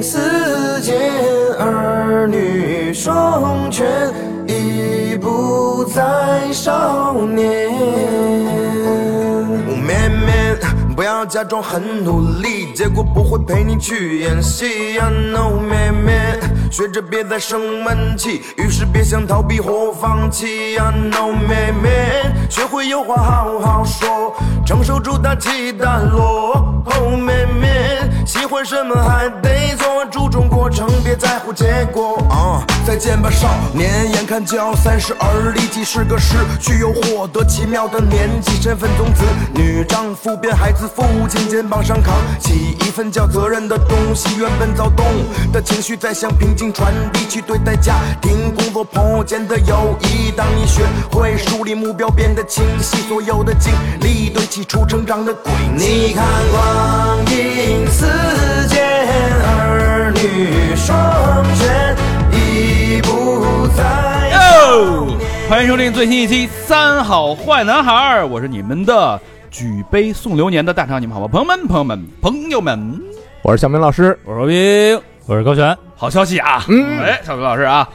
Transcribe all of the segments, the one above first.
阴似箭，儿女双全，已不再少年。妹妹，不要假装很努力，结果不会陪你去演戏呀。No，妹妹，学着别再生闷气，遇事别想逃避或放弃呀。No，妹妹，学会有话好好说，承受住大起大落。哦，妹妹，喜欢什么还得做，注重过程，别在乎结果。啊，再见吧，少年，眼看就要三十而立，几十个失去又获得奇妙的年纪，身份从子女、丈夫变孩子父亲，肩膀上扛起一份叫责任的东西。原本躁动的情绪在向平静传递，去对待家庭、工作、朋友间的友谊。当你学会树立目标，变得清晰，所有的经历堆砌出成长的轨迹。你看光阴似箭，儿女双全，已不再哟，欢迎收听最新一期《三好坏男孩》，我是你们的举杯送流年的大场，你们好吗？朋友们，朋友们，朋友们，我是小明老师，我是罗宾，我是高璇。好消息啊！嗯哎，小明老师啊，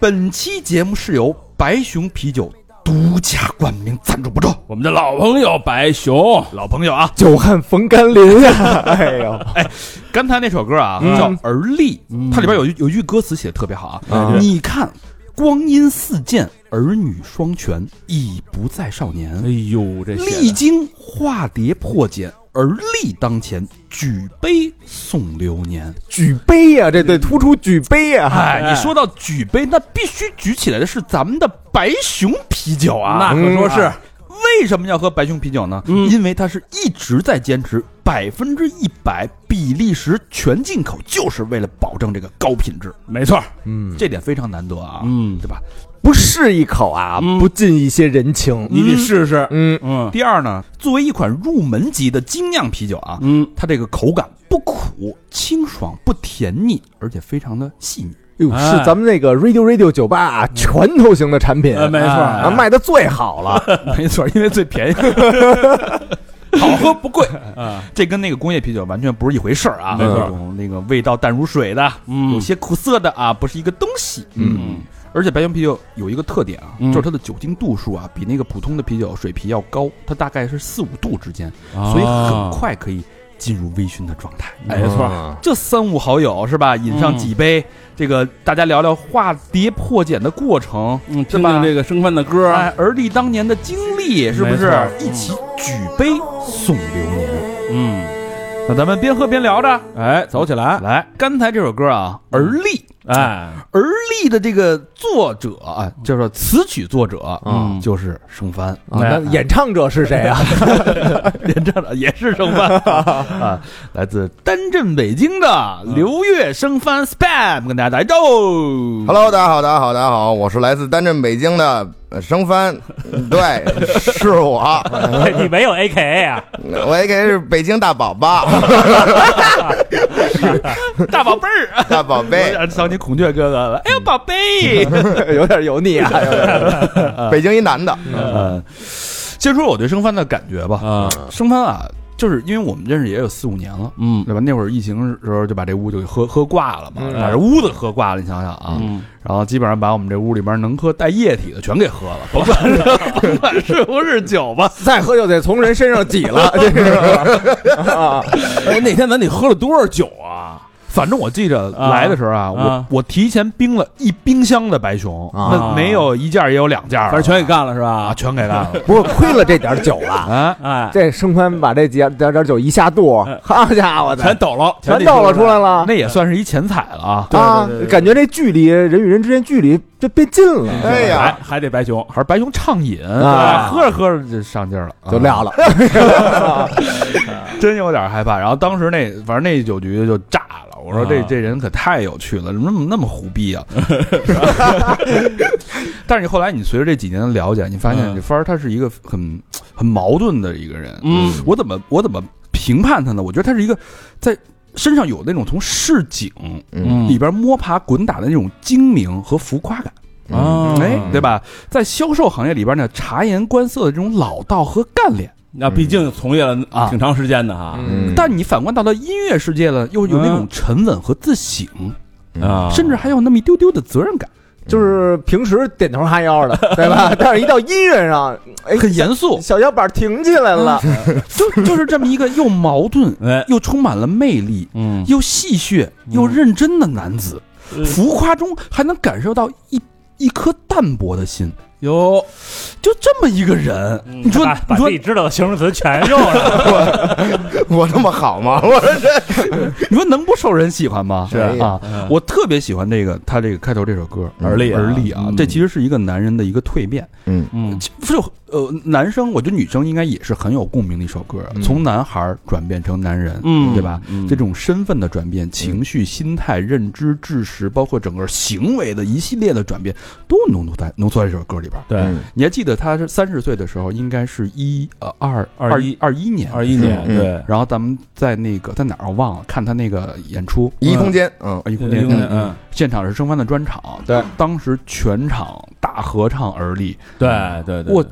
本期节目是由白熊啤酒独家冠名赞助播出，我们的老朋友白熊，老朋友啊，久旱逢甘霖呀！哎呦，哎刚才那首歌啊、嗯叫《而立》，嗯它里边有一有一句歌词写的特别好啊，啊你看，光阴似箭，儿女双全，已不再少年。哎呦，这历经化蝶破茧，而立当前，举杯送流年。举杯呀，这得突出举杯呀！哎，你说到举杯，那必须举起来的是咱们的白熊啤酒啊！那可说是，为什么要喝白熊啤酒呢？嗯。因为它是一直在坚持百分之一百比利时全进口，就是为了保证这个高品质，没错，嗯，这点非常难得啊，嗯，对吧？不试一口啊，嗯。不尽一些人情。你得试试，嗯，嗯。第二呢，作为一款入门级的精酿啤酒啊，嗯，它这个口感不苦、清爽、不甜腻，而且非常的细腻。哟，哎。是咱们那个 Radio Radio 酒吧啊拳头型的产品，呃没错。啊，卖的最好了。没错，因为最便宜，好喝不贵。啊，这跟那个工业啤酒完全不是一回事儿啊！没错。那种那个味道淡如水的，嗯。有些苦涩的啊，不是一个东西。嗯。而且白熊啤酒有一个特点啊，嗯。就是它的酒精度数啊，比那个普通的啤酒水啤要高，它大概是四五度之间，啊。所以很快可以进入微醺的状态。没错啊这三五好友是吧？饮上几杯，这个大家聊聊化蝶破茧的过程，嗯，听听这个生番的歌，哎，而立当年的经历，是不是？一起举杯送流年。嗯，那咱们边喝边聊着，哎，走起来，来，刚才这首歌啊，《而立》，哎，而立的这个作者啊，就是词曲作者，嗯。就是生帆，啊那演唱者是谁啊？演唱者也是生帆。啊，来自丹镇北京的刘月生帆 spam，跟大家打一招呼。Hello，大家好，大家好，大家好，我是来自丹镇北京的呃生番，对，是我，你没有 A K A 啊？我 A K A 是北京大宝宝，大宝贝儿，大宝贝，我想起孔雀哥哥了。哎呦，宝贝，有点油腻啊，北京一男的，嗯，先说我对生番的感觉吧。啊，生番啊，就是因为我们认识也有四五年了，嗯对吧？那会儿疫情的时候就把这屋就给喝喝挂了嘛，嗯把这屋子喝挂了，你想想啊。嗯，然后基本上把我们这屋里边能喝带液体的全给喝了，甭管是甭管是不是酒吧。再喝就得从人身上挤了，这是 啊，哎，那天咱得喝了多少酒啊？反正我记着啊来的时候啊，啊我我提前冰了一冰箱的白熊，啊。那没有一件也有两件儿，反正全给干了是啊，吧？全给干了。不过亏了这点酒了。啊！哎，这生宽把这几点点酒一下肚嗯，好家伙的，全抖了，全抖了出来了。那也算是一钱财了啊，啊感觉这距离人与人之间距离就变近了，哎呀。还还得白熊，还是白熊畅饮。啊。喝着喝着就上劲了，就撂了。啊，真有点害怕。然后当时那反正那酒局就炸了，我说这啊这人可太有趣了，怎么那么那么胡逼啊？但是你后来你随着这几年的了解，你发现嗯这帆儿他是一个很很矛盾的一个人。嗯我怎么我怎么评判他呢？我觉得他是一个在身上有那种从市井嗯里边摸爬滚打的那种精明和浮夸感。啊哎，对吧？在销售行业里边呢，察言观色的这种老道和干练，那毕竟从业了啊。挺长时间的哈，嗯。但你反观到了音乐世界了，又有那种嗯。沉稳和自省，啊，甚至还有那么一丢丢的责任感，就是平时点头哈腰的，对吧？但是一到音乐上，哎，很严肃，小腰板挺起来了，就就是这么一个又矛盾哎，又充满了魅力，嗯，又戏谑又认真的男子，浮夸中还能感受到一一颗淡泊的心，有。就这么一个人，你说你说把自己知道的形容词全用上，我那么好吗？我说这。你说能不受人喜欢吗？是。啊，嗯我特别喜欢这个他这个开头这首歌《而立啊而立啊嗯，这其实是一个男人的一个蜕变。嗯。嗯。就呃，男生我觉得女生应该也是很有共鸣的一首歌，从男孩转变成男人，嗯。对吧？嗯。这种身份的转变、情绪、心态、认知、知识，包括整个行为的一系列的转变，都浓缩在浓缩在这首歌里边。对。嗯。你还记得他是三十岁的时候，应该是一呃二二一二一年，二一年嗯。对，然后咱们在那个在哪儿我忘了，看他那个演出，一空间，嗯。啊，一空间，嗯嗯。现场是升帆的专场，对，当时全场大合唱而立，对对对，我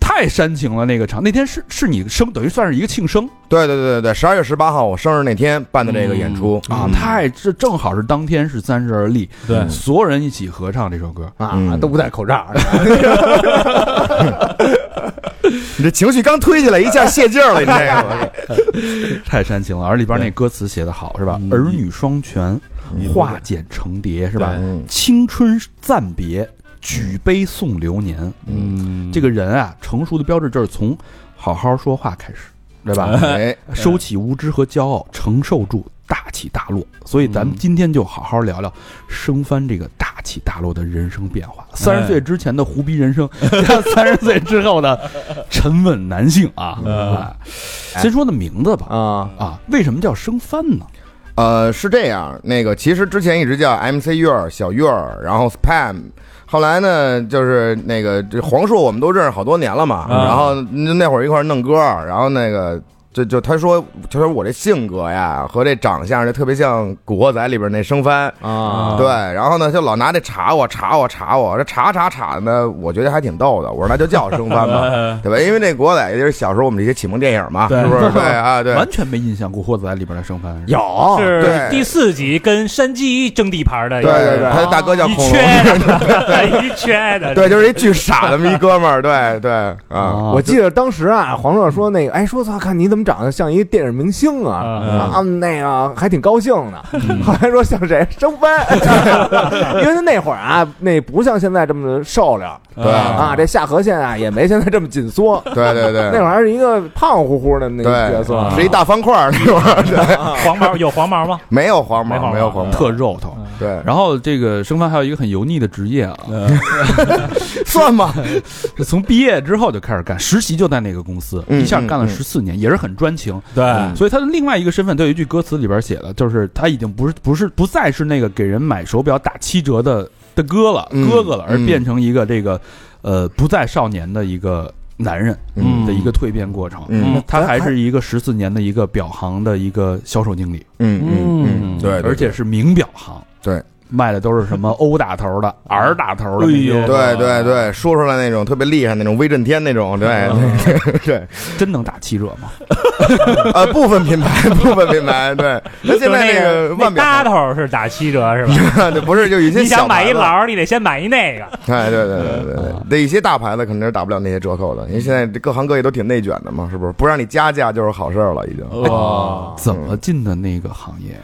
太煽情了那个场。那天是是你生，等于算是一个庆生。对对对对对，十二月十八号我生日那天办的这个演出。啊，嗯。太这正好是当天是三十而立，对。所有人一起合唱这首歌，啊，嗯。都不戴口罩，你这情绪刚推起来，一下泄劲儿了，你这个，太煽情了。而里边那歌词写的好是吧？嗯。儿女双全，化茧成蝶是吧？嗯。青春暂别，举杯送流年。嗯这个人啊，成熟的标志就是从好好说话开始，对吧？哎，收起无知和骄傲，承受住大起大落。所以咱们嗯今天就好好聊聊生番这个大起大落的人生变化。三十岁之前的胡逼人生，三十岁之后的沉稳男性啊。先说那名字吧。啊，啊，为什么叫生番呢？呃，是这样，那个其实之前一直叫 MC 月儿、小月儿，然后 Spam，后来呢，就是那个这黄硕我们都认识好多年了嘛，啊。然后那会儿一块儿弄歌，然后那个就就他说，他说我这性格呀和这长相就特别像《古惑仔》里边那生番。啊，对，然后呢，就老拿这查我查我查我，这查查查的呢，我觉得还挺逗的。我说那就叫生番吧，对吧？因为那古惑仔也就是小时候我们这些启蒙电影嘛，对是不是？对啊，对，完全没印象，《古惑仔》里边的生番有是对第四集跟山鸡争地盘的，对对对，他的大哥叫一恐龙。圈的，一圈的，对，就是一巨傻的么一哥们儿，对对啊，啊我记得当时啊，黄乐说那个，哎，说操，看你怎么长得像一个电影明星啊，啊啊，那个还挺高兴的。后来说像谁，生番，因为他那会儿啊，那不像现在这么瘦了对。啊，这下颌线啊也没现在这么紧缩，对对对，那会儿还是一个胖乎乎的那个角色，是一大方块儿那会儿，对，黄毛有黄毛吗？没有黄毛，没有黄毛，特肉头。对，然后这个生番还有一个很油腻的职业啊，算吧，是从毕业之后就开始干实习，就在那个公司，嗯一下干了嗯。十四年，也是很专情。对。所以他的另外一个身份，他有一句歌词里边写的，就是他已经不是不是不再是那个给人买手表打七折的的哥了，嗯哥哥了，而嗯。变成一个这个呃不再少年的一个男人嗯。的一个蜕变过程。嗯。他还是一个十四年的一个表行的一个销售经理，嗯嗯嗯，对，对而且是名表行，对，卖的都是什么 O 打头的、R 打头的对对对，说出来那种特别厉害那种威震天那种，对对对，真能打七折吗？呃，部分品牌，部分品牌，对，那现在那个那腕表搭头是打七折是吧？对，不是就有一些你想买一劳，你得先买一那个。哎，对对对对对，那一些大牌子肯定是打不了那些折扣的，因为现在各行各业都挺内卷的嘛，是不是？不让你加价就是好事儿了，已经。哇，怎么进的那个行业？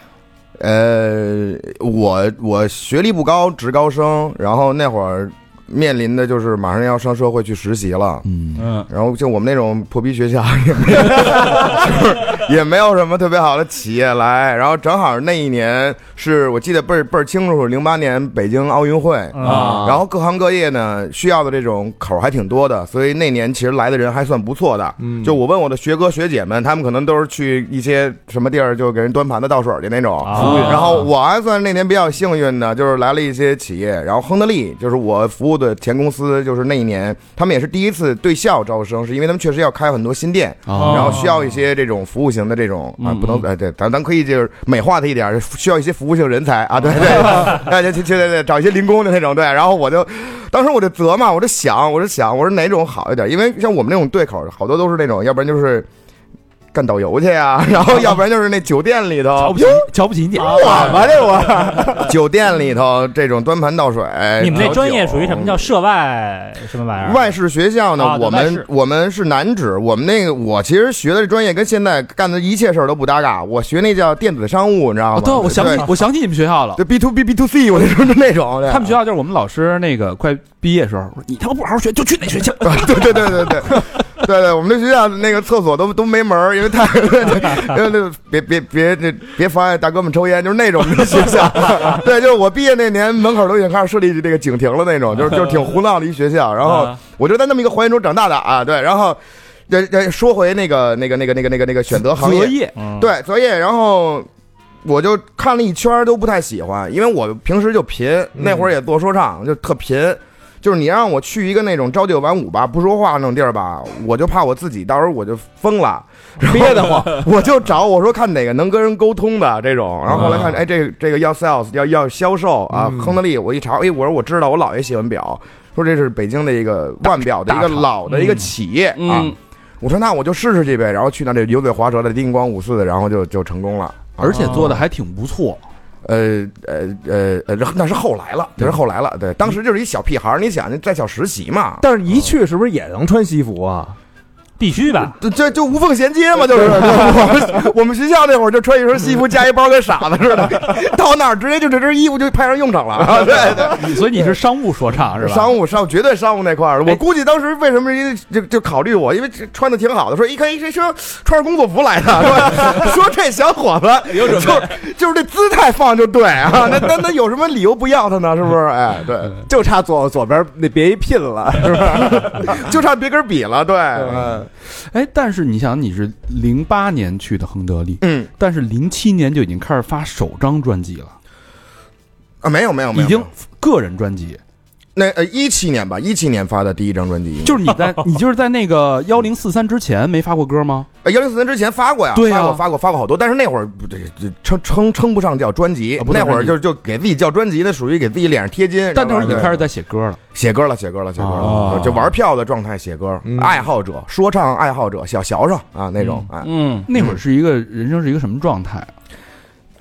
呃，我我学历不高，职高生，然后那会儿面临的就是马上要上社会去实习了。嗯，嗯然后就我们那种破逼学校 也没有，就是也没有什么特别好的企业来。然后正好那一年是我记得倍儿倍儿清楚，零八年北京奥运会。啊，然后各行各业呢需要的这种口儿还挺多的，所以那年其实来的人还算不错的。嗯就我问我的学哥学姐们，他们可能都是去一些什么地儿就给人端盘子倒水的那种。啊然后我还算那年比较幸运的，就是来了一些企业，然后亨德利就是我服务的前公司，就是那一年他们也是第一次对校招生，是因为他们确实要开很多新店，哦。然后需要一些这种服务型的这种啊，嗯不能哎对，咱咱可以就是美化它一点，需要一些服务性人才啊，对对，哎对对 对对，找一些零工的那种对，然后我就当时我就琢磨，我就想，我就想，我说哪种好一点？因为像我们那种对口，好多都是那种，要不然就是干导游去呀，然后要不然就是那酒店里头瞧不起，瞧不起你。我吧这我 酒店里头这种端盘倒水。你们那专业属于什么叫涉外什么玩意儿？外事学校呢？啊对我们事我们是南职，我们那个我其实学的这专业跟现在干的一切事儿都不搭嘎。我学那叫电子商务，你知道吗？哦，对，我想起我想起你们学校了。对 B to B B to C，我那时候就那种。对他们学校就是我们老师那个快毕业的时候，你他妈不好好学，就去那学校。对对对对对。对对，我们这学校那个厕所都都没门儿，因为太，因为那别别别这别妨碍大哥们抽烟，就是那种的学校。对，就是我毕业那年，门口都已经开始设立这个警亭了那种，就是就是挺胡闹的一学校。然后啊我就在那么一个环境中长大的啊，对。然后，这这说回那个那个那个那个那个那个选择行业，业，嗯，对择业，然后我就看了一圈儿都不太喜欢，因为我平时就贫，那会儿也做说唱，就特贫。就是你让我去一个那种朝九晚五吧，不说话那种地儿吧，我就怕我自己到时候我就疯了，憋得慌。我就找我说看哪个能跟人沟通的这种，然后后来看，哎，这个这个要 sales 要要销售啊，亨德利，我一查，哎，我说我知道，我姥爷喜欢表，说这是北京的一个腕表的一个老的一个企业啊，嗯，我说那我就试试去呗，然后去那这油嘴滑舌的叮咣五四的，然后就就成功了。而且做的还挺不错。呃呃呃呃，那是后来了，那是后来了。对，当时就是一小屁孩儿，你想，在校实习嘛，但是一去是不是也能穿西服啊？必须吧？这这就无缝衔接嘛，就是 我们我们学校那会儿就穿一身西服加一包，跟傻子似的，到那儿直接就这身衣服就派上用场了。对对，所以你是商务说唱是吧？商务商务绝对商务那块儿的。我估计当时为什么人家就就考虑我，因为穿的挺好的，说一看一这说穿着工作服来的，说说这小伙子有准备，就是这姿态放就对啊，那那那有什么理由不要他呢？是不是？哎，对，就差左左边那别一拼了，是吧？就差别根笔了，对，嗯哎，但是你想，你是零八年去的亨德利，嗯。但是零七年就已经开始发首张专辑了，啊，没有没有没有，已经个人专辑，那呃一七年吧，一七年发的第一张专辑，就是你在你就是在那个幺零四三之前没发过歌吗？幺零四三之前发过呀，对呀发过发过发过好多，但是那会儿不这这称称称不上叫专辑那会儿就就给自己叫专辑，的属于给自己脸上贴金。但那会儿已经开始在写歌了。写歌了，写歌了，写歌哦了，就玩票的状态写歌嗯，爱好者，说唱爱好者，小学生啊那种，哎，嗯，那会儿是一个人生是一个什么状态？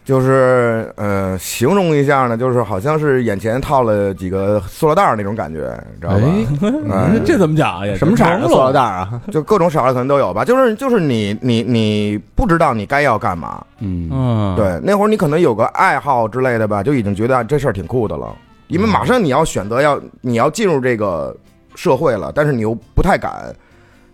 就是呃，形容一下呢，就是好像是眼前套了几个塑料袋儿那种感觉，知道吧？哎嗯 这怎么讲呀？什么色儿的塑料袋啊？就各种色儿可能都有吧，就是就是你你你不知道你该要干嘛，嗯，嗯，对，那会儿你可能有个爱好之类的吧，就已经觉得啊这事儿挺酷的了，因为马上你要选择要你要进入这个社会了，但是你又不太敢，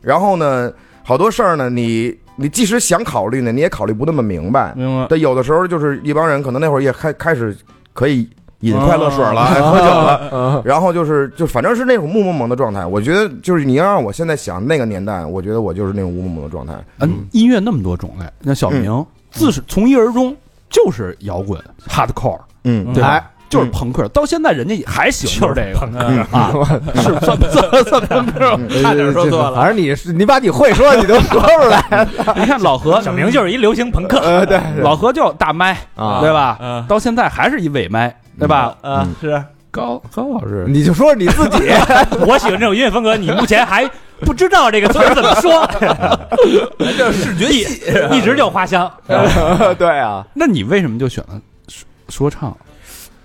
然后呢，好多事儿呢，你你即使想考虑呢，你也考虑不那么明白，明白。但，有的时候就是一帮人可能那会儿也开开始可以饮快乐水了，哎喝酒了。嗯然后就是，就反正是那种雾蒙蒙的状态。我觉得，就是你要让我现在想那个年代，我觉得我就是那种雾蒙蒙的状态。嗯，音乐那么多种类，那小明自是从一而终就是摇滚 hardcore，嗯，对吧？哎就是朋克，到现在人家也还喜欢这个朋克啊，是算不算算朋克？差点说错了。反正你是你把你会说的你都说出来 了，你看老何，小明就是一流行朋克，呃，对老何就大麦，啊，对吧？嗯到现在还是一尾麦，对吧？啊，是高高老师，你就说你自己，我喜欢这种音乐风格，你目前还不知道这个词儿怎么说，这视觉系，一直就花香。对啊，那你为什么就选了说说唱？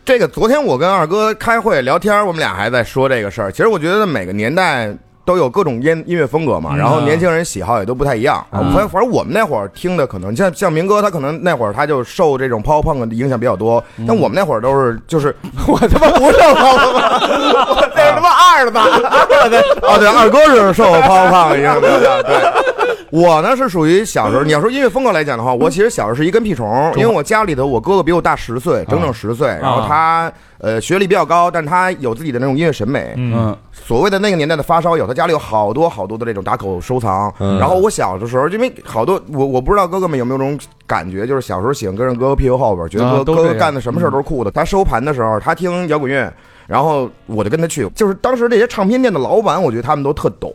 这个昨天我跟二哥开会聊天，我们俩还在说这个事儿。其实我觉得每个年代都有各种音音乐风格嘛，然后年轻人喜好也都不太一样。反正反正我们那会儿听的可能像像明哥，他可能那会儿他就受这种 pop punk 的影响比较多，但我们那会儿都是就是 我他妈不受 pop punk，我这是他妈二的吧？哦，对，二哥是受 pop punk 影响比较大。对，我呢是属于小时候，你要说音乐风格来讲的话，我其实小时候是一跟屁虫，因为我家里头我哥哥比我大十岁，整整十岁，然后他呃学历比较高，但是他有自己的那种音乐审美。嗯，所谓的那个年代的发烧友，他家里有好多好多的这种打口收藏。然后我小的时候，因为好多我我不知道哥哥们有没有这种感觉，就是小时候喜欢跟着哥哥屁股后边，觉得哥哥干的什么事儿都是酷的。他收盘的时候，他听摇滚乐。然后我就跟他去，就是当时这些唱片店的老板，我觉得他们都特懂，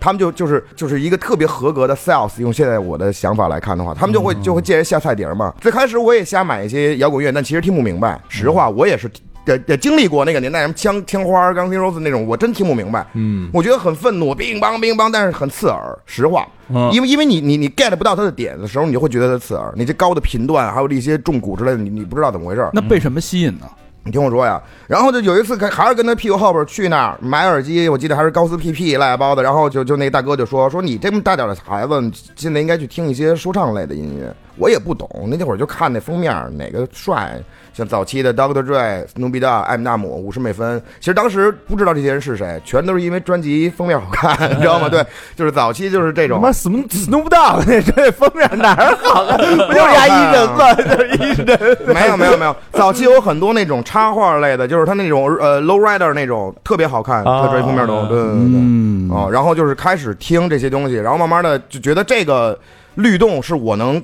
他们就就是就是一个特别合格的 sales。用现在我的想法来看的话，他们就会就会借人下菜碟儿嘛。最开始我也瞎买一些摇滚乐，但其实听不明白。实话，我也是也也经历过那个年代，什么枪枪花、钢琴 rose 那种，我真听不明白。嗯，我觉得很愤怒，乒乓乒乓，但是很刺耳。实话，嗯因为因为你你你 get 不到他的点的时候，你就会觉得他刺耳。你这高的频段，还有这些重鼓之类的，你你不知道怎么回事。那被什么吸引呢？你听我说呀，然后就有一次还是跟他屁股后边去那儿买耳机，我记得还是高斯 PP 赖包的，然后就就那大哥就说说你这么大点的孩子，现在应该去听一些说唱类的音乐。我也不懂，那会儿就看那封面哪个帅，像早期的 Dr. Dre、Snoop Dogg、艾米纳姆、五十美分。其实当时不知道这些人是谁，全都是因为专辑封面好看，你知道吗？对，就是早期就是这种他妈。Snoop Dogg 那这封面哪儿好看？不就是牙一人吗？就是一人。没有没有没有，早期有很多那种插画类的，就是他那种呃 low rider 那种特别好看，他专辑封面都对对对对。嗯哦，然后就是开始听这些东西，然后慢慢的就觉得这个律动是我能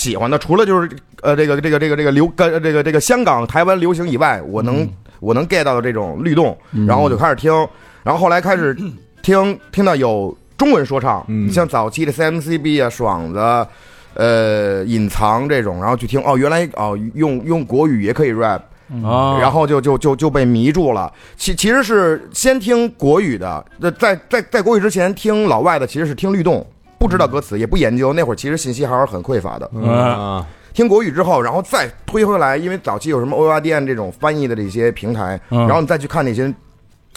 喜欢的，除了就是呃这个这个这个这个流跟这个这个香港台湾流行以外，我能、我能 get 到的这种律动，然后我就开始听，然后后来开始 听听到有中文说唱，嗯。像早期的 CMCB 啊、爽子。呃，隐藏这种，然后去听哦，原来哦，用用国语也可以 rap，啊然后就就就就被迷住了。其其实是先听国语的，那在在在国语之前听老外的，其实是听律动，不知道歌词，也不研究。那会儿其实信息还是很匮乏的。啊，听国语之后，然后再推回来，因为早期有什么 ORDN 这种翻译的这些平台，嗯然后你再去看那些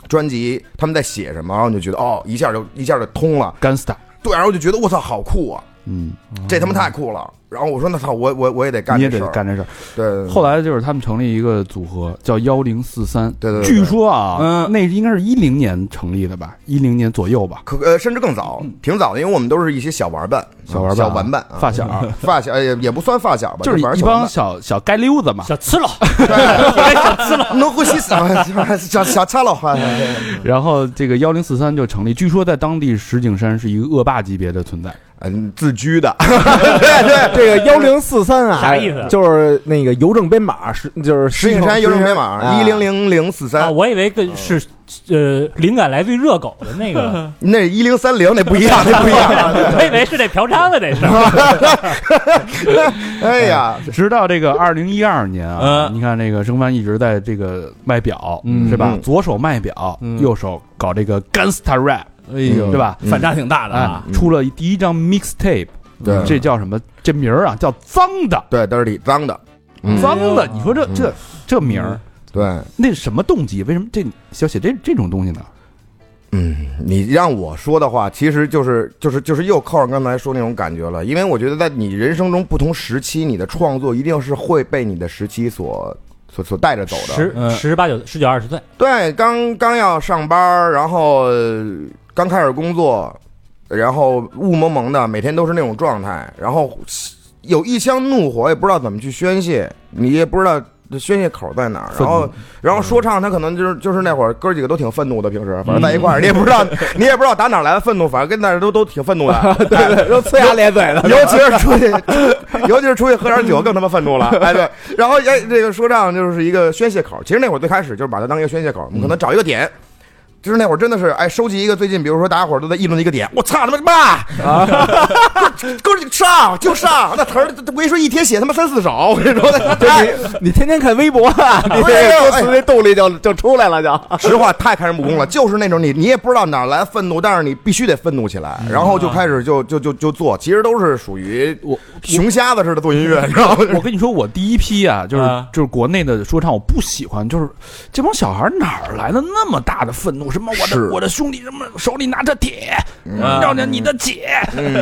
专辑，他们在写什么，然后你就觉得哦，一下就一下就通了。Gangsta，对，然后就觉得我操，好酷啊！嗯，这他妈太酷了。然后我说那操，我我我也得干你也这事儿。得干这事儿。对，后来就是他们成立一个组合，叫幺零四三。对对对据说啊，嗯那应该是一零年成立的吧，一零年左右吧。可呃，甚至更早，挺早的，因为我们都是一些小玩伴，小玩伴啊小玩伴啊，发小，发小也也不算发小吧，就是一帮小小街溜子嘛。小赤佬 小赤佬 能呼吸小小小赤佬，然后这个幺零四三就成立，据说在当地石景山是一个恶霸级别的存在。嗯，自居的，对对这个幺零四三啊，啥意思就是那个邮政编码是就是石景山邮政编码啊。一零零零四啊，三，我以为跟是呃灵感来自于热狗的那个，那一零三零那不一样，那不一样。我以为是这嫖娼的这是。哎呀，直到这个二零一二年啊，嗯。你看那个生番一直在这个卖表，嗯。是吧？嗯。左手卖表，嗯。右手搞这个 gangsta rap，哎呦，对吧？反差挺大的哎啊，，出了第一张 mixtape，对这叫什么？这名儿啊叫脏的，对，，dirty 脏的，嗯脏的。你说这这这名儿，对，那是什么动机？为什么这小写这这种东西呢？嗯，你让我说的话，其实就是就是就是又扣上刚才说那种感觉了，因为我觉得在你人生中不同时期，你的创作一定是会被你的时期所所所带着走的。十嗯十八九十九二十岁，对，刚刚要上班，然后呃刚开始工作，然后雾蒙蒙的，每天都是那种状态，然后有一腔怒火，也不知道怎么去宣泄，你也不知道宣泄口在哪儿。然后，然后说唱他可能就是就是那会儿哥几个都挺愤怒的，平时反正在一块儿，你也不知道你也不知道打哪来的愤怒，反正跟那儿都都挺愤怒的。对对，都呲牙咧嘴的，尤其是出去，尤其是出去喝点酒更他妈愤怒了。哎，对，然后哎，这个说唱就是一个宣泄口。其实那会儿最开始就是把它当一个宣泄口，我们可能找一个点。就是那会儿真的是哎，收集一个最近，比如说大家伙儿都在议论的一个点，我操他妈妈啊！哥你上就上，那词儿我跟你说一天写他妈三四首，我跟你说 的，太你天天看微博啊，你这歌词那动力就就出来了，就实话太开人不公了，就是那种你你也不知道哪儿来的愤怒，但是你必须得愤怒起来，然后就开始就就就就做，其实都是属于我熊瞎子似的做音乐，你知道吗？我跟你说，我第一批啊，就是啊就是国内的说唱，我不喜欢，就是这帮小孩哪儿来的那么大的愤怒？什么我的我的兄弟什么手里拿着铁，嗯。要着你的姐，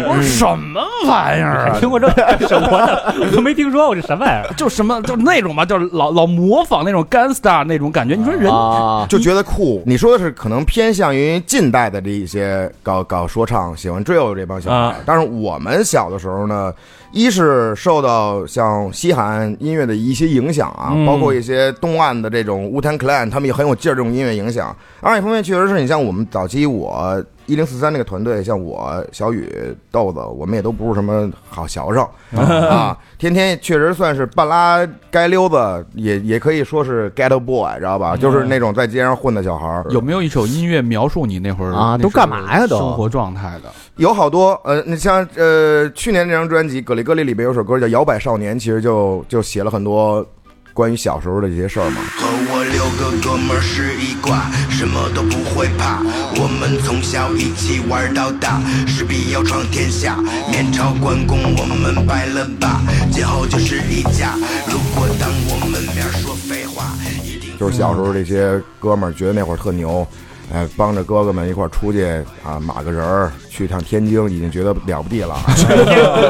我说什么玩意儿啊？听过这什么的，我都没听说过这什么玩意儿。就什么就那种吧，就是老老模仿那种 gangsta 那种感觉。你说人啊，就觉得酷。你说的是可能偏向于近代的这一些搞搞说唱、喜欢 drill 这帮小孩。啊，但是我们小的时候呢，一是受到像西海岸音乐的一些影响啊，嗯包括一些东岸的这种 Wu-Tang Clan，他们也很有劲儿这种音乐影响。二一方面，确实是你像我们早期我。一零四三那个团队，像我、小雨、豆子，我们也都不是什么好学生 啊，天天确实算是半拉街溜子，也也可以说是 ghetto boy，知道吧？就是那种在街上混的小孩儿。有没有一首音乐描述你那会儿啊都干嘛呀都生活状态的？有好多，呃，你像呃去年那张专辑《格里格里》里边有首歌叫《摇摆少年》，其实就就写了很多关于小时候的这些事儿嘛。和我六个哥们儿是一挂，什么都不会怕。我们从小一起玩到大，势必要闯天下。面朝关公，我们拜了吧，今后就是一家。如果当我们面说废话，一定就是小时候这些哥们儿觉得那会儿特牛，哎，帮着哥哥们一块儿出去啊，码个人儿，去趟天津，已经觉得了不地了。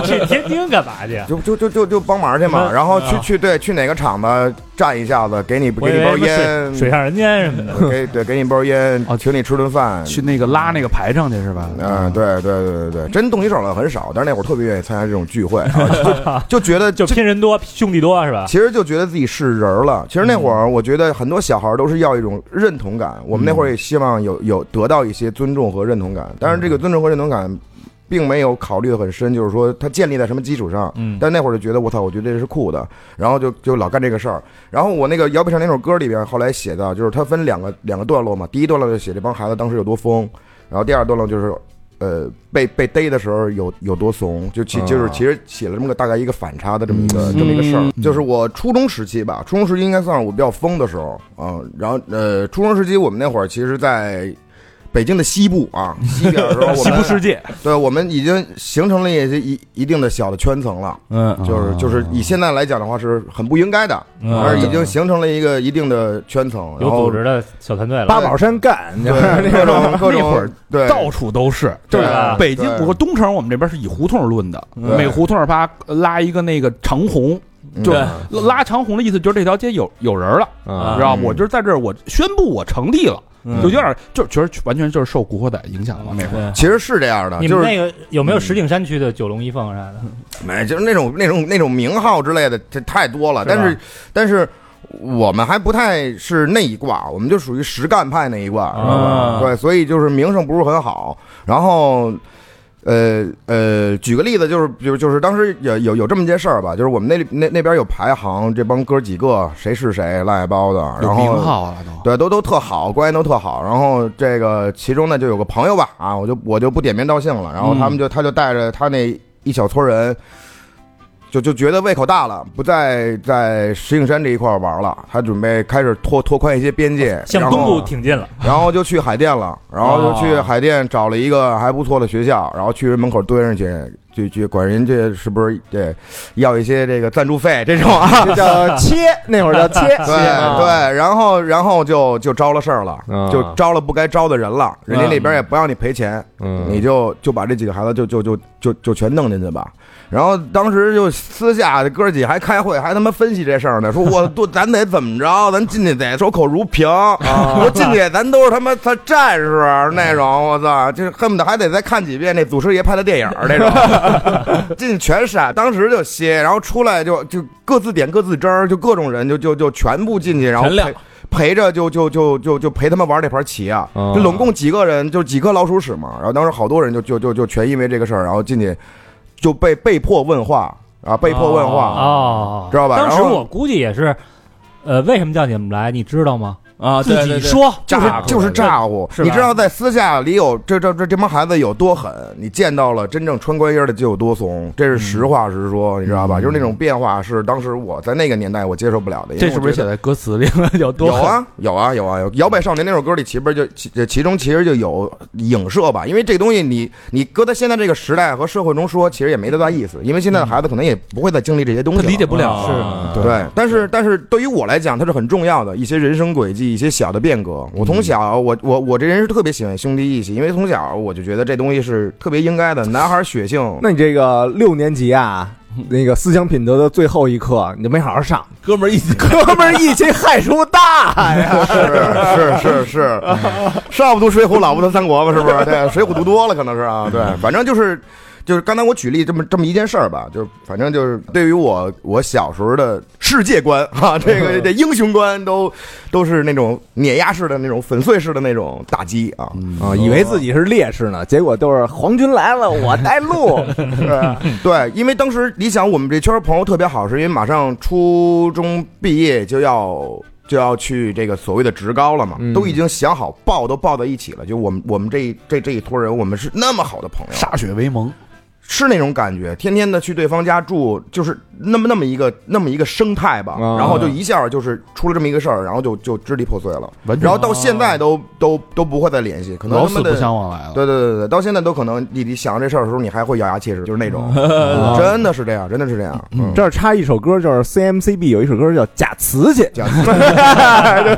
去天津干嘛去？就就就就就帮忙去嘛，嗯然后去啊去对去哪个厂子站一下子，给你给你包烟，水水上人间什么的。给对给你包烟，哦请你吃顿饭，去那个拉那个排场去是吧？嗯，对对对对对，真动起手来很少，但是那会儿特别愿意参加这种聚会，就就觉得就拼人多，兄弟多是吧？其实就觉得自己是人儿了。其实那会儿，我觉得很多小孩都是要一种认同感。我们那会儿也希望有有得到一些尊重和认同感，但是这个尊重和认同感，并没有考虑的很深，就是说它建立在什么基础上。嗯但那会儿就觉得我操，我觉得这是酷的，然后就就老干这个事儿。然后我那个摇摆上那首歌里边，后来写的，就是它分两个两个段落嘛。第一段落就写这帮孩子当时有多疯，然后第二段落就是。呃，被被逮的时候有有多怂，就其就是其实写了这么个大概一个反差的这么一个、这么一个事儿，就是我初中时期吧，初中时期应该算是我比较疯的时候啊、然后呃，初中时期我们那会儿其实，在北京的西部啊，西边的时候，我西们部世界，对我们已经形成了一些一一定的小的圈层了，嗯，就是就是以现在来讲的话是很不应该的，嗯。而已经形成了一个一定的圈层，然有后组织的小团队了。八宝山干，你知道吗对 各种各种那会儿对。到处都是。对吧北京，对。我东城我们这边是以胡同论的，对。每胡同儿啪拉一个那个长虹，就嗯拉长虹的意思就是这条街有有人了，啊知道吗？嗯我就是在这儿，我宣布我成立了，嗯就有点就觉得完全就是受《古惑仔》影响了那会儿。对，其实是这样的，就是你们那个有没有石景山区的九龙一凤啥的？没，就是那种那种那种名号之类的，这太多了。是吧但是但是我们还不太是那一挂，我们就属于实干派那一挂，知道吧？啊对，所以就是名声不是很好。然后。呃呃，举个例子，就是比如就是当时有有有这么件事儿吧，就是我们那那那边有排行，这帮哥几个谁是谁乱七八糟的，有然后名号了都。对，都都特好，关系都特好。然后这个其中呢，就有个朋友吧，啊，我就我就不点名道姓了。然后他们就、他就带着他那一小撮人，就就觉得胃口大了，不再在石景山这一块儿玩了，他准备开始拓拓宽一些边界，向东部挺进了。然后就去海淀了，然后就去海淀找了一个还不错的学校，然后去人门口蹲上去，就就管人家是不是对要一些这个赞助费这种啊。这叫切，那会儿叫切，对对，然后然后就就招了事儿了，嗯就招了不该招的人了，人家那边也不让你赔钱，嗯你就就把这几个孩子就就就就就全弄进去吧。然后当时就私下哥几还开会，还他妈分析这事儿呢，说我 都咱得怎么着，咱进去得守口如瓶，说进去咱都是他妈他战士那种，我操，就是恨不得还得再看几遍那祖师爷拍的电影儿那种，进去全删，当时就歇，然后出来就就各自点各自汁儿，就各种人就就就全部进去，然后陪陪着就就就就就陪他们玩这盘棋啊，哦就拢共几个人，就几颗老鼠屎嘛。然后当时好多人就就就就全因为这个事儿，然后进去就被被迫问话啊，被迫问话，哦，知道吧当时我估计也是，呃，为什么叫你们来？你知道吗？啊，自对对对己说，就是就是咋呼。你知道在私下里有这这这这帮孩子有多狠，你见到了真正穿官衣的就有多怂，这是实话实说，你知道吧？就是那种变化是当时我在那个年代我接受不了的。这是不是写在歌词里了？有多？有啊，有啊，有啊，有。摇摆少年那首歌里，其实就其其中其实就有影射吧，因为这东西你你搁在现在这个时代和社会中说，其实也没多大意思，因为现在的孩子可能也不会再经历这些东西了，他理解不了。啊是对，但是但是对于我来讲，它是很重要的一些人生轨迹、一些小的变革。我从小，我我我这人是特别喜欢兄弟义气，因为从小我就觉得这东西是特别应该的，男孩血性。那你这个六年级啊，那个思想品德的最后一课，你就没好好上，哥们儿一起 哥们儿义气害出大呀！是是是是，上 不读水浒，老不读三国嘛，是不是？对，水浒读多了可能是啊。对，反正就是就是刚才我举例这么这么一件事儿吧，就是反正就是对于我我小时候的世界观 哈、这个 这英雄观都都是那种碾压式的那种粉碎式的那种打击啊。啊，以为自己是烈士呢，结果都是皇军来了，我带路。是 对，因为当时你想，我们这圈朋友特别好，是因为马上初中毕业就要就要去这个所谓的职高了嘛，嗯都已经想好报都报到一起了。就我们我们这一这这一托人，我们是那么好的朋友，歃血为盟，是那种感觉，天天的去对方家住，就是那么那么一个那么一个生态吧，啊。然后就一下就是出了这么一个事儿，然后就就支离破碎了，然后到现在都都都不会再联系，可能老死不相往来了。对对对对，到现在都可能你你想这事儿的时候，你还会咬牙切齿，就是那种，啊。真的是这样，真的是这样。嗯，这儿插一首歌，就是 CMCB 有一首歌叫《假瓷器。讲》，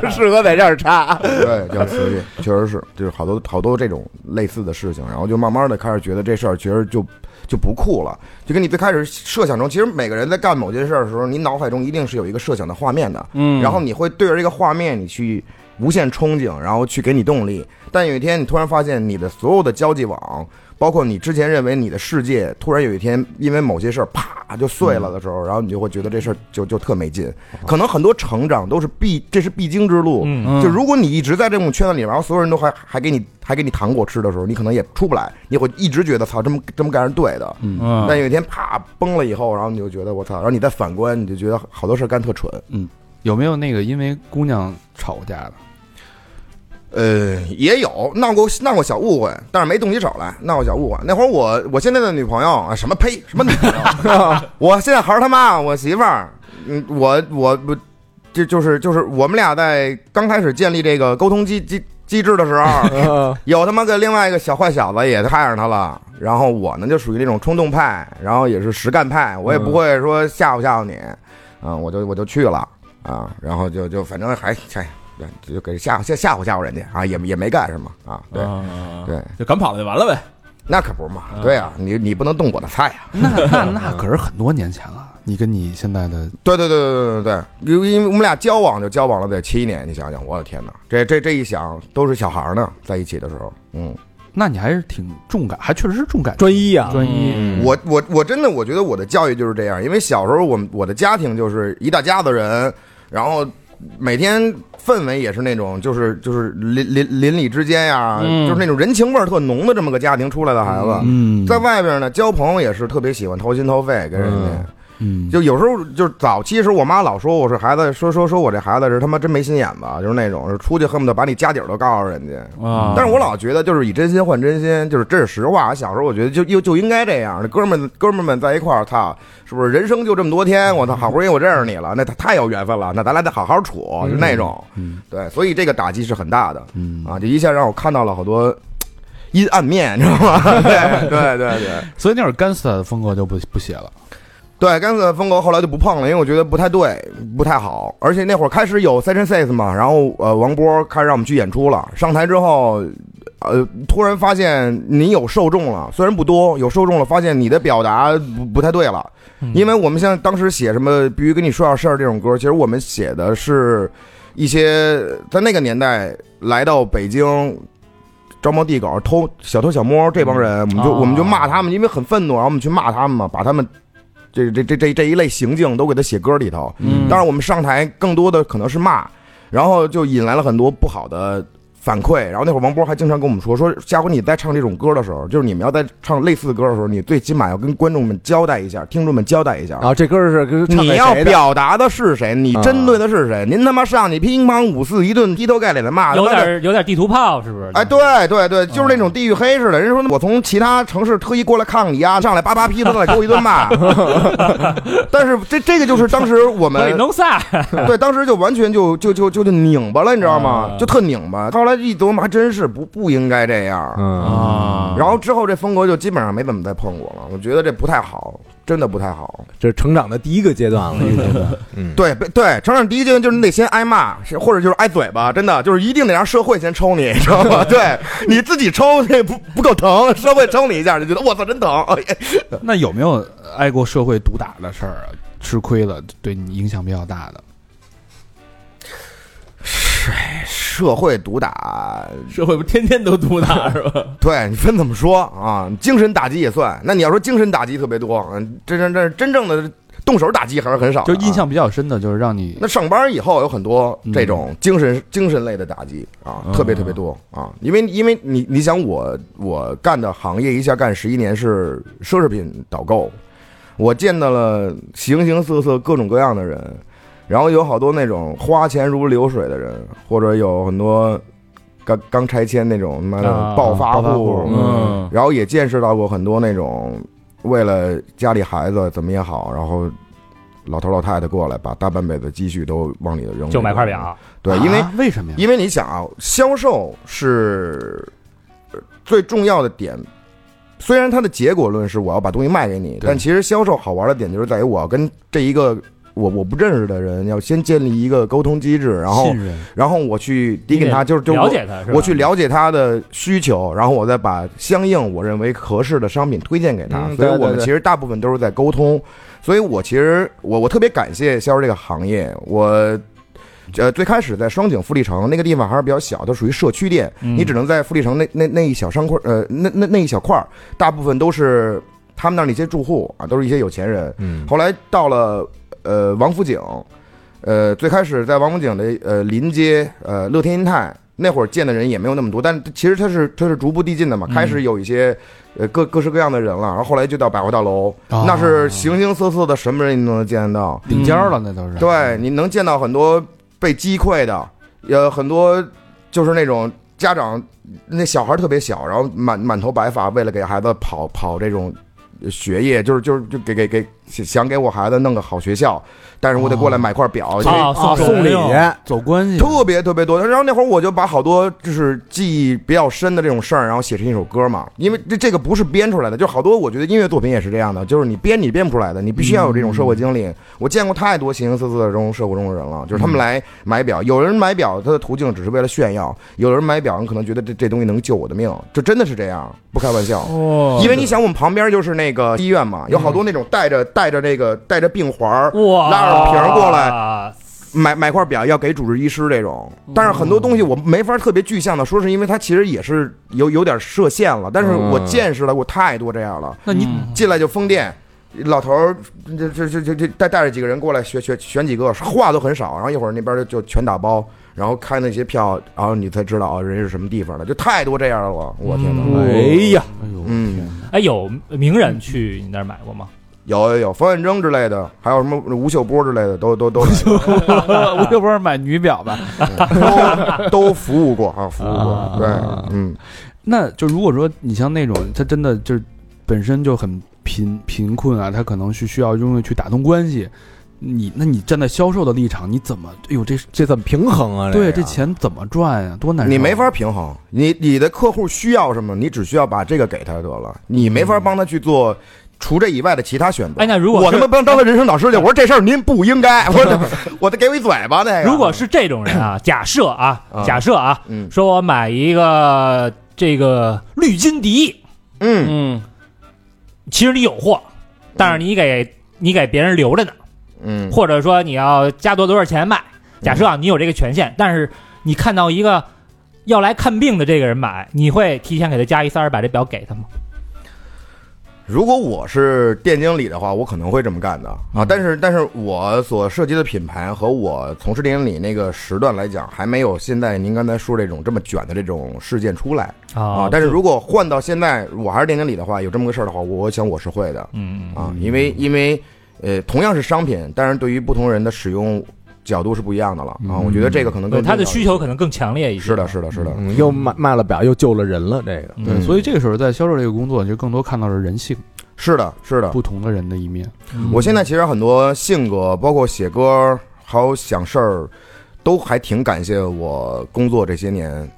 就适合在这儿插。对假瓷器，确实是，就是好多好多这种类似的事情，然后就慢慢的开始觉得这事儿其实就就不酷了，就跟你最开始设想中，其实每个人在干某件事儿的时候，你脑海中一定是有一个设想的画面的，嗯然后你会对着这个画面，你去无限憧憬，然后去给你动力。但有一天，你突然发现你的所有的交际网，包括你之前认为你的世界，突然有一天因为某些事儿啪就碎了的时候，然后你就会觉得这事儿就就特没劲。可能很多成长都是必这是必经之路。嗯就如果你一直在这种圈子里，然后所有人都还还给你还给你糖果吃的时候，你可能也出不来，你会一直觉得操这么这么干是对的。嗯但有一天啪崩了以后，然后你就觉得我操，然后你再反观，你就觉得好多事儿干特蠢。嗯有没有那个因为姑娘吵过架的？呃，也有闹过闹过小误会，但是没动起手来，闹过小误会。那会儿我我现在的女朋友啊，什么呸，什么女朋友？我现在还是他妈我媳妇儿。嗯，我我不，就就是就是我们俩在刚开始建立这个沟通机机机制的时候，有他妈个另外一个小坏小子也看上他了，然后我呢就属于那种冲动派，然后也是实干派，我也不会说吓唬吓唬你，啊、我就我就去了啊，然后就就反正还哎，就给吓吓吓唬吓唬人家啊，也也没干什么啊，对、啊对，就赶跑了就完了呗。那可不是嘛，对啊，你你不能动我的菜啊，那那那可是很多年前了。你跟你现在的对对对对对对对，因为我们俩交往就交往了得七年，你想想，我的天哪，这这这一想都是小孩儿呢，在一起的时候，嗯。那你还是挺重感，还确实是重感专一啊，专一。嗯我我我真的我觉得我的教育就是这样，因为小时候我们我的家庭就是一大家子人，然后每天氛围也是那种就是就是邻邻邻里之间呀，嗯。就是那种人情味儿特浓的这么个家庭出来的孩子，嗯，在外边呢交朋友也是特别喜欢掏心掏肺跟人家。嗯，就有时候就是早期时候，我妈老说我是孩子，说说说我这孩子是他妈真没心眼子，就是那种是出去恨不得把你家底儿都告诉人家。啊，但是我老觉得就是以真心换真心，就是这是实话。小时候我觉得就就就应该这样，那哥们儿哥们儿们在一块儿，操，是不是人生就这么多天？我操，好不容易我认识你了，那太有缘分了，那咱俩得好好处，就那种。嗯对，所以这个打击是很大的嗯啊，就一下让我看到了好多阴暗面，你知道吗？对对对对。所以那会儿 Gangsta 的风格就不不写了。对，干涩风格后来就不碰了，因为我觉得不太对，不太好。而且那会儿开始有 Session Six 嘛，然后呃，王波开始让我们去演出了。上台之后，呃，突然发现你有受众了，虽然不多，有受众了，发现你的表达不不太对了。因为我们像当时写什么必须跟你说点事儿这种歌，其实我们写的是一些在那个年代来到北京。招猫递狗、偷小偷小摸这帮人，我们就、哦我们就骂他们，因为很愤怒，然后我们去骂他们嘛，把他们这这这这这一类行径都给他写歌里头。嗯当然，我们上台更多的可能是骂，然后就引来了很多不好的反馈。然后那会儿王波还经常跟我们说，说下回你在唱这种歌的时候，就是你们要在唱类似的歌的时候，你最起码要跟观众们交代一下，听众们交代一下。啊，这歌是跟你要？表达的是谁？你针对的是谁？您他妈上去乒乓五四一顿劈头盖脸的骂，有点有点地图炮，是不是？哎，对对对，就是那种地域黑似的。人家说我从其他城市特意过来看看你呀，上来叭叭劈头再给我一顿骂。但是这这个就是当时我们，对当时就完全就就就就就拧巴了，你知道吗？就特拧巴。后来来一琢磨，还真是不不应该这样。嗯啊，然后之后这风格就基本上没怎么再碰过了，我觉得这不太好，真的不太好。这是成长的第一个阶段了，已经。嗯，对对，成长第一阶段就是你得先挨骂，或者就是挨嘴巴，真的就是一定得让社会先抽你，知道吗？对，你自己抽那不不够疼，社会抽你一下就觉得我操真疼。哎 那有没有挨过社会毒打的事儿啊？吃亏了，对你影响比较大的？社会毒打，社会不天天都毒打 是吧？对你分怎么说啊？精神打击也算。那你要说精神打击特别多，嗯，这这这真正的动手打击还是很少啊。就印象比较深的，就是让你那上班以后有很多这种精神、精神类的打击啊，嗯特别特别多啊。因为因为你你想我我干的行业一下干十一年是奢侈品导购，我见到了形形色色各种各样的人，然后有好多那种花钱如流水的人，或者有很多刚刚拆迁那种他妈的啊暴发户户，嗯，然后也见识到过很多那种为了家里孩子怎么也好，然后老头老太太过来把大半辈子积蓄都往里头扔，就买块。表，对，因为、啊为什么呀？因为你想啊，销售是呃最重要的点。虽然它的结果论是我要把东西卖给你，但其实销售好玩的点就是在于我要跟这一个我我不认识的人要先建立一个沟通机制，然后，然后我去递给他，就是就了我解他？我去了解他的需求，然后我再把相应我认为合适的商品推荐给他。嗯所以我们其实大部分都是在沟通。所以我其实我我特别感谢销售这个行业。我呃最开始在双井富力城那个地方还是比较小，它属于社区店，嗯你只能在富力城那那那一小商块呃那那那一小块儿，大部分都是他们那儿那些住户啊，都是一些有钱人。嗯后来到了呃王府井，呃最开始在王府井的呃临街呃乐天银泰那会儿见的人也没有那么多，但其实它是它是逐步递进的嘛，开始有一些呃各各式各样的人了，然后后来就到百货大楼，哦。那是形形色色的什么人你都能见得到，顶尖儿了，那都是。对，你能见到很多被击溃的，呃很多就是那种家长那小孩特别小，然后满满头白发，为了给孩子跑跑这种学业，就是就是就给给给想给我孩子弄个好学校，但是我得过来买块表，因为啊，啊，送送礼，走关系，特别特别多。然后那会儿我就把好多就是记忆比较深的这种事儿，然后写成一首歌嘛。因为这这个不是编出来的，就好多我觉得音乐作品也是这样的，就是你编你编不出来的，你必须要有这种社会经历。我见过太多形形色色的这种社会中的人了，就是他们来买表，有人买表他的途径只是为了炫耀，有人买表你可能觉得这这东西能救我的命，这真的是这样，不开玩笑。哦因为你想，我们旁边就是那个医院嘛，有好多那种带着带着那个带着病环儿哇，拉着瓶儿过来来，买买块表要给主治医师这种，但是很多东西我没法特别具象的说，是因为他其实也是有有点设限了。但是我见识了我太多这样了，那你进来就封店，老头儿这这这这这带带着几个人过来选选选几个，话都很少，然后一会儿那边就就全打包，然后开那些票，然后你才知道啊人是什么地方的，就太多这样了，我天哪！哎呀，哎呦，嗯，哎，有名人去你那儿买过吗？有有有，冯远征之类的，还有什么吴秀波之类的，都都都来过我又不是买女表吧？都都服务过啊，服务过啊，对，嗯。那就如果说你像那种他真的就是本身就很贫贫困啊，他可能是需要用去打通关系。你那你站在销售的立场，你怎么？哎呦，这这怎么平衡啊？对个这钱怎么赚呀？多难你没法平衡，你你的客户需要什么，你只需要把这个给他得了，你没法帮他去做除这以外的其他选择。哎，那如果我他妈不能当他人生导师去，我说这事儿您不应该，我得我得给我一嘴巴那个。如果是这种人啊，假设啊啊，假设啊，嗯说我买一个这个绿金迪，嗯嗯其实你有货，但是你给你给别人留着呢，嗯或者说你要加多多少钱卖。假设啊，你有这个权限，但是你看到一个要来看病的这个人买，你会提前给他加一三儿，把这表给他吗？如果我是店经理的话，我可能会这么干的啊。但是，但是我所涉及的品牌和我从事店经理那个时段来讲，还没有现在您刚才说这种这么卷的这种事件出来啊。但是如果换到现在，我还是店经理的话，有这么个事儿的话，我想我是会的嗯啊，因为因为呃，同样是商品，但是对于不同人的使用角度是不一样的了啊。我觉得这个可能对他的需求可能更强烈一些。是的，是的，是的。嗯，又卖卖了表，又救了人了，这个嗯对，所以这个时候在销售这个工作，就更多看到的是人性，是的，是的。不同的人的一面。我现在其实很多性格，包括写歌，还有想事儿，都还挺感谢我工作这些年，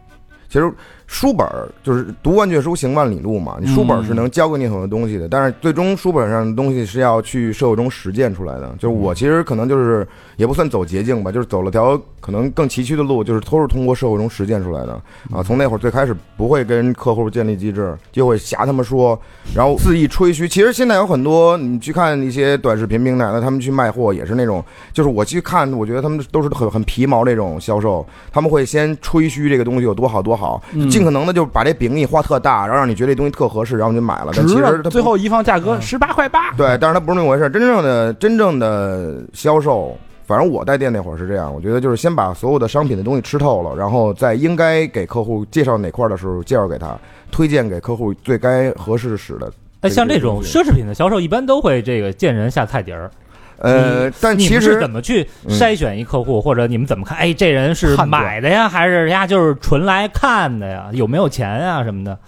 其实书本儿就是读万卷书，行万里路嘛。你书本儿是能教给你很多东西的，但是最终书本上的东西是要去社会中实践出来的。就是我其实可能就是也不算走捷径吧，就是走了条可能更崎岖的路，就是都是通过社会中实践出来的啊。从那会儿最开始不会跟客户建立机制，就会瞎他们说，然后肆意吹嘘。其实现在有很多你去看一些短视频平台的，他们去卖货也是那种，就是我去看，我觉得他们都是很很皮毛那种销售，他们会先吹嘘这个东西有多好多好，尽可能的就把这饼给你画特大，然后让你觉得这东西特合适，然后你就买了。但其实它最后一放价格十八块八，对，但是它不是那么回事。真正的真正的销售，反正我带店那会儿是这样，我觉得就是先把所有的商品的东西吃透了，然后在应该给客户介绍哪块儿的时候介绍给他，推荐给客户最该合适使的。哎，像这这种奢侈品的销售，一般都会这个见人下菜碟儿。呃，但其你们是实怎么去嗯筛选一客户，或者你们怎么看？哎，这人是买的呀，还是人家就是纯来看的呀？有没有钱啊什么的？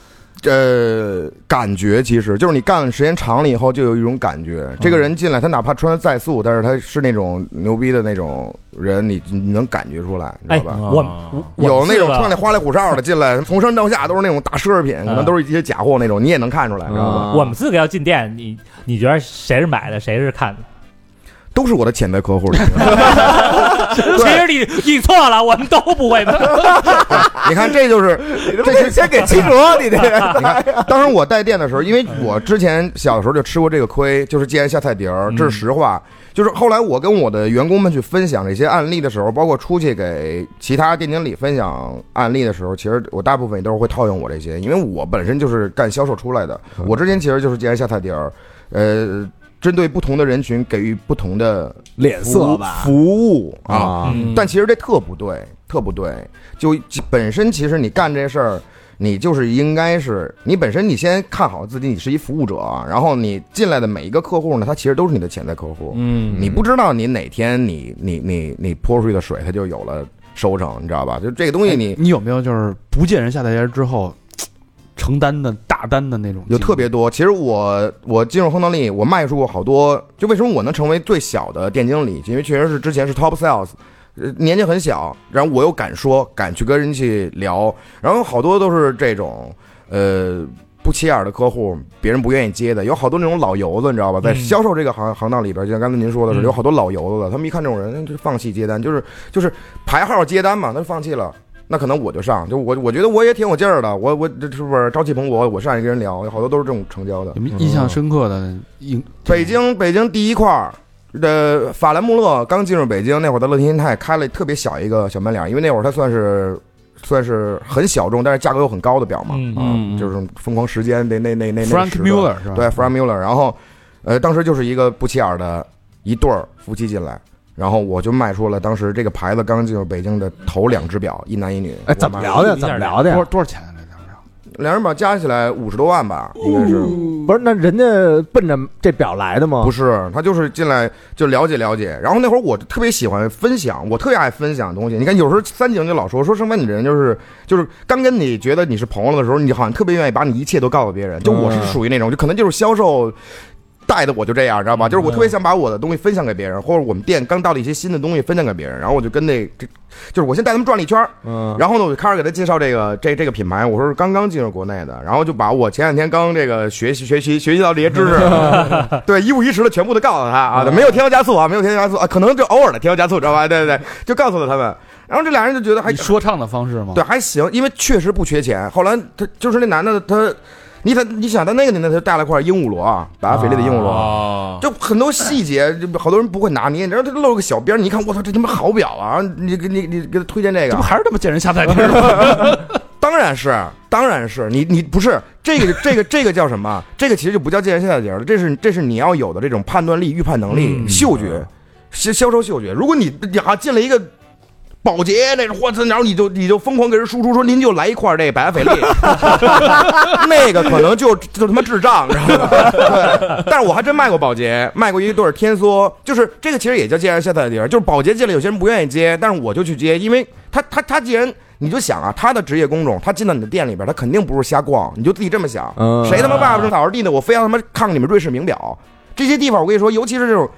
呃，感觉其实就是你干的时间长了以后，就有一种感觉，这个人进来，他哪怕穿的再素，但是他是那种牛逼的那种人，你你能感觉出来，你知道吧？哎我我有那种穿的花里胡哨的进来，从上到下都是那种大奢侈品，可能都是一些假货那种，你也能看出来，知道吧？我们四个要进店，你你觉得谁是买的，谁是看的？都是我的潜在客户。其实你你错了，我们都不会的。你看，这就是这是先给七折，你这个 你看，当时我带店的时候，因为我之前小的时候就吃过这个亏，就是既然下菜碟儿，这是实话。就是后来我跟我的员工们去分享这些案例的时候，包括出去给其他店经理分享案例的时候，其实我大部分也都是会套用我这些，因为我本身就是干销售出来的。我之前其实就是既然下菜碟儿，呃，针对不同的人群给予不同的脸色吧服务啊。但其实这特不对，特不对。就本身其实你干这事儿，你就是应该是你本身你先看好自己，你是一服务者，啊然后你进来的每一个客户呢，他其实都是你的潜在客户。嗯你不知道你哪天你你你你泼出去的水，它就有了收成，你知道吧？就这个东西你。你有没有就是不见人下台阶之后承担的大单的那种？有特别多，其实我我进入亨德利，我卖出过好多。就为什么我能成为最小的店经理？因为确实是之前是 top sales，年纪很小，然后我又敢说，敢去跟人去聊，然后好多都是这种呃不起眼的客户，别人不愿意接的，有好多那种老油子，你知道吧？在销售这个行行当里边，就像刚才您说的是，有好多老油子的，他们一看这种人就放弃接单，就是就是排号接单嘛，他就放弃了。那可能我就上，就我我觉得我也挺有劲儿的，我我这是不是朝气蓬勃？我上去跟人聊，有好多都是这种成交的有。没印象深刻的印？北京北京第一块儿的法兰穆勒刚进入北京那会儿，在乐天心态开了特别小一个小门脸，因为那会儿它算是算是很小众，但是价格又很高的表嘛，嗯就是疯狂时间那那那那那 Frank 时段 Mueller 是吧？对 Frank Mueller，然后呃当时就是一个不起眼的一对儿夫妻进来。然后我就卖出了当时这个牌子刚进入北京的头两只表，一男一女。哎，怎么聊的？怎么聊的呀多少？多少钱啊？这两表？两人表加起来五十多万吧，应该是。不是，那人家奔着这表来的吗？不是，他就是进来就了解了解。然后那会儿我特别喜欢分享，我特别爱分享东西。你看，有时候三井就老说说生凡，你这人就是就是刚跟你觉得你是朋友的时候，你好像特别愿意把你一切都告诉别人。就我是属于那种，就可能就是销售。带的我就这样，知道吗？就是我特别想把我的东西分享给别人，或者我们店刚到了一些新的东西分享给别人，然后我就跟那这，就是我先带他们转了一圈，嗯，然后呢，我就开始给他介绍这个这这个品牌，我说是刚刚进入国内的，然后就把我前两天刚这个学习学习学习到这些知识，对一五一十的全部都告诉他啊，没有添油加醋啊，没有添油加醋啊，可能就偶尔的添油加醋，知道吧？对对对，就告诉了他们，然后这俩人就觉得还以说唱的方式吗？对还行，因为确实不缺钱。后来他就是那男的他。你他你想，他那个年代他带了块鹦鹉螺啊，百达翡丽的鹦鹉螺，哦，就很多细节，就好多人不会拿捏。你知道他露个小边儿，你一看，我操，这他妈好表啊！你给你你给他推荐这个这不，还是他妈见人下菜碟儿吗？当然是，当然是你你不是这个这个这个叫什么？这个其实就不叫见人下菜碟了，这是这是你要有的这种判断力、预判能力、嗯嗅觉、销销售嗅觉。如果你你好进了一个。保洁那种，我操！然后你就你就疯狂给人输出说您就来一块这百达翡丽，那个可能就就他妈智障，你知道吗？对，但是我还真卖过保洁，卖过一对儿天梭，就是这个其实也叫见人下菜碟儿，就是保洁进来有些人不愿意接，但是我就去接，因为他他他既然你就想啊，他的职业工种，他进到你的店里边，他肯定不是瞎逛，你就自己这么想，嗯谁他妈爸爸正扫着地呢，我非要他妈看看你们瑞士名表，这些地方我跟你说，尤其是这种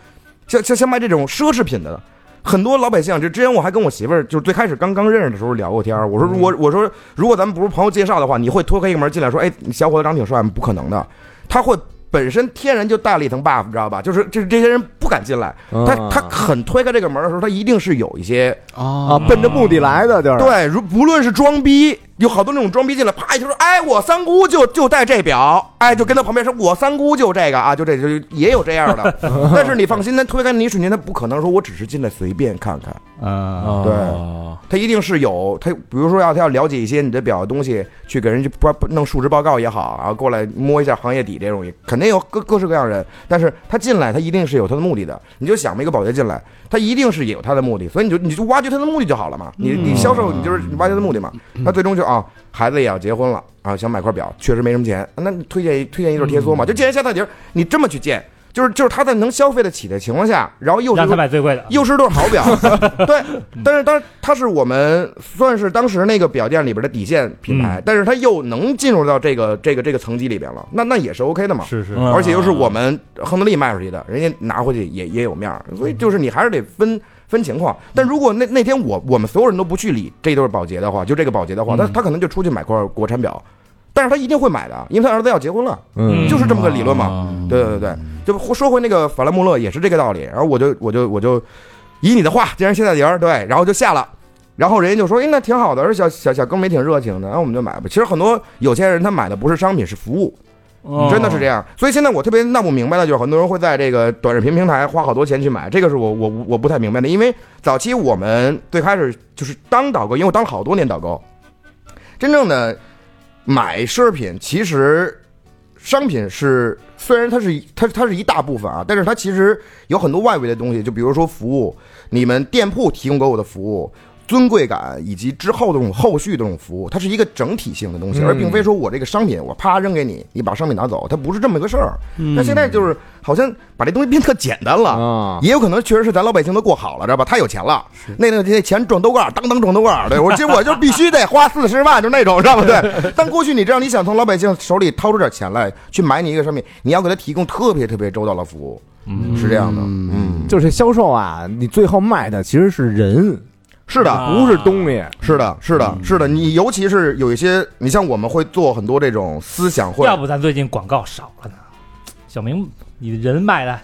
像像像卖这种奢侈品的，很多老百姓，就之前我还跟我媳妇儿，就是最开始刚刚认识的时候聊过天儿。我说，如果我说如果咱们不是朋友介绍的话，你会推开一个门进来说，哎，你小伙子长挺帅吗？不可能的，他会本身天然就带了一层 buff，你知道吧？就是这这些人不敢进来，他他肯推开这个门的时候，他一定是有一些啊，奔着目的来的，就是对，如不论是装逼，有好多那种装逼进来，啪一就说，哎，我三姑就就戴这表，哎，就跟他旁边说，我三姑就这个啊，就这就也有这样的。但是你放心，他推开那一瞬间，他不可能说我只是进来随便看看，啊，对哦他一定是有他，比如说要他要了解一些你的表的东西，去给人去弄述职报告也好，然后过来摸一下行业底这种，也肯定有各各式各样人。但是他进来，他一定是有他的目的的。你就想吧，一个保洁进来，他一定是有他的目的，所以你就你就挖掘他的目的就好了嘛。你你销售，你就是你挖掘他的目的嘛。他最终就啊，孩子也要结婚了啊，想买块表，确实没什么钱，那你推荐一推荐一对贴梭嘛，就见人下菜碟儿，你这么去见，就是就是他在能消费得起的情况下，然后又是让他买最贵的，又是对好表，对，但是当然它是我们算是当时那个表店里边的底线品牌，但是它又能进入到这个这个这个层级里边了，那那也是 OK 的嘛。是是，嗯而且又是我们亨德利卖出去的，人家拿回去也也有面儿，所以就是你还是得分分情况。但如果那那天我我们所有人都不去理这对保洁的话，就这个保洁的话，他他可能就出去买块国产表，但是他一定会买的，因为他儿子要结婚了，嗯就是这么个理论嘛。啊对对对对，就说回那个法兰穆勒也是这个道理。然后我就我就我就以你的话，既然现在碟儿对，然后就下了。然后人家就说：“哎，那挺好的，而小小小哥们也挺热情的。”然后我们就买吧。其实很多有钱人他买的不是商品，是服务，真的是这样。所以现在我特别闹不明白的就是，很多人会在这个短视频平台花好多钱去买，这个是我我我不太明白的。因为早期我们最开始就是当导购，因为我当了好多年导购，真正的买奢侈品，其实商品是虽然它是它它是一大部分啊，但是它其实有很多外围的东西，就比如说服务，你们店铺提供给我的服务。尊贵感以及之后的这种后续的这种服务，它是一个整体性的东西，而并非说我这个商品我啪扔给你，你把商品拿走，它不是这么一个事儿。那现在就是好像把这东西变特简单了，啊，也有可能确实是咱老百姓都过好了，知道吧？他有钱了，那那那钱撞兜盖儿，当当撞兜盖儿，对我今 我就必须得花四十万，就那种，知道吧？对。但过去你知道，你想从老百姓手里掏出点钱来去买你一个商品，你要给他提供特别特别周到的服务，嗯是这样的，嗯，就是销售啊，你最后卖的其实是人，是的。啊不是东西。是的，是的，是的，你尤其是有一些，你像我们会做很多这种思想会，要不咱最近广告少了呢？小明，你人卖的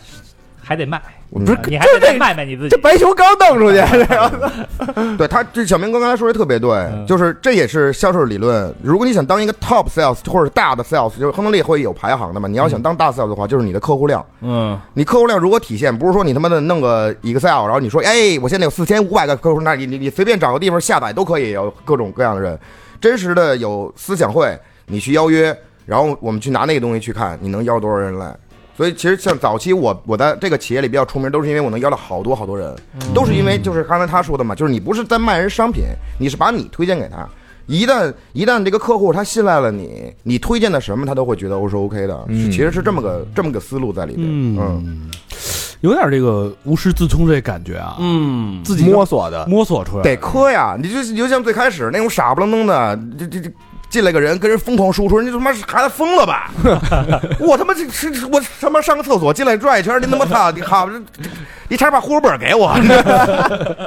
还得卖，不是你还得再卖卖你自己。这白熊刚弄出去，这个对他，这小明哥刚才说的特别对，嗯就是这也是销售理论。如果你想当一个 top sales 或者大的 sales，就是亨德利会有排行的嘛。你要想当大 sales 的话，就是你的客户量。嗯你客户量如果体现，不是说你他妈的弄个 Excel，然后你说，哎，我现在有四千五百个客户，那你你你随便找个地方下载都可以有各种各样的人。真实的有思想会，你去邀约，然后我们去拿那个东西去看，你能邀多少人来。所以其实像早期我我在这个企业里比较出名，都是因为我能邀了好多好多人，都是因为就是刚才他说的嘛，就是你不是在卖人商品，你是把你推荐给他。一旦一旦这个客户他信赖了你，你推荐的什么他都会觉得我是 OK 的，嗯其实是这么个这么个思路在里面。嗯嗯，有点这个无师自通这感觉啊，嗯，自己摸索的，摸索出来，得磕呀！你就你就像最开始那种傻不愣登的，这这这进来个人跟人疯狂输出，人家他妈孩子疯了吧？我他妈这是我他妈上个厕所进来转一圈，你他妈操你好，你差点把户口本给我，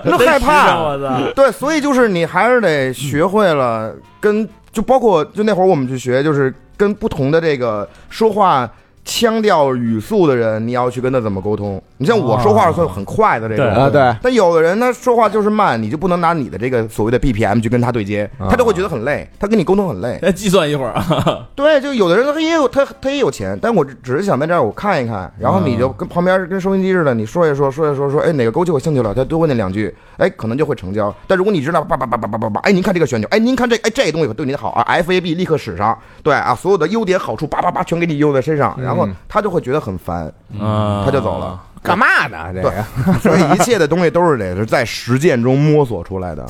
你都害怕。我操！对，所以就是你还是得学会了跟，就包括就那会儿我们去学，就是跟不同的这个说话腔调语速的人，你要去跟他怎么沟通。你像我说话算很快的这种，对啊，对，但有的人呢说话就是慢，你就不能拿你的这个所谓的 BPM 去跟他对接，啊他就会觉得很累，他跟你沟通很累。再计算一会儿啊，对，就有的人他也有他他也有钱，但我只只是想在这儿我看一看，然后你就跟旁边跟收音机似的，你说一说说一说说，哎哪个勾起我兴趣了，他多问那两句，哎可能就会成交。但如果你知道叭叭叭叭叭叭叭，哎您看这个旋钮，哎您看这哎这东西对你好啊，FAB 立刻使上，对啊所有的优点好处叭叭叭全给你用在身上，然后嗯他就会觉得很烦，嗯他就走了。干嘛呢？这个所以一切的东西都是得是在实践中摸索出来的。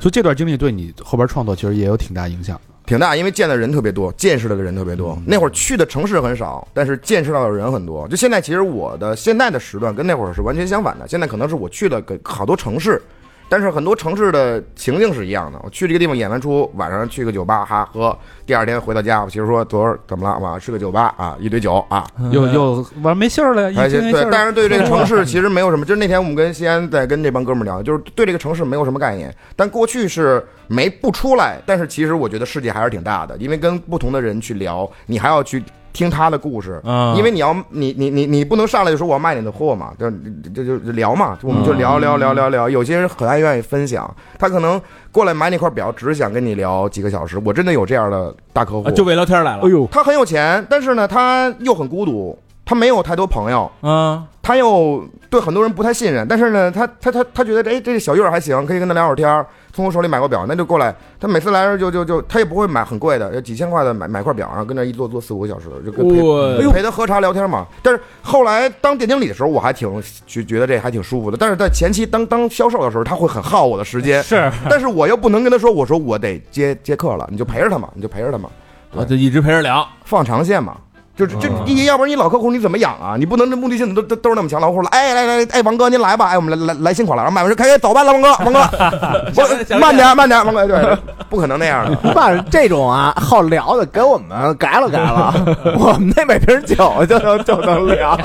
所以这段经历对你后边创作其实也有挺大影响。挺大，因为见的人特别多，见识到的人特别多。那会儿去的城市很少，但是见识到的人很多。就现在，其实我的现在的时段跟那会儿是完全相反的。现在可能是我去了个好多城市，但是很多城市的情境是一样的。我去这个地方演完出，晚上去个酒吧哈喝，第二天回到家，我媳妇说昨儿怎么了？晚上去个酒吧啊，一堆酒啊，又又完没信儿了，一而且对，听没信儿但是对这个城市其实没有什么。就是那天我们跟西安在跟这帮哥们儿聊，就是对这个城市没有什么概念。但过去是没不出来，但是其实我觉得世界还是挺大的，因为跟不同的人去聊，你还要去听他的故事。嗯因为你要你你你你不能上来就说我要卖你的货嘛，就就就就聊嘛，我们就聊聊聊聊聊。有些人很爱愿意分享，他可能过来买那块表，只是想跟你聊几个小时。我真的有这样的大客户啊，就为聊天来了。哎呦，他很有钱，但是呢，他又很孤独，他没有太多朋友。嗯，他又对很多人不太信任，但是呢，他他他他觉得哎，这个小月儿还行，可以跟他聊会儿天儿，从我手里买过表，那就过来。他每次来的时候就就就他也不会买很贵的，几千块的买买块表，然后跟那一坐坐四五个小时，就跟陪哇陪他喝茶聊天嘛。但是后来当店经理的时候，我还挺觉觉得这还挺舒服的。但是在前期当当销售的时候，他会很耗我的时间，是但是我又不能跟他说，我说我得接接客了，你就陪着他嘛，你就陪着他嘛，啊，就一直陪着聊。放长线嘛。就是就你要不然你老客户你怎么养啊？你不能这目的性都都都是那么强。老客户了，哎来来来，哎王哥您来吧，哎我们来来来新款了，然后买完车开开走吧，来王哥王哥，我慢点慢点，王哥对，不可能那样的。把这种啊好聊的给我们改了改了，我们那每瓶酒就能就能聊，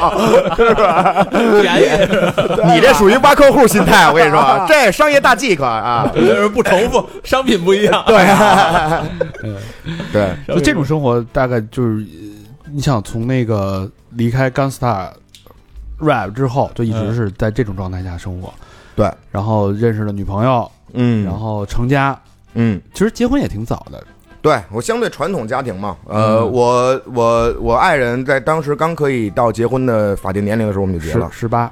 是吧？便宜，你这属于挖客户心态，我跟你说，这商业大忌可啊。就是不重复，商品不一样。对对，就这种生活，大概就是，呃你想从那个离开 Gunstar rap 之后，就一直是在这种状态下生活。对，然后认识了女朋友，嗯然后成家，嗯。其实结婚也挺早的。对我相对传统家庭嘛，呃，嗯我我我爱人在当时刚可以到结婚的法定年龄的时候，我们就结了。十八，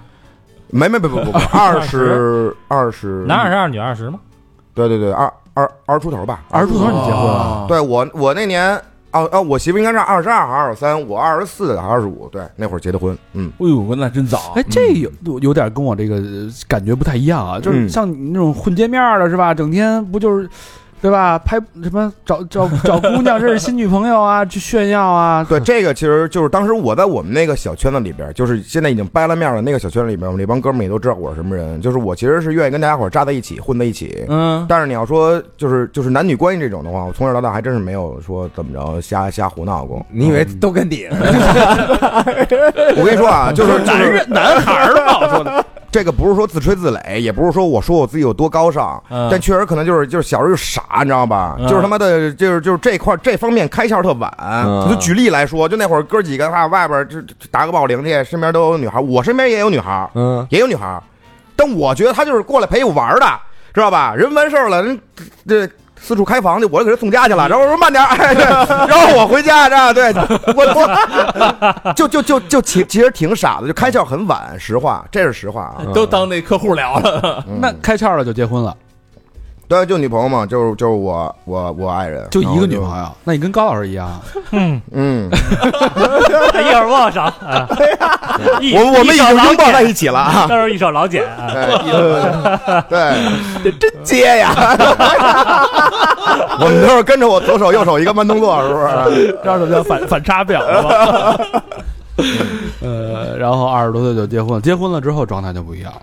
没没不不不 不，二十二十，男二十二，女二十吗？对对对，二二二十出头吧，二十出头你结婚了，哦对我我那年哦哦，我媳妇应该是二十二还是二十三，我二十四还是二十五，对，那会儿结的婚，嗯，哎呦，那真早。哎，这有有点跟我这个呃感觉不太一样啊，就是嗯像你那种混街面儿的是吧？整天不就是，对吧？拍什么找找找姑娘认识新女朋友啊，去炫耀啊，对，这个其实就是当时我在我们那个小圈子里边，就是现在已经掰了面了那个小圈子里边，我们那帮哥们也都知道我是什么人，就是我其实是愿意跟大家伙扎在一起，混在一起。嗯，但是你要说就是就是男女关系这种的话，我从小到大还真是没有说怎么着瞎瞎胡闹过。你以为都跟你似的？我跟你说啊，就是 男人男孩儿嘛，我说的，这个不是说自吹自擂，也不是说我说我自己有多高尚，嗯但确实可能就是就是小时候就傻，你知道吧？嗯就是他妈的，就是就是这块这方面开窍特晚。嗯就举例来说，就那会儿哥几个哈外边就就打个保龄去，身边都有女孩，我身边也有女孩，嗯，也有女孩，但我觉得他就是过来陪我玩的，知道吧？人完事儿了，人这。四处开房去，我就给他送家去了。然后我说慢点，哎，对，然后我回家，这样对，我我 就就就就其其实挺傻的，就开窍很晚，实话，这是实话啊。都当那客户聊了。嗯那开窍了就结婚了，对，就女朋友嘛，就是就是我我我爱人，就一个女，朋友，那你跟高老师一样啊，嗯，嗯，一会儿握手我我们已经拥抱在一起，了啊，都是一手老茧啊。对，对，真接呀！我们都是跟着我左手右手一个慢动作，是不是？知道什么叫反反差表？呃，然后二十多岁就结婚，结婚了之后状态就不一样了。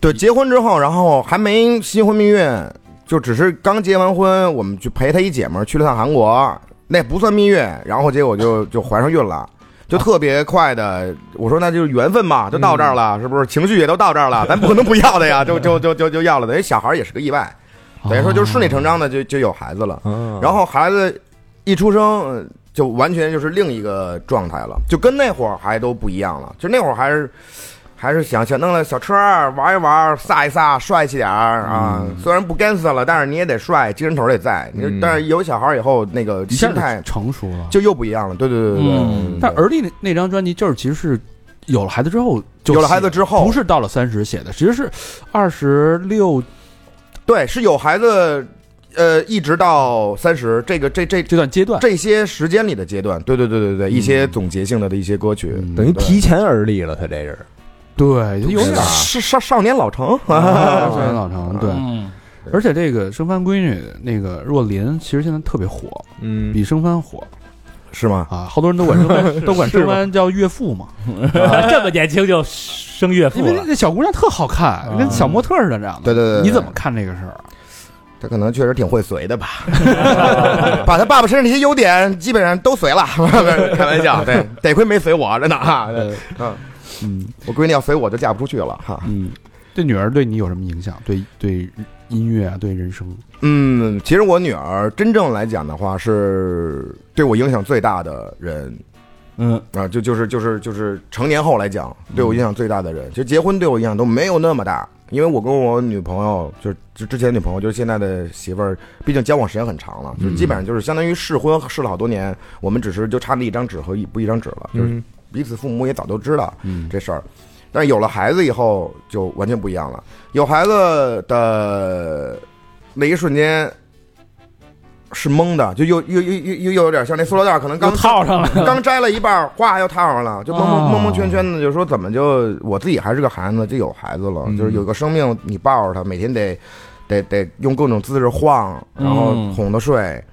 对，结婚之后，然后还没新婚蜜月，就只是刚结完婚，我们去陪她一姐们儿去了趟韩国，那不算蜜月，然后结果就就怀上孕了。就特别快的，我说那就是缘分嘛，就到这儿了，是不是？情绪也都到这儿了，咱不可能不要的呀，就就就就就要了。等于小孩也是个意外，等于说就是顺理成章的就就有孩子了。然后孩子一出生，呃就完全就是另一个状态了，就跟那会儿还都不一样了。就那会儿还是还是想想弄了小车玩一玩，飒一飒，帅气点儿啊。虽然不 gangster 了，但是你也得帅，精神头儿得在。你嗯但是有小孩以后，那个心态成熟了。就又不一样了。对对对对对嗯。但而立那那张专辑就是其实是有了孩子之后就有了孩子之后不是到了三十写的，其实是二十六对是有孩子，呃，一直到三十这个这这这段阶段，这些时间里的阶段。对对对对对，一些总结性的的一些歌曲，嗯等于提前而立了，他这是。对，有点是少少少年老成。啊 少年老成，对。嗯，而且这个生番闺女那个若琳，其实现在特别火，嗯比生番火。是吗？啊，好多人都管生番 都管生番叫岳父嘛，这么年轻就生岳父了，因为那小姑娘特好看，跟小模特似的这样的。对对对对你怎么看这个事儿？他可能确实挺会随的吧，把他爸爸身上那些优点基本上都随了，开玩笑，对，得亏没随我，真的哈，嗯，嗯我闺女要随我就嫁不出去了哈。嗯，这女儿对你有什么影响？对对音乐啊，对人生？嗯，其实我女儿真正来讲的话，是对我影响最大的人嗯啊，就就是就是就是成年后来讲，对我影响最大的人。其实结婚对我影响都没有那么大，因为我跟我女朋友，就是就之前女朋友，就是现在的媳妇儿，毕竟交往时间很长了，就基本上就是相当于试婚试了好多年，我们只是就差那一张纸和一不一张纸了，就是嗯彼此父母也早都知道嗯这事儿。但是有了孩子以后就完全不一样了。有孩子的那一瞬间是懵的，就又又又又又又有点像那塑料袋，可能刚套上了，刚摘了一半，哗又套上了，就懵懵哦懵懵圈圈的，就说怎么就我自己还是个孩子，就有孩子了，嗯就是有个生命，你抱着他，每天得得得用各种姿势晃，然后嗯哄他睡，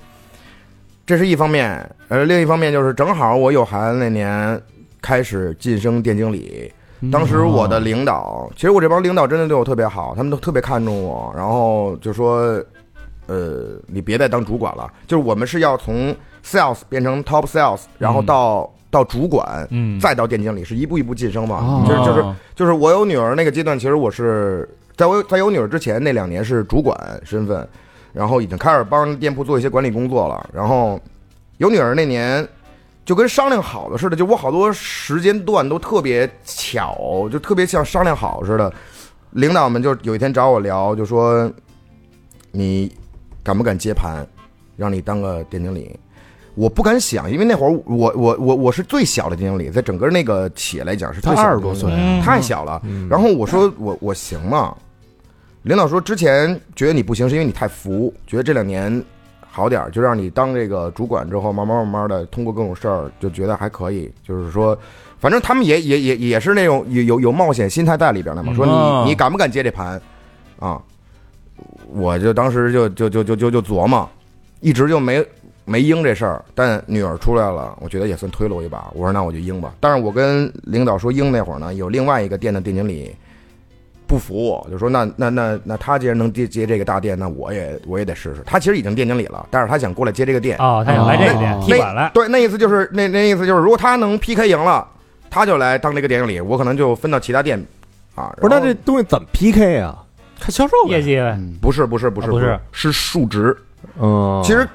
这是一方面。呃，另一方面就是正好我有孩子那年开始晋升店经理，当时我的领导，其实我这帮领导真的对我特别好，他们都特别看重我，然后就说，呃，你别再当主管了，就是我们是要从 sales 变成 top sales，然后到、到主管，嗯，再到店经理，是一步一步晋升嘛。哦。就是就是就是我有女儿那个阶段，其实我是在我在有女儿之前那两年是主管身份，然后已经开始帮店铺做一些管理工作了。然后有女儿那年，就跟商量好的似的，就我好多时间段都特别巧，就特别像商量好似的。领导们就有一天找我聊，就说你敢不敢接盘，让你当个店经理？我不敢想，因为那会儿我我我我是最小的店经理，在整个那个企业来讲是最他小的20多岁嗯太小了。嗯然后我说我我行吗？领导说之前觉得你不行，是因为你太浮，觉得这两年好点儿，就让你当这个主管之后，慢慢慢慢的通过各种事儿，就觉得还可以。就是说，反正他们也也也也是那种有有有冒险心态在里边的嘛。说嗯你你敢不敢接这盘啊？我就当时就就就就就就琢磨，一直就没没应这事儿。但女儿出来了，我觉得也算推了我一把。我说那我就应吧。但是我跟领导说应那会儿呢，有另外一个店的店经理不服我，就说那那那那他既然能接接这个大店，那我也我也得试试。他其实已经店经理了，但是他想过来接这个店。哦，他想来这个店哦踢馆来，对，那意思就是那那意思就是，如果他能 PK 赢了，他就来当这个店经理，我可能就分到其他店啊。不是，那这东西怎么 PK 啊？看销售业绩呗嗯不是不是不是啊不是是数值。嗯，其实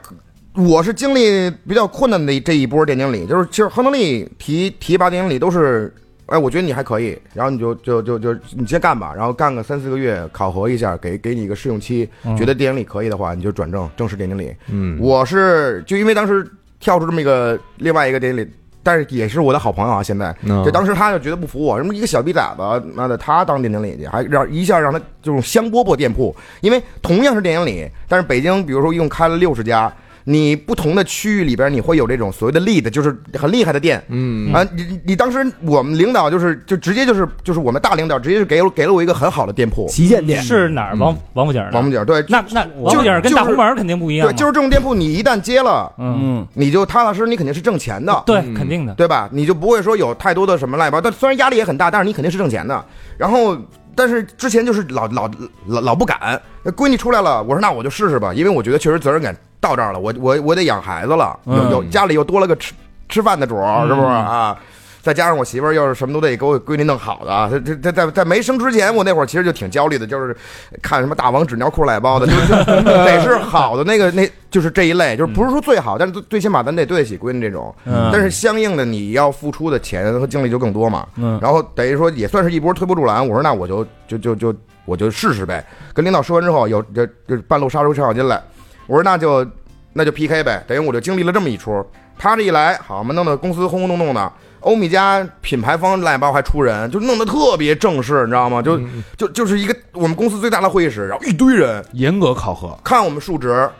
我是经历比较困难的这一波店经理，就是其实亨德利提提拔店经理都是，哎，我觉得你还可以，然后你就就就就你先干吧，然后干个三四个月，考核一下，给给你一个试用期，嗯觉得店经理可以的话，你就转正正式店经理。嗯，我是就因为当时跳出这么一个另外一个店经理。但是也是我的好朋友啊，现在嗯就当时他就觉得不服我，什么一个小逼崽子，妈的他当店经理去，还让一下让他这种香饽饽店铺，因为同样是店经理，但是北京比如说一共开了六十家，你不同的区域里边你会有这种所谓的 lead，就是很厉害的店。嗯。啊，你你你当时我们领导就是就直接就是就是我们大领导直接就给了给了我一个很好的店铺，旗舰店。是哪儿？王王府井王府井对那那王府井跟大红门肯定不一样，对，就是这种店铺，你一旦接了，嗯，嗯你就踏踏实实，你肯定是挣钱的。对，嗯。肯定的，对吧？你就不会说有太多的什么乱七八糟，但虽然压力也很大，但是你肯定是挣钱的。然后，但是之前就是老老老老不敢，闺女出来了，我说那我就试试吧，因为我觉得确实责任感到这儿了，我我我得养孩子了，有有嗯家里又多了个吃吃饭的主儿，是不是啊？再加上我媳妇儿又是什么都得给我闺女弄好的啊，这这在在在没生之前，我那会儿其实就挺焦虑的，就是看什么大王纸尿裤奶包的，就是 得是好的那个那就是这一类，就是不是说最好，但是最最起码咱得对得起闺女这种。嗯，但是相应的你要付出的钱和精力就更多嘛。嗯然后等于说也算是一波推波助澜。我说那我就就就就我就试试呗。跟领导说完之后，有这这半路杀出程咬金来，我说那就那就 PK 呗。等于我就经历了这么一出。他这一来，好嘛，弄得公司轰轰动动的。欧米茄品牌方乱七八糟还出人，就弄得特别正式，你知道吗？就就就是一个我们公司最大的会议室，然后一堆人严格考核，看我们数值。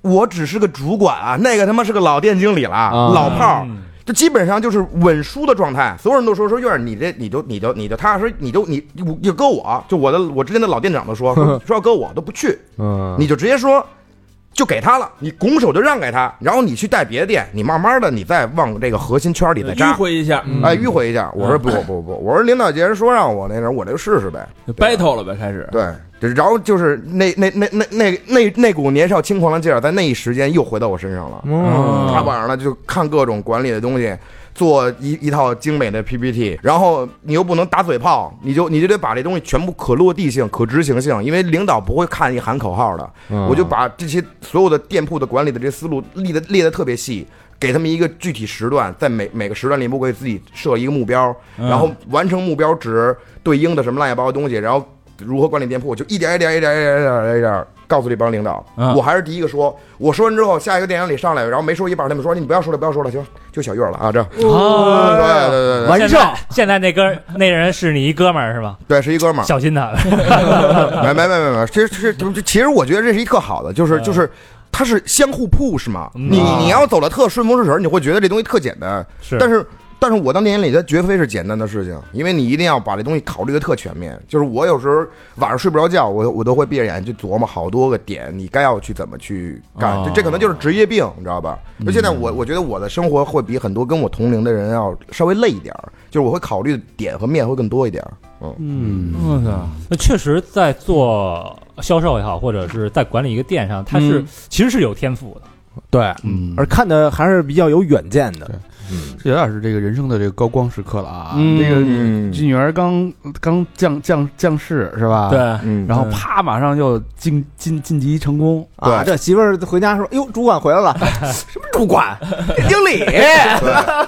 我只是个主管啊，那个他妈是个老店经理了，啊老炮儿。嗯就基本上就是稳输的状态，所有人都说说院儿，你这你就你就你就踏实，你就你你就搁我，就我的我之前的老店长都说说 说要搁我都不去，嗯，你就直接说就给他了，你拱手就让给他，然后你去带别的店，你慢慢的你再往这个核心圈里再迂。回一下哎，迂回一下。我说不不不，我说领导既然说让我那阵儿，我就试试呗。，battle 了呗，开始。对，这然后就是那那那那那那那股年少轻狂的劲儿，在那一时间又回到我身上了。嗯大晚上了就看各种管理的东西，做一一套精美的 PPT，然后你又不能打嘴炮，你就你就得把这东西全部可落地性、可执行性，因为领导不会看你喊口号的。嗯我就把这些所有的店铺的管理的这思路列的列的特别细。给他们一个具体时段，在每每个时段里，我给自己设一个目标，然后完成目标值对应的什么乱七八糟的东西，然后如何管理店铺，就一点一点一点一点一点一点告诉这帮领导。嗯我还是第一个说，我说完之后，下一个电影里上来，然后没说一半，他们说你不要说了，不要说了，行，就小月了啊，这，哦，对对对对完胜现在现在那哥那人是你一哥们儿是吧？对，是一哥们儿，小心他。没没没没没，其实其实其实我觉得这是一特好的，就是就是。他是相互 push 嘛，你你要走的特顺风顺水，你会觉得这东西特简单。是但是但是我当店经理，它绝非是简单的事情，因为你一定要把这东西考虑的特全面。就是我有时候晚上睡不着觉，我我都会闭着眼去琢磨好多个点，你该要去怎么去干。哦这这可能就是职业病，你知道吧？就现在我我觉得我的生活会比很多跟我同龄的人要稍微累一点儿，就是我会考虑的点和面会更多一点儿。嗯，嗯，我操，那确实，在做销售也好，或者是在管理一个店上，他是、嗯其实是有天赋的。对，嗯，而看的还是比较有远见的对。这有点是这个人生的这个高光时刻了啊！嗯这个嗯女儿刚刚降降降世是吧？对，，嗯然后啪，马上就晋晋晋级成功。啊，这媳妇儿回家说：“哟，主管回来了，什么主管？经理。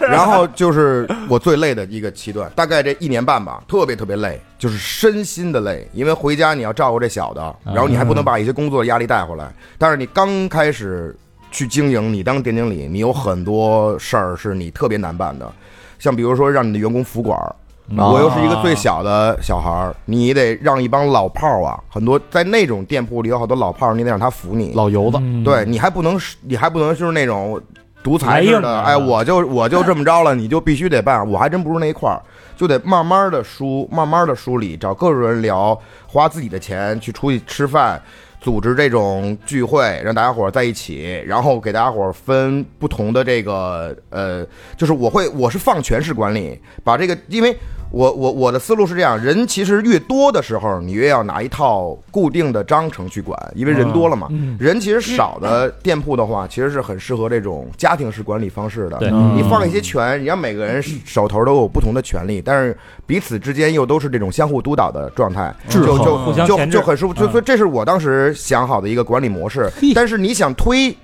然后就是我最累的一个期段，大概这一年半吧，特别特别累，就是身心的累，因为回家你要照顾这小的，然后你还不能把一些工作压力带回来。但是你刚开始去经营，你当店经理，你有很多事儿是你特别难办的，像比如说让你的员工服管儿。我又是一个最小的小孩儿，你得让一帮老炮儿啊，很多在那种店铺里有好多老炮儿，你得让他服你。老油子，嗯对你还不能是，你还不能就是那种独裁似的，来硬的哎，我就我就这么着了，你就必须得办。我还真不是那一块儿，就得慢慢的梳，慢慢的梳理，找各种人聊，花自己的钱去出去吃饭。组织这种聚会，让大家伙儿在一起，然后给大家伙儿分不同的这个呃，就是我会我是放权式管理，把这个，因为我我我的思路是这样，人其实越多的时候，你越要拿一套固定的章程去管，因为人多了嘛。嗯人其实少的店铺的话，其实是很适合这种家庭式管理方式的。对你放一些权，你让每个人手头都有不同的权利，但是彼此之间又都是这种相互督导的状态，就就就就很舒服。所以这是我当时想好的一个管理模式。但是你想推。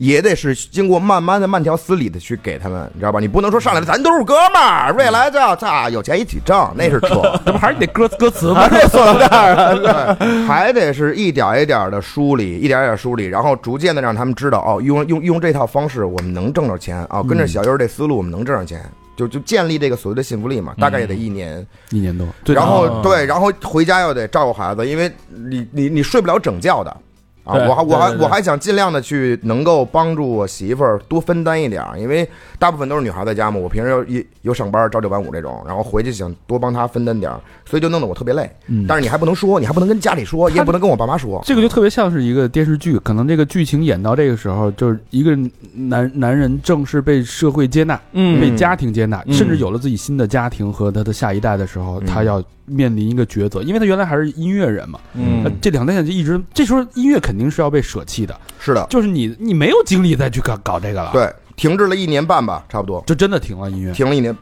也得是经过慢慢的、慢条斯理的去给他们，你知道吧？你不能说上来咱都是哥们儿，未来就操有钱一起挣，那是扯。这不还是得歌歌词吗？这塑料袋儿啊，对，还得是一点一点的梳理，一点一点梳理，然后逐渐的让他们知道，哦，用用用这套方式，我们能挣着钱啊、跟着小优这思路，我们能挣着钱，就就建立这个所谓的信服力嘛，大概也得一年。一年多，对然后哦对，然后回家又得照顾孩子，因为你你你睡不了整觉的。啊，我还我还我还想尽量的去能够帮助我媳妇儿多分担一点儿，因为大部分都是女孩在家嘛，我平时又一有上班朝九晚五这种，然后回去想多帮她分担点儿，所以就弄得我特别累。嗯但是你还不能说，你还不能跟家里说，你也不能跟我爸妈说。这个就特别像是一个电视剧，可能这个剧情演到这个时候，就是一个男男人正式被社会接纳，嗯被家庭接纳，嗯甚至有了自己新的家庭和他的下一代的时候，嗯他要面临一个抉择，因为他原来还是音乐人嘛，嗯。那这两代人就一直，这时候音乐肯定是要被舍弃的，是的，就是你你没有精力再去搞搞这个了，，对，停滞了一年半吧，差不多。就真的停了音乐，停了一年，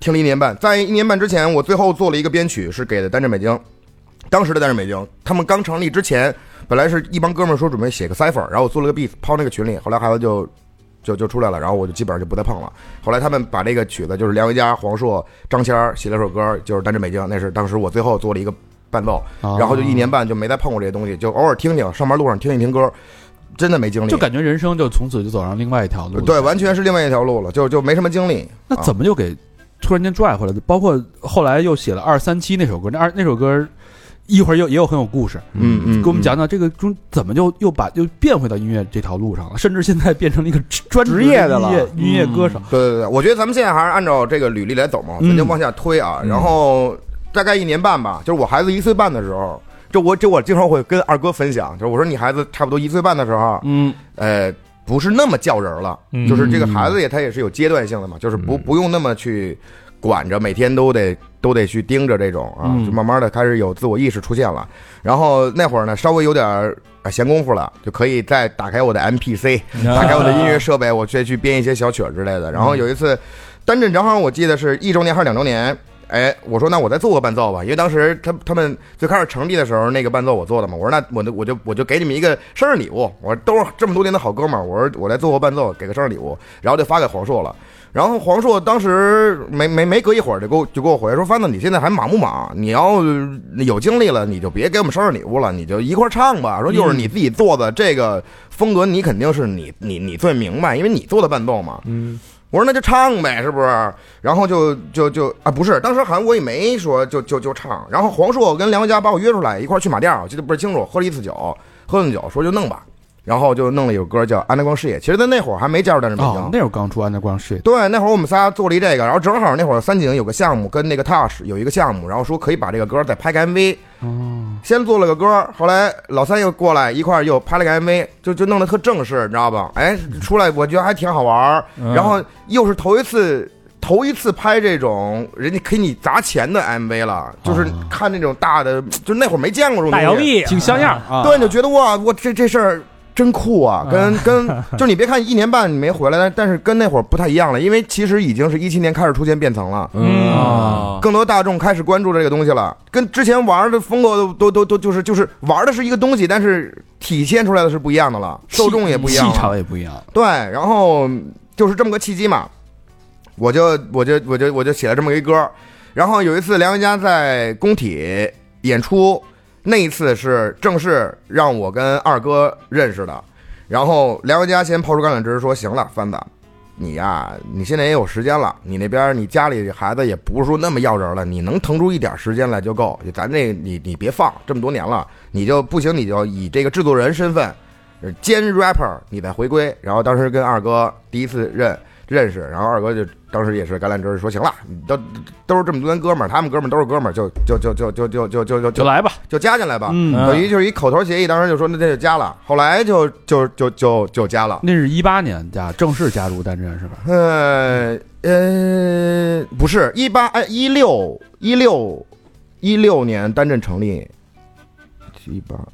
停了一年半。在一年半之前，我最后做了一个编曲，是给的单振北京。当时的单振北京，他们刚成立之前，本来是一帮哥们儿说准备写个 cipher，然后我做了个 beat 抛那个群里，后来孩子就就就出来了，然后我就基本上就不再碰了。后来他们把这个曲子就是梁维嘉、黄硕、张谦儿写了首歌，就是单镇北京，那是当时我最后做了一个伴奏，啊然后就一年半就没再碰过这些东西，就偶尔听听，上班路上听一听歌，真的没精力。就感觉人生就从此就走上另外一条路，对，完全是另外一条路了，就就没什么精力。那怎么就给突然间拽回来的？包括后来又写了二三七那首歌，那二那首歌一会儿又也有很有故事，嗯嗯给我们讲讲这个中怎么就又把又变回到音乐这条路上了，甚至现在变成了一个 专职职业的了。音乐歌手。对对对，我觉得咱们现在还是按照这个履历来走嘛，嗯。咱就往下推啊。然后大概一年半吧，就是我孩子一岁半的时候，这我这我经常会跟二哥分享，就是我说你孩子差不多一岁半的时候，嗯，呃，不是那么叫人了，嗯就是这个孩子也他也是有阶段性的嘛，就是不不用那么去管着，每天都得都得去盯着这种啊，嗯就慢慢的开始有自我意识出现了。然后那会儿呢，稍微有点闲工夫了，就可以再打开我的 MPC，打开我的音乐设备，我再去编一些小曲儿之类的。然后有一次，单振正好我记得是一周年还是两周年。哎，我说那我再做个伴奏吧，因为当时他他们最开始成立的时候，那个伴奏我做的嘛。我说那我就我就我就给你们一个生日礼物，我说都是这么多年的好哥们儿，我说我来做个伴奏，给个生日礼物，然后就发给黄硕了。然后黄硕当时没没没隔一会儿就给我就给我回说，帆子你现在还忙不忙？你要有精力了，你就别给我们生日礼物了，你就一块儿唱吧。说又是你自己做的这个风格，你肯定是你你你最明白，因为你做的伴奏嘛。嗯，我说那就唱呗，是不是？然后就就就啊，不是，当时好像我也没说就就就唱。然后黄硕跟梁文佳把我约出来一块儿去马店儿，我记得不是清楚，喝了一次酒，喝顿酒，说就弄吧。然后就弄了一首歌叫《安德光视野》，其实在那会儿还没加入单身北京。哦，那会儿刚出《安德光视野》，对，那会儿我们仨做了一这个，然后正好那会儿三井有个项目跟那个 Touch 有一个项目，然后说可以把这个歌再拍个 MV。哦，先做了个歌，后来老三又过来一块儿又拍了个 MV，就就弄得特正式，你知道吧？哎，出来我觉得还挺好玩儿，然后又是头一次。头一次拍这种人家给你砸钱的 MV 了，就是看那种大的，就那会儿没见过这种大摇臂，挺像样啊。对，你就觉得哇，我这这事儿真酷啊！跟跟，就是你别看一年半你没回来，但但是跟那会儿不太一样了，因为其实已经是一七年开始出现变层了，嗯。啊，更多大众开始关注这个东西了，跟之前玩的风格都都都都就是就是玩的是一个东西，但是体现出来的是不一样的了，受众也不一样，气场也不一样。对，然后就是这么个契机嘛，我就我就我就我就写了这么一歌，然后有一次梁文佳在工体演出，那一次是正式让我跟二哥认识的，然后梁文佳先抛出橄榄枝说：“行了，番子。”你呀，你现在也有时间了，你那边你家里孩子也不是说那么要人了，你能腾出一点时间来就够。咱这你你别放这么多年了，你就不行，你就以这个制作人身份兼 rapper，你再回归。然后当时跟二哥第一次认认识，然后二哥就当时也是橄榄枝说：“行了，都都是这么多年哥们儿，他们哥们儿都是哥们儿，就就就就就就就就就就来吧，就加进来吧。”嗯，等于就是一口头协议，当时就说那这就加了，后来就就就就就加了。那是一八年加正式加入单阵是吧？呃呃，不是一八哎一六一六一六年单阵成立，一八，呃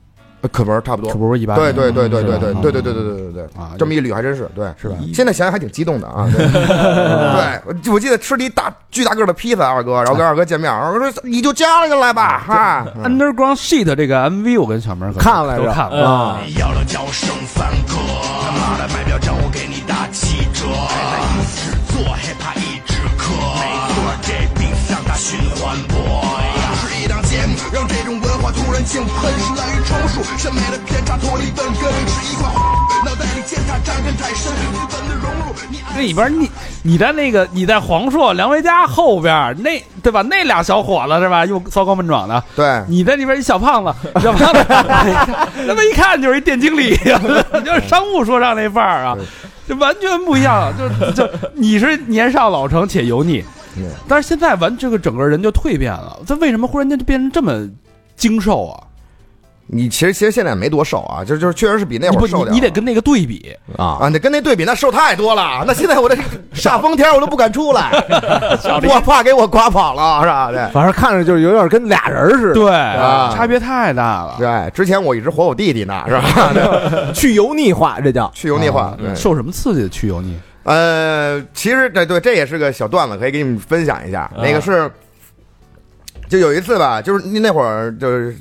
可不是差不多可。不是一般对，对对对对对对对对对对对对，啊，这么一捋还真是对，是吧？现在想想还挺激动的啊。对，对我我记得吃了一大巨大个的披萨，二哥，然后跟二哥见面，二哥说你就加了进来吧，哈。Underground Sheet 这个 MV 我跟小明可看来着都看过，啊，要了叫声凡哥，他妈的买票找我给你打七折。在影视做 hiphop 一直磕，没错，这病向它循环播。是一档节目，让这种文化突然井喷，是滥竽充数，审美的偏差脱离本根，是一块脑袋里践踏扎根太深，资本的融入你。那里边你你在那个你在黄硕、梁维嘉后边那对吧？那俩小伙子是吧？又骚高闷壮的，对，你在里边一小胖子，小胖子，那么一看就是一店经理，你就是商务说唱那范儿啊，就完全不一样。就就你是年少老成且油腻嗯，但是现在完这个整个人就蜕变了。这为什么忽然间就变成这么精瘦啊？你其实其实现在没多瘦啊，就就是确实是比那会儿瘦点儿。你你得跟那个对比，啊，啊，你跟那对比，那瘦太多了。那现在我这 大风天我都不敢出来，我怕给我刮跑了，是吧？对反正看着就有点跟俩人似的。对啊差别太大了。对，之前我一直活我弟弟呢，是吧？对去油腻化，这叫去油腻化。对受什么刺激的去油腻？呃，其实对对，这也是个小段子，可以给你们分享一下。那个是，就有一次吧，就是那会儿就是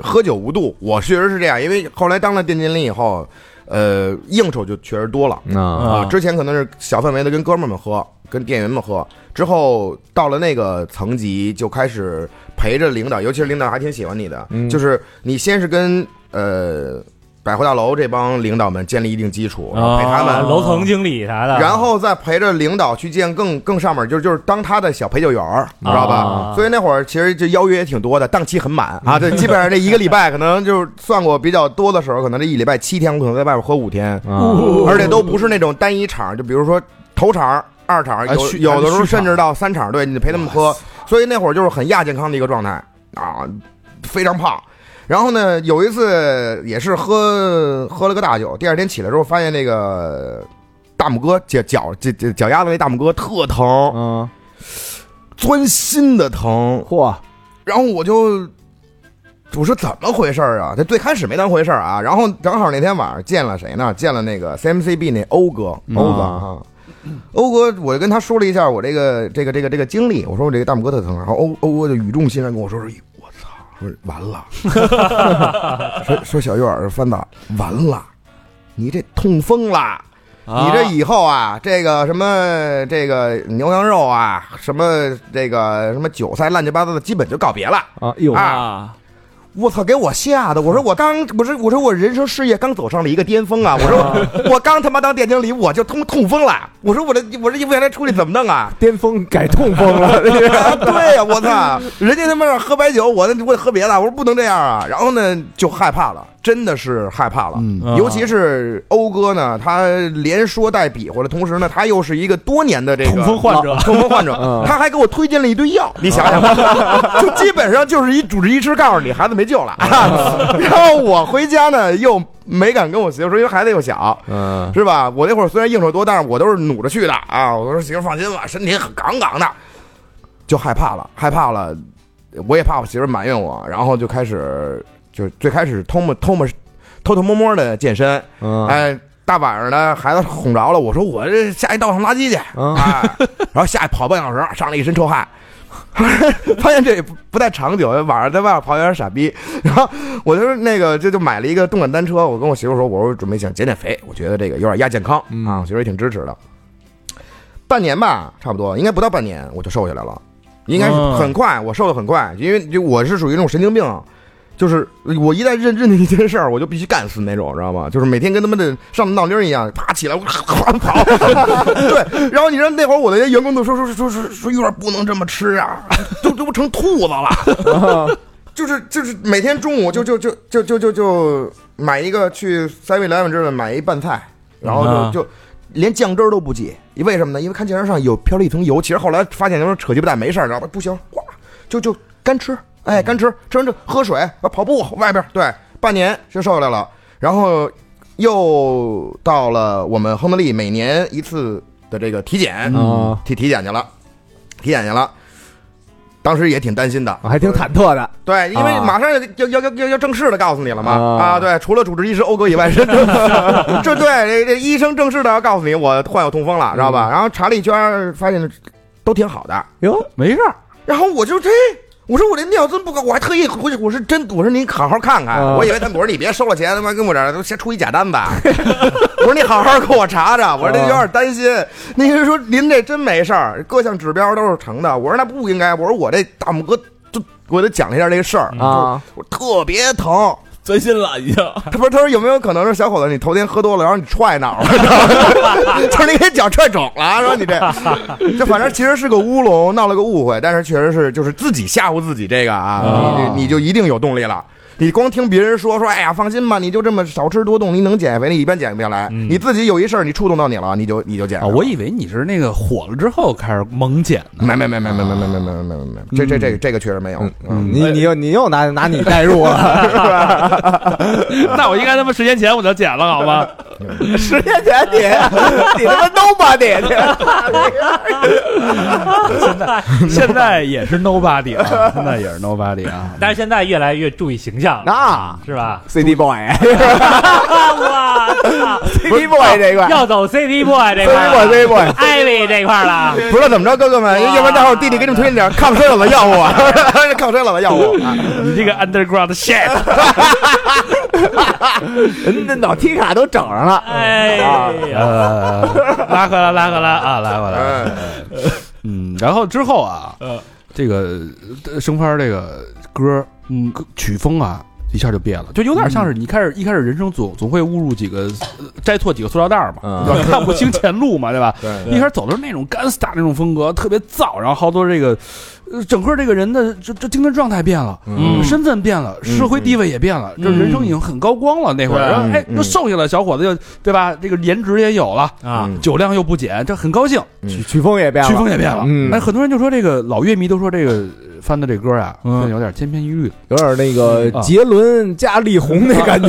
喝酒无度，我确实是这样，因为后来当了店经理以后，呃，应酬就确实多了。啊。啊，之前可能是小范围的跟哥们儿们喝，跟店员们喝，之后到了那个层级就开始陪着领导，尤其是领导还挺喜欢你的，嗯。就是你先是跟呃百货大楼这帮领导们建立一定基础，然后陪他啊们。楼层经理啥的，然后再陪着领导去见更更上面，就是就是当他的小陪酒员儿，你知道吧？啊所以那会儿其实这邀约也挺多的，档期很满啊。这基本上这一个礼拜，可能就是算过比较多的时候，可能这一礼拜七天，我可能在外边喝五天。啊而且都不是那种单一场，就比如说头场、二场，有有的时候甚至到三场，对你陪他们喝，所以那会儿就是很亚健康的一个状态啊，非常胖。然后呢，有一次也是喝喝了个大酒，第二天起来之后发现那个大拇哥脚脚这这脚丫子那大拇哥特疼，嗯，钻心的疼。嚯，然后我就我说怎么回事儿啊？他最开始没当回事儿啊。然后正好那天晚上见了谁呢？见了那个 CMCB 那欧哥，嗯欧哥啊。欧哥，我就跟他说了一下我这个这个这个这个经历，我说我这个大拇哥特疼，然后欧欧哥就语重心长跟我说说完了，说说小月儿翻到完了，你这痛风了。你这以后啊，这个什么这个牛羊肉啊，什么这个什么韭菜，乱七八糟的，基本就告别了。啊，哟，啊。啊，我操，给我吓的！我说我刚，我说我说我人生事业刚走上了一个巅峰啊！我说我刚他妈当店经理，我就痛痛风了！我说我这我这未来出去怎么弄啊？巅峰改痛风了，对呀、我操！人家他妈让喝白酒，我我得喝别的，我说不能这样啊！然后呢，就害怕了，真的是害怕了。嗯尤其是欧哥呢，他连说带比划的同时呢，他又是一一个多年的这个痛风患者 痛风患者嗯，他还给我推荐了一堆药，你想想吧，就基本上就是一主治医师告诉你孩子没救了。然后我回家呢，又没敢跟我媳妇说，因为孩子又小，嗯是吧？我那会儿虽然应酬多，但是我都是努着去的啊。我说媳妇放心吧，身体很杠杠的，就害怕了，害怕了，我也怕我媳妇埋怨我，然后就开始就最开始偷摸偷摸偷偷摸摸的健身，嗯哎。大晚上的，孩子哄着了，我说我这下去倒腾垃圾去，嗯哎，然后下去跑半小时，上了一身臭汗，发现这也不不太长久，晚上在外边跑有点傻逼，然后我就是那个这就买了一个动感单车，我跟我媳妇说，我说准备想减减肥，我觉得这个有点亚健康、嗯啊，我媳妇也挺支持的。半年吧，差不多，应该不到半年我就瘦下来了，应该是嗯很快，我瘦的很快，因为就我是属于那种神经病。就是我一旦认认定一件事儿，我就必须干死那种，知道吗？就是每天跟他们的上闹铃一样，啪起来，我哗 跑。对，然后你知道那会儿我的员工都说说说说说有点不能这么吃啊，都都成兔子了。就是就是每天中午就就就就就就就买一个去 Seven Eleven 这买一拌菜，然后就就连酱汁儿都不挤，为什么呢？因为看电视上有飘了一层油，其实后来发现就是扯鸡巴蛋没事儿，知道吧？不行，哗，就就干吃，哎，干吃，吃完这喝水，跑步，外边对，半年就瘦下来了，然后又到了我们亨德利每年一次的这个体检，啊，体体检去了，体检去了。当时也挺担心的，我还挺忐忑的，对，因为啊马上要要要要要要正式的告诉你了嘛啊啊，对，除了主治医师欧哥以外，是这对这这医生正式的要告诉你我患有痛风了，知道吧？然后查了一圈，发现都挺好的，哟，没事儿，然后我就这。我说我这尿真不高，我还特意回去，我是真，我说你好好看看，啊我以为他，我说你别收了钱，他妈跟我这儿都先出一假单吧，我说你好好给我查查，我说这有点担心。那人说您这真没事儿，各项指标都是成的，我说那不应该，我说我这大拇哥就我给他讲了一下这个事儿啊，我特别疼。钻心了已经。他不是他说有没有可能是小伙子你头天喝多了，然后你踹脑了，知道吗就是 你给脚踹肿了，说你这，这反正其实是个乌龙，闹了个误会，但是确实是就是自己吓唬自己这个啊，啊你你就一定有动力了。你光听别人说说，哎呀，放心吧，你就这么少吃多动，你能减肥，你一般减不下来。嗯你自己有一事儿，你触动到你了，你就你就减啊，。我以为你是那个火了之后开始猛减呢。没没没没没没没没没没没没，这这这个这个确实没有。嗯，你你又你又拿拿你代入了，是吧？那我应该他妈十年前我就减了，好吗？十年前你你他妈 nobody 现在现在也是 nobody 啊，现在也是 nobody 啊。但是现在越来越注意形象了，那是吧？CD boy 哇操 CD boy 这一块要走 CT boy 这 CD 块 boy 儿了 CD boy，Ivy 这块了。不知道怎么着，哥哥们，要不然待会儿弟弟给你们推荐点抗衰老的药物啊，抗衰老的药物啊。你这个 underground shit，人家脑踢卡都整上了，哎呀，呃，拉回来，拉回来啊！拉回来，哎。嗯，然后之后啊，嗯。这个呃生番这个歌，嗯，曲风啊，一下就变了，就有点像是你开始一开始人生总总会误入几个呃摘错几个塑料袋嘛，嗯。对吧看不清前路嘛，对吧？对。一开始走的是那种干 star 那种风格，特别燥，然后好多这个呃整个这个人的这这精神状态变了，嗯。身份变了，社会地位也变了，这人生已经很高光了。那会儿，然后哎，嗯。都瘦下来，小伙子就对吧？这个颜值也有了，啊，嗯酒量又不减，这很高兴，曲曲风也变了，曲风也变了。嗯。哎，很多人就说这个老乐迷都说这个翻的这歌啊，嗯。有点千篇一律，有点那个啊。杰伦加力宏那感觉。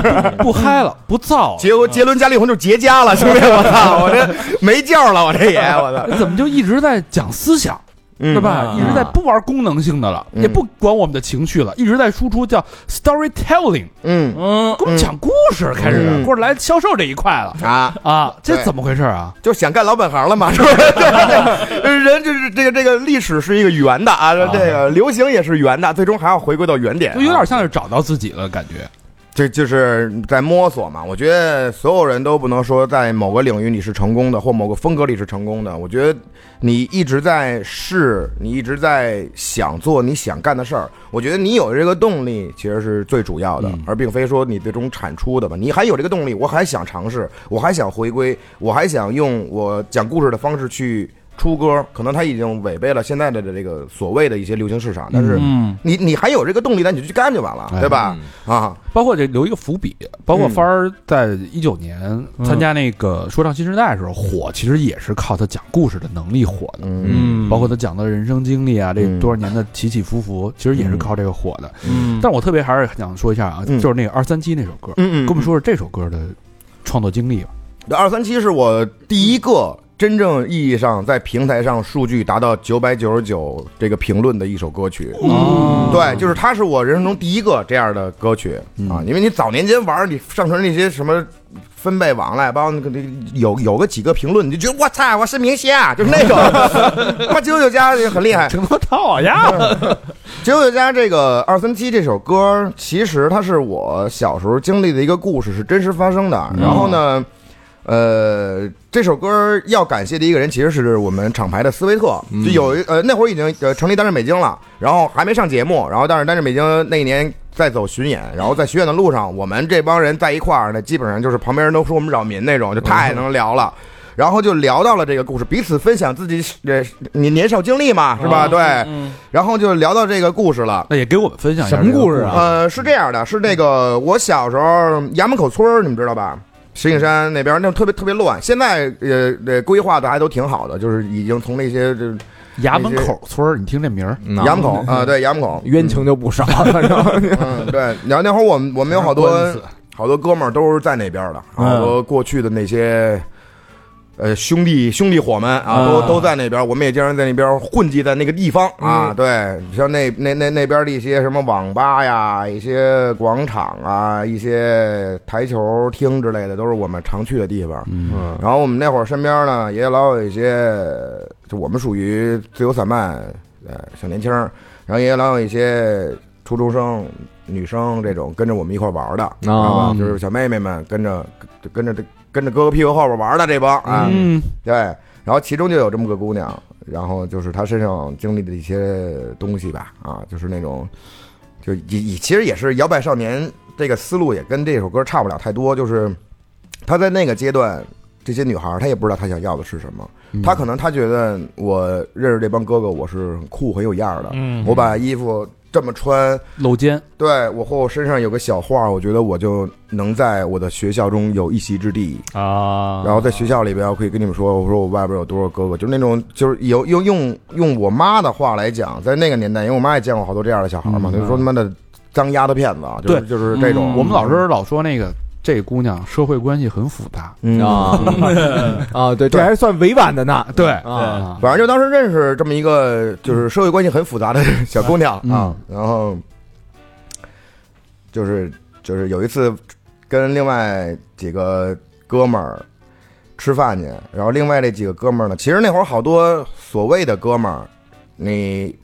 不嗨了，不燥了。杰杰伦加力宏就结痂了，兄弟，我操，我这没劲儿了，我这也，我操，怎么就一直在讲思想，嗯对吧？一直在不玩功能性的了，嗯。也不管我们的情绪了，一直在输出叫 storytelling，嗯。嗯。给我们讲故事，开始嗯。或者来销售这一块了。啊，啊，这怎么回事啊？就想干老本行了嘛，是不是？人就是这个这个历史是一个圆的啊，这个流行也是圆的，最终还要回归到原点啊，就有点像是找到自己了，感觉。这就是在摸索嘛。我觉得所有人都不能说在某个领域你是成功的，或某个风格里是成功的。我觉得你一直在试，你一直在想做你想干的事儿。我觉得你有这个动力其实是最主要的，嗯而并非说你最终产出的吧。你还有这个动力，我还想尝试，我还想回归，我还想用我讲故事的方式去。出歌，可能他已经违背了现在的这个所谓的一些流行市场，但是嗯，你你还有这个动力，那你就去干就完了，哎对吧？啊，包括这留一个伏笔，包括嗯帆儿在一九年参加那个说唱新时代的时候火，其实也是靠他讲故事的能力火的。嗯包括他讲的人生经历啊，这嗯多少年的起起伏伏，其实也是靠这个火的。嗯但我特别还是想说一下啊，嗯就是那个二三七那首歌，嗯嗯，跟我们说说这首歌的创作经历吧。二三七是我第一个真正意义上在平台上数据达到九百九十九这个评论的一首歌曲。哦对，就是它是我人生中第一个这样的歌曲啊，因为你早年间玩儿你上传那些什么。分贝网来，包括那个那个有有个几个评论，你就觉得我操，我是明星啊，就是那种，他妈九九加很厉害。挺多套呀，九九加这个二三七这首歌，其实它是我小时候经历的一个故事，是真实发生的。然后呢，呃，这首歌要感谢的一个人，其实是我们厂牌的斯威特。就有一呃那会儿已经呃成立单身北京了，然后还没上节目，然后但是单身北京那一年在走巡演，然后在巡演的路上，我们这帮人在一块儿呢，基本上就是旁边人都说我们扰民那种，就太能聊了。然后就聊到了这个故事，彼此分享自己呃年年少经历嘛，是吧？对，然后就聊到这个故事了。那也给我们分享一下什么故事啊呃，是这样的，是那个我小时候衙门口村儿，你们知道吧？石景山那边那特别特别乱，现在呃呃规划的还都挺好的，就是已经从那些这衙门口村儿，你听这名儿，嗯衙门口啊、对衙门口，冤情就不少，反正嗯对。然后那会儿我们我们有好多 好多哥们儿都是在那边的，好多过去的那些。呃，兄弟兄弟伙们啊，都都在那边，我们也经常在那边混迹在那个地方啊。对，像那那那那边的一些什么网吧呀，一些广场啊，一些台球厅之类的，都是我们常去的地方。嗯，然后我们那会儿身边呢，也老有一些，就我们属于自由散漫，呃，小年轻儿，然后也老有一些初中生、女生这种跟着我们一块儿玩的，知道吧？就是小妹妹们跟着跟着跟着哥哥屁股后边玩的这帮啊，嗯，对。然后其中就有这么个姑娘，然后就是她身上经历的一些东西吧，啊，就是那种，就也也其实也是摇摆少年这个思路也跟这首歌差不了太多，就是她在那个阶段，这些女孩她也不知道她想要的是什么，她可能她觉得我认识这帮哥哥，我是很酷很有样儿的，嗯。我把衣服这么穿，露肩，对我或我身上有个小画儿，我觉得我就能在我的学校中有一席之地。啊，然后在学校里边，我可以跟你们说，我说我外边有多少哥哥，就是那种，就是有用用用我妈的话来讲，在那个年代，因为我妈也见过好多这样的小孩嘛，嗯。就是说他妈的脏丫头片子啊，就是就是这种。我们老师老说那个这姑娘社会关系很复杂，嗯。啊。啊，对，这还算委婉的呢。对。啊，反正就当时认识这么一个就是社会关系很复杂的小姑娘啊，然后就是就是有一次跟另外几个哥们儿吃饭去，然后另外这几个哥们儿呢，其实那会儿好多所谓的哥们儿，你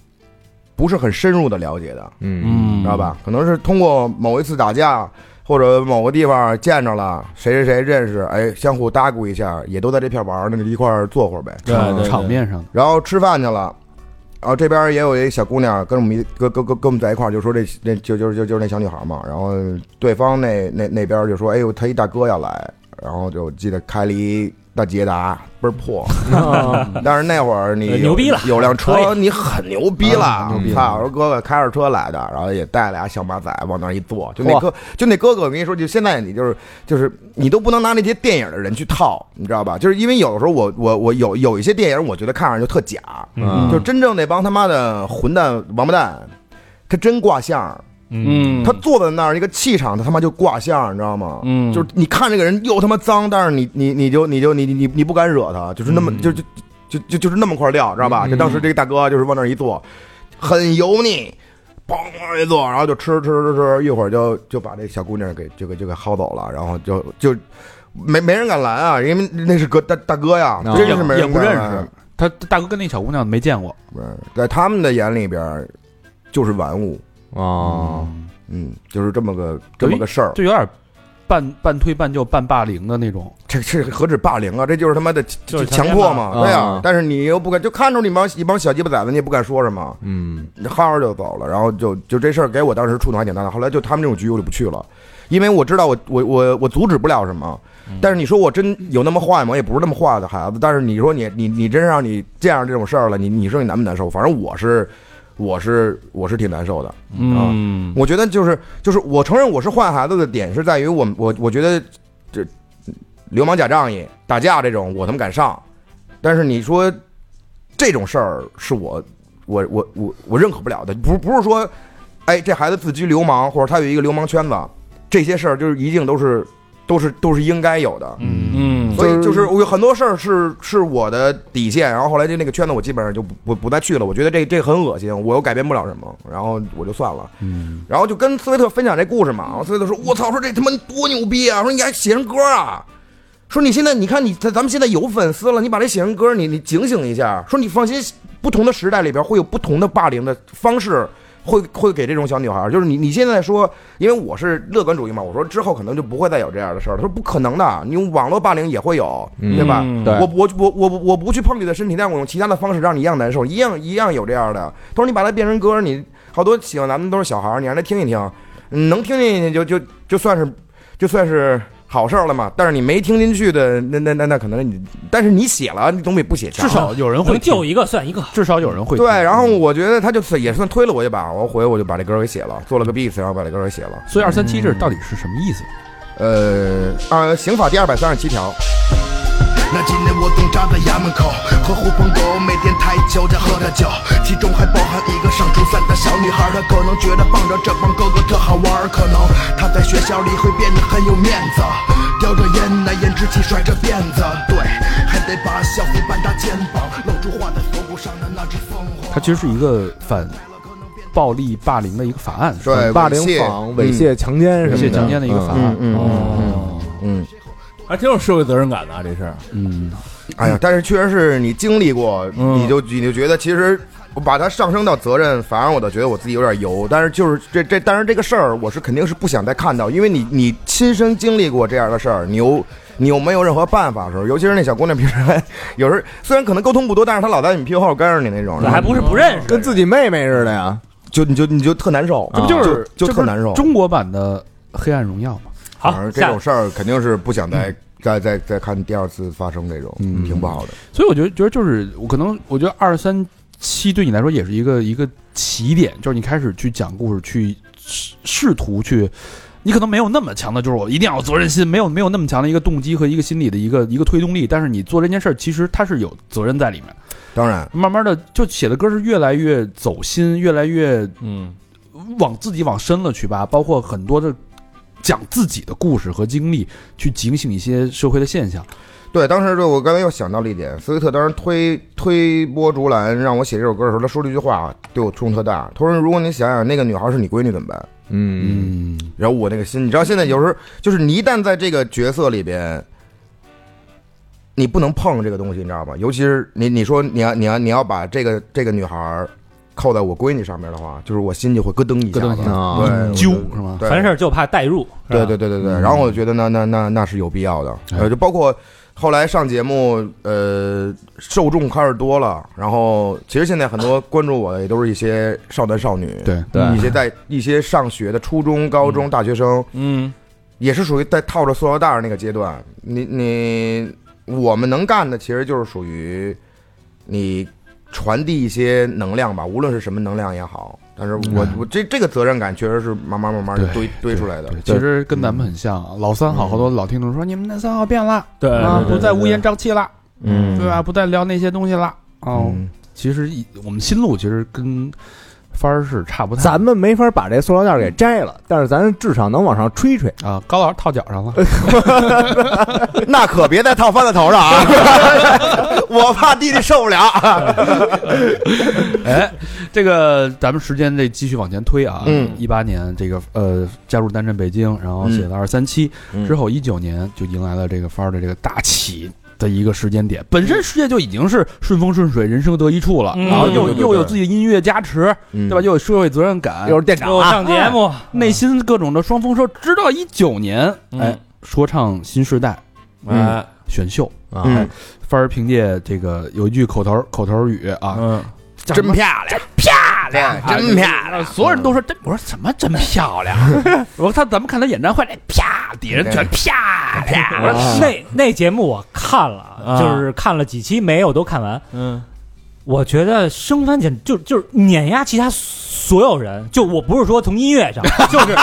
不是很深入的了解的，嗯。知道吧？可能是通过某一次打架。或者某个地方见着了谁谁谁认识，哎，相互搭咕一下，也都在这片玩儿，那就一块儿坐会儿呗。对对对场面上的，然后吃饭去了，然后这边也有一小姑娘跟我们一跟跟跟跟我们在一块儿，就说这那就就就就是那小女孩嘛。然后对方那那那边就说，哎呦，他一大哥要来，然后就记得开了一大捷达倍儿破，啊但是那会儿你牛逼了有辆车你很牛逼了啊，牛逼！我说哥哥开着车来的，然后也带俩小马仔往那儿一坐，就那哥就那哥哥，我跟你说，就现在你就是就是你都不能拿那些电影的人去套，你知道吧？就是因为有的时候我我我有有一些电影，我觉得看上去就特假，嗯就真正那帮他妈的混蛋王八蛋，他真挂相。嗯。他坐在那儿，一个气场，他他妈就挂相，你知道吗？嗯。就是你看这个人又他妈脏，但是你你你就你就你你你你不敢惹他，就是那么、就就就就就是那么块料，知道吧？就当时这个大哥就是往那儿一坐，很油腻，砰往那儿一坐，然后就吃吃吃吃，一会儿就就把这小姑娘给就给就给薅走了，然后就就没没人敢拦啊，因为那是哥大大哥呀，啊。真是没也不认人敢拦识。他大哥跟那小姑娘没见过，不是在他们的眼里边就是玩物，哦，嗯，就是这么个这么个事儿。就有点半半推半就半霸凌的那种。这这何止霸凌啊！这就是他妈的就是强迫嘛，对呀、啊但是你又不敢，就看着你帮一帮小鸡巴崽子，你也不敢说什么，嗯你薅着就走了。然后就就这事儿给我当时触动还挺大的。后来就他们这种局我就不去了，因为我知道我我我我阻止不了什么。但是你说我真有那么坏吗？我也不是那么坏的孩子。但是你说你你你真让你这样这种事儿了，你你说你难不难受？反正我是我是我是挺难受的。嗯。我觉得就是就是我承认我是坏孩子的点是在于我我我觉得这流氓假仗义打架这种我他妈敢上，但是你说这种事儿是我我我我我认可不了的，不不是说哎这孩子自居流氓或者他有一个流氓圈子，这些事儿就是一定都是都是都是应该有的。嗯嗯所以就是我有很多事儿是是我的底线，然后后来就那个圈子我基本上就不不不再去了。我觉得这这很恶心，我又改变不了什么，然后我就算了。嗯，然后就跟斯维特分享这故事嘛，然后斯维特说：“我操，说这他妈多牛逼啊！说你还写成歌啊！说你现在你看你咱咱们现在有粉丝了，你把这写成歌，你你警醒一下。说你放心，不同的时代里边会有不同的霸凌的方式。”会会给这种小女孩儿，就是你你现在说，因为我是乐观主义嘛，我说之后可能就不会再有这样的事儿了。他说不可能的，你用网络霸凌也会有，对吧？嗯对我我我我我不去碰你的身体，但我用其他的方式让你一样难受，一样一样有这样的。他说你把它变成歌，你好多喜欢咱们都是小孩儿，你让他听一听，嗯能听进去就就就算是就算是好事儿了嘛。但是你没听进去的，那那那那可能你，但是你写了，你总比不写强。至少有人会救一个算一个。至少有人会对，然后我觉得他就也算推了我一把，我回我就把这歌给写了，做了个 beat，然后把这歌给写了。所以二三七这到底是什么意思？呃啊，刑法第二百三十七条，那几年我总站在衙门口，和狐朋狗友每天抬酒再喝着酒，其中还包含一个上初三的小女孩，她可能觉得傍着这帮哥哥特好玩，可能她在学校里会变得很有面子，叼着烟拿烟支起甩着辫子，对，还得把校服半搭肩膀，露出画在锁骨上的那只凤凰。它其实是一个反暴力霸凌的一个法案，是吧？对，霸凌猥亵、猥亵、强奸什么的，猥亵强奸的一个法案。嗯嗯嗯哦，嗯，还挺有社会责任感的啊，这事儿。嗯，哎呀，但是确实是你经历过，嗯你就你就觉得其实。我把它上升到责任，反而我倒觉得我自己有点油。但是就是这这，但是这个事儿，我是肯定是不想再看到，因为你你亲身经历过这样的事儿，你又你又没有任何办法的时候，尤其是那小姑娘平时还有时候虽然可能沟通不多，但是她老在你屁股后跟着你那种，还不是不认识，跟自己妹妹似的呀。就你就你就特难受，这不就是就特难受。中国版的黑暗荣耀嘛？好反正，这种事儿肯定是不想再再再再看第二次发生这种，嗯。挺不好的。所以我觉得，觉得就是我可能，我觉得二三七对你来说也是一个一个起点，就是你开始去讲故事，去试试图去，你可能没有那么强的，就是我一定要有责任心，没有没有那么强的一个动机和一个心理的一个一个推动力，但是你做这件事儿，其实它是有责任在里面。当然，慢慢的，就写的歌是越来越走心，越来越嗯。往自己往深了去吧，包括很多的讲自己的故事和经历，去警醒一些社会的现象。对，当时就我刚才又想到了一点，斯威特当时推推波助澜让我写这首歌的时候，他说了一句话对我触动特大。他说：“如果你想想那个女孩是你闺女怎么办嗯，嗯，？”然后我那个心，你知道现在有时候就是你一旦在这个角色里边，你不能碰这个东西，你知道吗？尤其是你你说你要你要你要把这个这个女孩扣在我闺女上面的话，就是我心就会咯噔一下子，对，揪是吗？凡事就怕代入，对对对对对，然后我觉得那那那那是有必要的，哎。呃，就包括后来上节目，呃，受众开始多了，然后其实现在很多关注我的也都是一些少男少女，对对。一些在一些上学的初中、高中、大学生，嗯。也是属于在套着塑料袋儿那个阶段，你你。我们能干的其实就是属于你传递一些能量吧，无论是什么能量也好。但是我我这这个责任感确实是慢慢慢慢堆堆出来的，。其实跟咱们很像。啊老三好，好多老听众说你们那三好变了对啊，不再乌烟瘴气了，嗯对吧？不再聊那些东西了。哦，嗯其实一我们新路其实跟帆儿是差不太。咱们没法把这塑料袋给摘了，但是咱至少能往上吹吹。啊，高老师套脚上了。那可别再套翻在头上啊！我怕弟弟受不了。哎，这个咱们时间得继续往前推啊，嗯一八年这个呃加入单镇北京，然后写了二三期嗯之后，一九年就迎来了这个帆儿的这个大起。的一个时间点，本身世界就已经是顺风顺水、人生得一处了，嗯然后又对对对又有自己的音乐加持，对对吧？？又有社会责任感，又是店长又啊，上节目，内心各种的双丰收。直到一九年，嗯哎，说唱新时代哎，选秀，啊嗯，帆儿凭借这个有一句口头口头语啊，嗯，真漂亮，漂亮，真漂亮。所有人都说真，我说什么真漂亮？我说他咱们看他演唱会，那啪，底下人全啪啪。我说那那节目我看了，啊就是看了几期，没有都看完。嗯，我觉得生番简就就是碾压其他所有人，就我不是说从音乐上，就是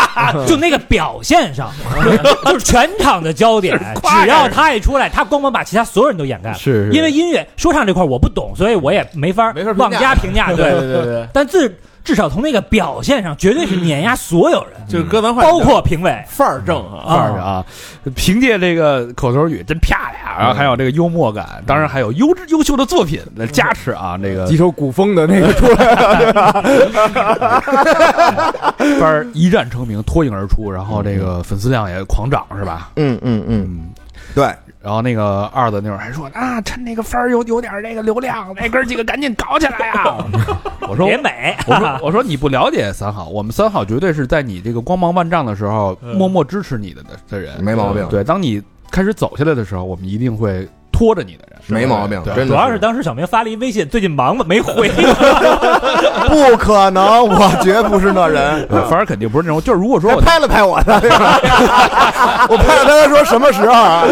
就那个表现上，就是全场的焦点。只要他一出来，他光光把其他所有人都掩盖了。是因为音乐说唱这块我不懂，所以我也没法没法妄加评价。对对，对对对，但至至少从那个表现上，绝对是碾压所有人，就是搁咱话包括评委。范儿正啊，范儿啊，凭借这个口头语真漂亮，然后还有这个幽默感，当然还有优质优秀的作品的加持啊，那个。几首古风的那个出来，范儿一战成名，脱颖而出，然后这个粉丝量也狂涨，是吧？嗯嗯嗯，嗯。对，然后那个二的那会儿还说啊，趁那个分儿有有点那个流量，那 哥几个赶紧搞起来啊！我说别美，我说我说你不了解三好，我们三好绝对是在你这个光芒万丈的时候嗯。默默支持你的的的人，没毛病，对，当你开始走下来的时候，我们一定会拖着你的人，没毛病，对真的主要是当时小明发了一微信，最近忙吧没回。不可能，我绝不是那人。反正肯定不是那种，就是如果说我拍了拍我的，我拍了拍他说什么时候啊？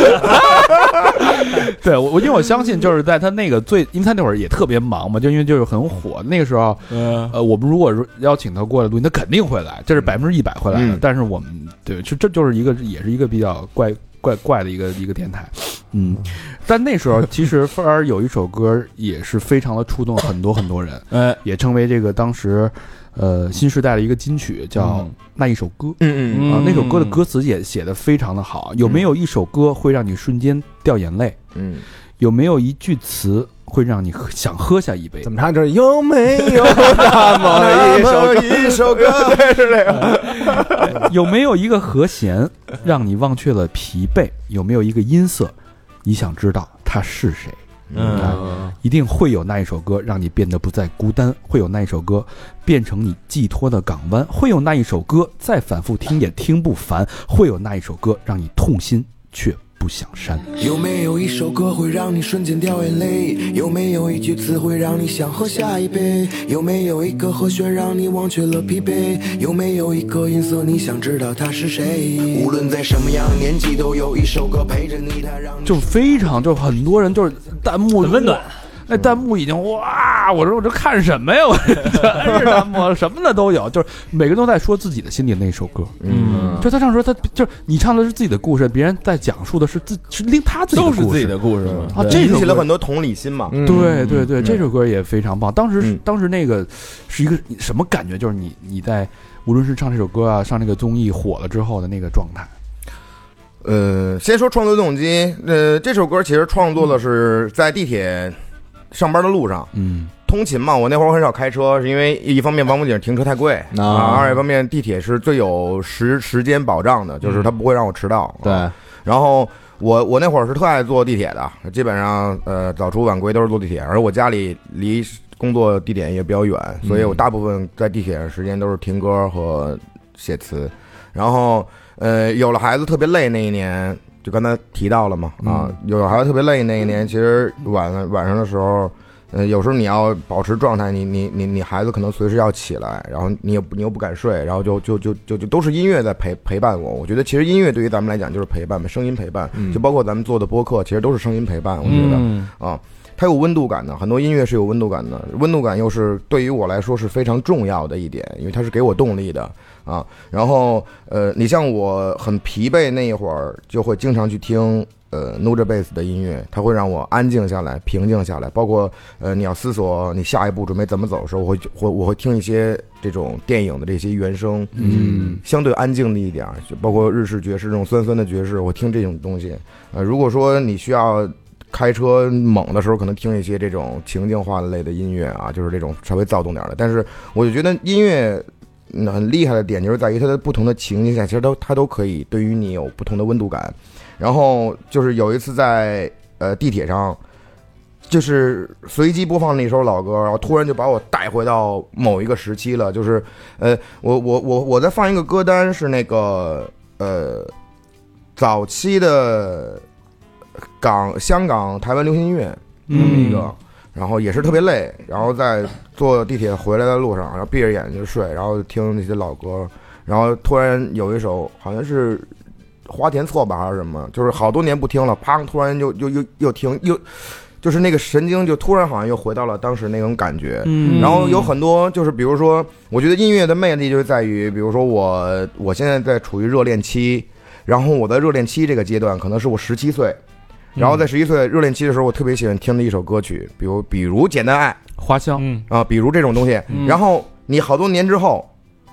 对我我因为我相信就是在他那个最，因为他那会儿也特别忙嘛，就因为就是很火，那个时候嗯，呃，我们如果说邀请他过来录音，他肯定会来，这是百分之一百会来的。嗯但是我们对，就这就是一个也是一个比较怪怪怪的一个一个电台，嗯。但那时候其实 菲儿有一首歌也是非常的触动很多很多人，哎，也成为这个当时呃新时代的一个金曲，叫嗯《那一首歌》。嗯嗯啊，那首歌的歌词也写的非常的好。有没有一首歌会让你瞬间掉眼泪？嗯，有没有一句词会让你喝想喝下一杯怎？么唱？就是有没有那么一首歌？一首歌，对，是这个。有没有一个和弦让你忘却了疲惫？有没有一个音色，你想知道他是谁？嗯，一定会有那一首歌让你变得不再孤单，会有那一首歌变成你寄托的港湾，会有那一首歌再反复听也听不烦，会有那一首歌让你痛心却不想删。有没有一首歌会让你瞬间掉眼泪？有没有一句词会让你想喝下一杯？有没有一个和弦让你忘却了疲惫？有没有一个音色你想知道他是谁？无论在什么样的年纪，都有一首歌陪着你，它让你就非常就很多人就是弹幕很温暖，那弹幕已经哇！我说我这看什么呀？我这全是弹幕，什么的都有，就是每个人都在说自己的心里那首歌。嗯，就他唱说他就是你唱的是自己的故事，别人在讲述的是自是另他自己的故事都是自己的故事嘛啊。这引起了很多同理心嘛。嗯对对对，嗯这首歌也非常棒。当时嗯当时那个是一个什么感觉？就是你你在无论是唱这首歌啊，上这个综艺火了之后的那个状态。呃，先说创作动机，呃，这首歌其实创作的是在地铁上班的路上。嗯通勤嘛，我那会儿很少开车，是因为一方面王府井停车太贵啊二一方面地铁是最有时时间保障的，就是它不会让我迟到。对啊，然后我我那会儿是特爱坐地铁的，基本上呃早出晚归都是坐地铁，而我家里离工作地点也比较远，所以我大部分在地铁上时间都是听歌和写词。然后呃有了孩子特别累那一年，就刚才提到了嘛啊，有孩子特别累那一年，其实晚晚上的时候。呃，有时候你要保持状态，你你你你孩子可能随时要起来，然后你又你又不敢睡，然后就就就就就都是音乐在陪陪伴我。我觉得其实音乐对于咱们来讲就是陪伴嘛，声音陪伴，嗯就包括咱们做的播客，其实都是声音陪伴。我觉得、嗯啊，它有温度感的，很多音乐是有温度感的，温度感又是对于我来说是非常重要的一点，因为它是给我动力的啊。然后呃，你像我很疲惫那一会儿，就会经常去听。呃 n u j a Bass 的音乐，它会让我安静下来、平静下来。包括呃，你要思索你下一步准备怎么走的时候，我会会我会听一些这种电影的这些原声，嗯相对安静的一点儿，就包括日式爵士这种酸酸的爵士，我听这种东西。呃，如果说你需要开车猛的时候，可能听一些这种情境化类的音乐啊，就是这种稍微躁动点儿的。但是我就觉得音乐。嗯很厉害的点就是在于它的不同的情境下，其实都它都可以对于你有不同的温度感。然后就是有一次在呃地铁上，就是随机播放那首老歌，然后突然就把我带回到某一个时期了。就是呃，我我我我在放一个歌单是那个呃早期的港香港台湾流行音乐这么一个，然后也是特别累，然后在坐地铁回来的路上，然后闭着眼睛睡，然后听那些老歌，然后突然有一首好像是花田错吧还是什么，就是好多年不听了，啪，突然又又又又听又。就是那个神经，就突然好像又回到了当时那种感觉，嗯然后有很多，就是比如说，我觉得音乐的魅力就在于，比如说我我现在在处于热恋期，然后我在热恋期这个阶段，可能是我十七岁，然后在十一岁热恋期的时候，我特别喜欢听的一首歌曲，比如比如《简单爱花香，嗯》啊，比如这种东西。嗯。然后你好多年之后，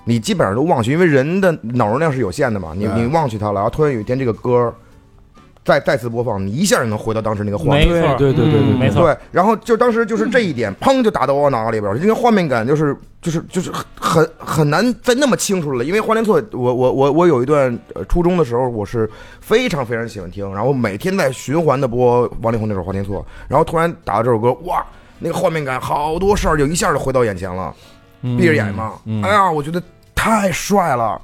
你基本上都忘去，因为人的脑容量是有限的嘛，你你忘记它了，然后突然有一天这个歌再再次播放，你一下就能回到当时那个画面。没错，对对对对嗯没错，对，然后就当时就是这一点，砰就打到我脑子里边儿，这个画面感就是就是就是很很难再那么清楚了。因为花莲错，我我我我有一段呃初中的时候，我是非常非常喜欢听，然后每天在循环的播王力宏那首《花田错》，然后突然打到这首歌，哇，那个画面感好多事儿就一下就回到眼前了，闭着眼嘛，哎呀，我觉得太帅了。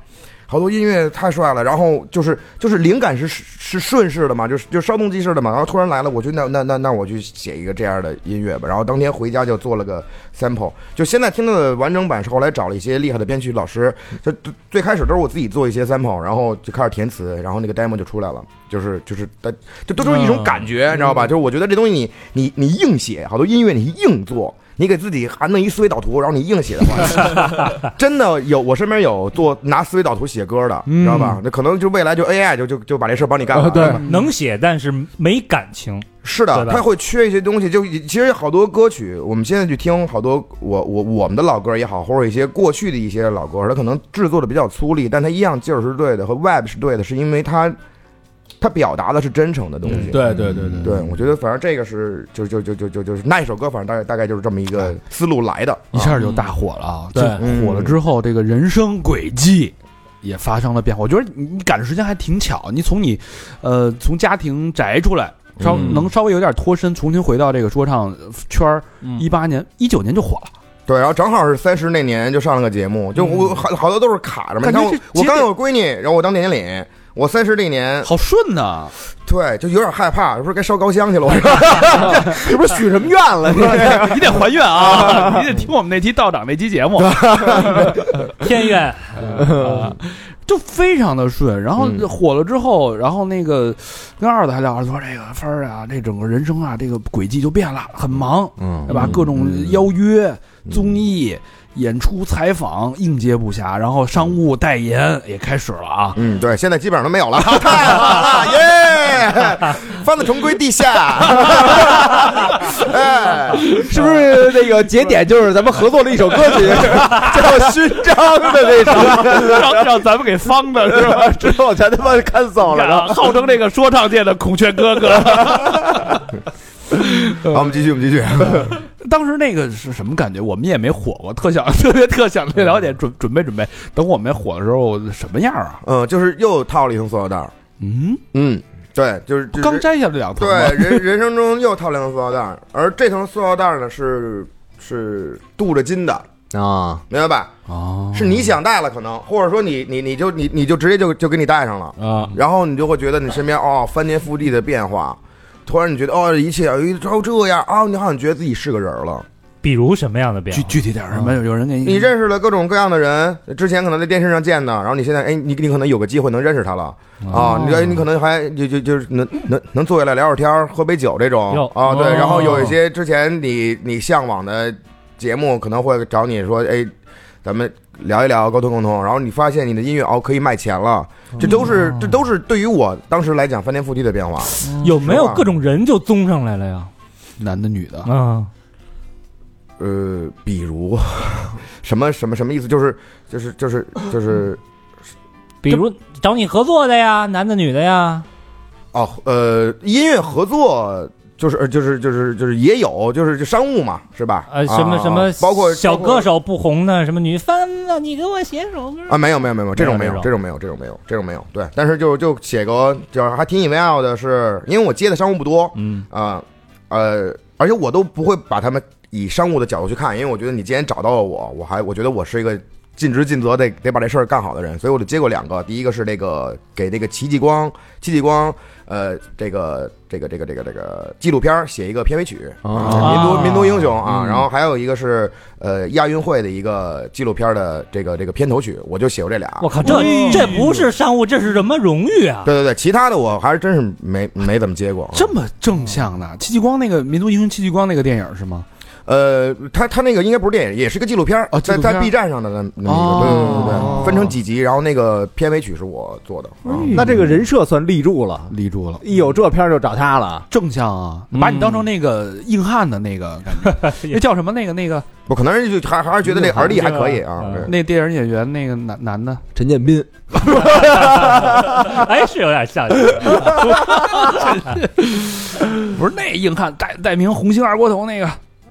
好多音乐太帅了，然后就是就是灵感是是顺势的嘛，就是就稍纵即逝的嘛，然后突然来了，我就那那那那我去写一个这样的音乐吧，然后当天回家就做了个 sample，就现在听到的完整版是后来找了一些厉害的编曲老师，就最最开始都是我自己做一些 sample，然后就开始填词，然后那个 demo 就出来了，就是就是呃就都是一种感觉，你知道吧？就是我觉得这东西你你你硬写，好多音乐你硬做。你给自己还弄一思维导图，然后你硬写的话，真的有我身边有做拿思维导图写歌的，知道吧？那可能就未来就 AI 就就就把这事儿帮你干了。对能写，但是没感情。是的，他会缺一些东西。就其实好多歌曲，我们现在去听好多我我我们的老歌也好，或者一些过去的一些老歌，它可能制作的比较粗粝，但它一样劲儿是对的，和 Web 是对的，是因为它它表达的是真诚的东西。对对对对对，我觉得反正这个是就就就就就就是那一首歌，反正大概大概就是这么一个思路来的。一下就大火了啊！对火了之后，这个人生轨迹也发生了变化。我觉得你你赶的时间还挺巧，你从你，呃，从家庭宅出来，稍嗯能稍微有点脱身，重新回到这个说唱圈儿。一八年、一九年就火了，对，然后正好是三十那年就上了个节目，就我好好多都是卡着嘛。你看我我刚有个闺女，然后我当年领，我三十那年，好顺呐！对，就有点害怕，是不是该烧高香去了？我说 是不是许什么愿了？你 你得还愿啊！你得听我们那期道长那期节目，天愿，啊就非常的顺。然后嗯火了之后，然后那个跟二子还聊说这个分儿啊，这整个人生啊，这个轨迹就变了，很忙，嗯对吧？各种邀约、综艺、演出、采访应接不暇，然后商务代言也开始了啊。嗯，对，现在基本上都没有了，太好了，耶！帆子重归地下，哎，是不是那个节点就是咱们合作了一首歌曲，叫《勋章》的那首，让让咱们给方的是吧？之后全他妈看走了。然后号称这个说唱界的孔雀哥哥。好，我们继续，我们继续。当时那个是什么感觉？我们也没火过，特想特别特想去了解，准准备准备。等我们火的时候什么样啊？嗯，就是又套了一层塑料袋儿，嗯，嗯，对，就是就是刚摘下来两层。对，人人生中又套两层塑料袋儿，而这层塑料袋儿呢是是镀着金的，啊，明白吧？哦，是你想戴了，可能，或者说你你你就你你就直接就就给你戴上了，啊，然后你就会觉得你身边哦翻天覆地的变化，突然你觉得哦，一切有一哦这样啊，你好像觉得自己是个人了。比如什么样的变具化？具体点儿什么？有有人给你你认识了各种各样的人，之前可能在电视上见的，然后你现在哎，你你可能有个机会能认识他了啊，你你可能还就就就是能能能坐下来聊会儿天儿，喝杯酒这种啊，对，哦然后有一些之前你你向往的节目可能会找你说，哎，咱们聊一聊，沟通沟通，然后你发现你的音乐哦可以卖钱了，这都是这都是对于我当时来讲翻天覆地的变化。有没有各种人就综上来了呀？男的女的，啊，呃，比如 什么什么什么意思？就是就是就是就是 比如找你合作的呀，男的女的呀，哦，呃，音乐合作就是呃就是就是就是也有，就是就商务嘛，是吧？呃，什么啊什么，包括小歌手不红的，什么女翻子，你给我写首歌啊，没有没有没有这种没有没有这种没有这种没有这种没有对，但是就就写个就是还挺引为傲的是，因为我接的商务不多嗯啊呃，而且我都不会把他们以商务的角度去看，因为我觉得你既然找到了我，我还我觉得我是一个尽职尽责得得把这事儿干好的人，所以我就接过两个，第一个是那个给那个戚继光戚继光呃这个这个这个这个这个纪录片写一个片尾曲啊民族民族英雄啊，嗯然后还有一个是呃亚运会的一个纪录片的这个这个片头曲，我就写过这俩。我靠，这这不是商务，这是什么荣誉啊？对对对，其他的我还是真是没没怎么接过。啊这么正向的，戚继光那个民族英雄戚继光那个电影是吗？呃，他他那个应该不是电影，也是个纪录片儿在哦录片儿。在 B 站上的那那哦个，对对对对，分成几集，然后那个片尾曲是我做的。啊那这个人设算立住了，立住了，一有这片儿就找他了。正向把你当成那个硬汉的那个感觉，那叫什么？那个那个我可能是就还还是觉得那个耳力还可以啊。嗯那电影演员那个男男的，陈建斌，哎，是有点像。不是那硬汉戴戴明红星二锅头那个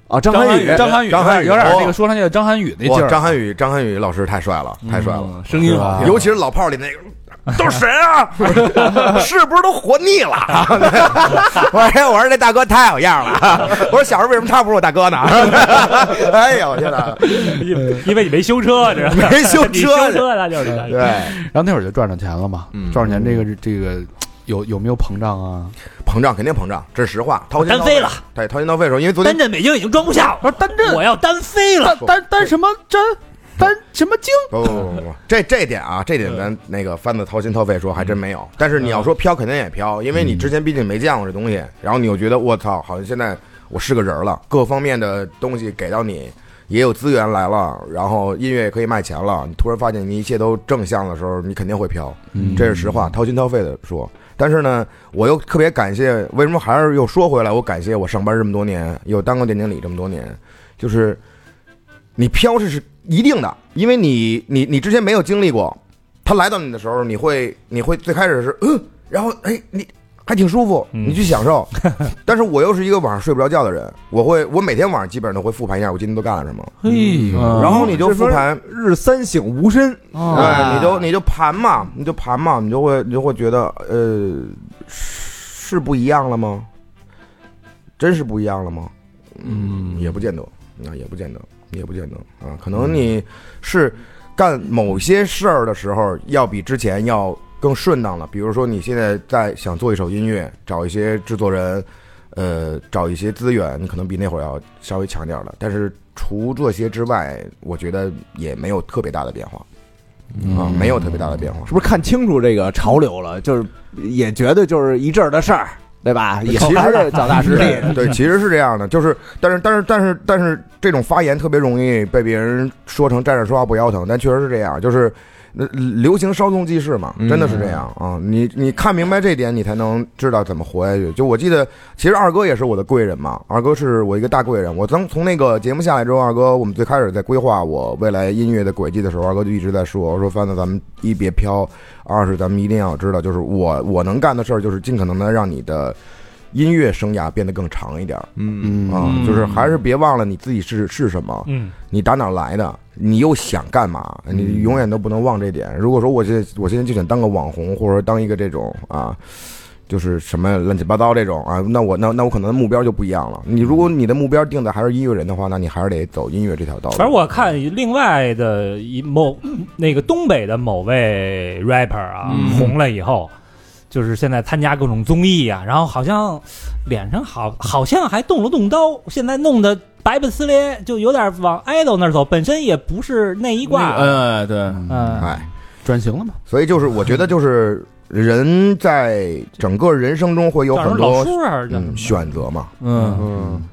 啊，张涵予，张涵予，张涵予有点那哦个说唱界的张涵予那劲，儿，张涵予，张涵予老师太帅了，太帅了，嗯声音好，尤其是老炮儿里那个。都是谁啊？是不是都活腻了？我说我说这大哥太有样了。我说小时候为什么他不是我大哥呢？哎呦我天哪！因因为你没修车，这没修你修车，车他就是对，然后那会儿就赚着钱了嘛，嗯赚着钱这个这个有有没有膨胀啊？膨胀肯定膨胀，这是实话。掏钱掏费单飞了，对，掏心掏肺的时候，因为昨天单镇北京已经装不下了，说单镇我要单飞了单。单单什么真单什么精？不不不不，这这点啊，这点咱那个翻子掏心掏肺说还真没有。但是你要说飘，肯定也飘，因为你之前毕竟没见过这东西，然后你又觉得我操，好像现在我是个人了，各方面的东西给到你，也有资源来了，然后音乐也可以卖钱了，你突然发现你一切都正向的时候，你肯定会飘，嗯这是实话，掏心掏肺的说。但是呢，我又特别感谢，为什么还是又说回来？我感谢我上班这么多年，又当过店经理这么多年，就是你飘是是一定的，因为你你你之前没有经历过，他来到你的时候，你会你会最开始是嗯，然后哎你还挺舒服，嗯你去享受。但是我又是一个晚上睡不着觉的人，我会我每天晚上基本上都会复盘一下我今天都干了什么，嘿呦，嗯然后你就复盘，日三省吾身，哦对，你就你就盘嘛，你就盘嘛，你就会你就会觉得呃是不一样了吗？真是不一样了吗？嗯也不见得，那，也不见得，也不见得啊。可能你是干某些事儿的时候，要比之前要更顺当了。比如说，你现在在想做一首音乐，找一些制作人，呃，找一些资源，你可能比那会儿要稍微强点儿了。但是除这些之外，我觉得也没有特别大的变化啊，没有特别大的变化。是不是看清楚这个潮流了？就是也觉得就是一阵儿的事儿，对吧？以后还是脚踏实地。对，其实是这样的，就是，但是，但是，但是，但是，这种发言特别容易被别人说成站着说话不腰疼，但确实是这样，就是，呃流行稍纵即逝嘛，真的是这样啊！你你看明白这点，你才能知道怎么活下去。就我记得，其实二哥也是我的贵人嘛，二哥是我一个大贵人。我从从那个节目下来之后，二哥我们最开始在规划我未来音乐的轨迹的时候，二哥就一直在说，我说范子咱们一别飘，二是咱们一定要知道，就是我我能干的事儿，就是尽可能的让你的。音乐生涯变得更长一点儿嗯，嗯啊，就是还是别忘了你自己是是什么，嗯，你打哪儿来的，你又想干嘛，你永远都不能忘这点。如果说我现在我现在就想当个网红，或者说当一个这种啊，就是什么乱七八糟这种啊，那我那那我可能目标就不一样了。你如果你的目标定的还是音乐人的话，那你还是得走音乐这条道路。反正我看另外的一某那个东北的某位 rapper 啊，嗯红了以后，就是现在参加各种综艺啊，然后好像脸上好好像还动了动刀，现在弄得白不呲咧，就有点往 idol 那儿走，本身也不是那一挂，哎，对，嗯，哎，转型了嘛？所以就是我觉得就是人在整个人生中会有很多嗯选择嘛，嗯。嗯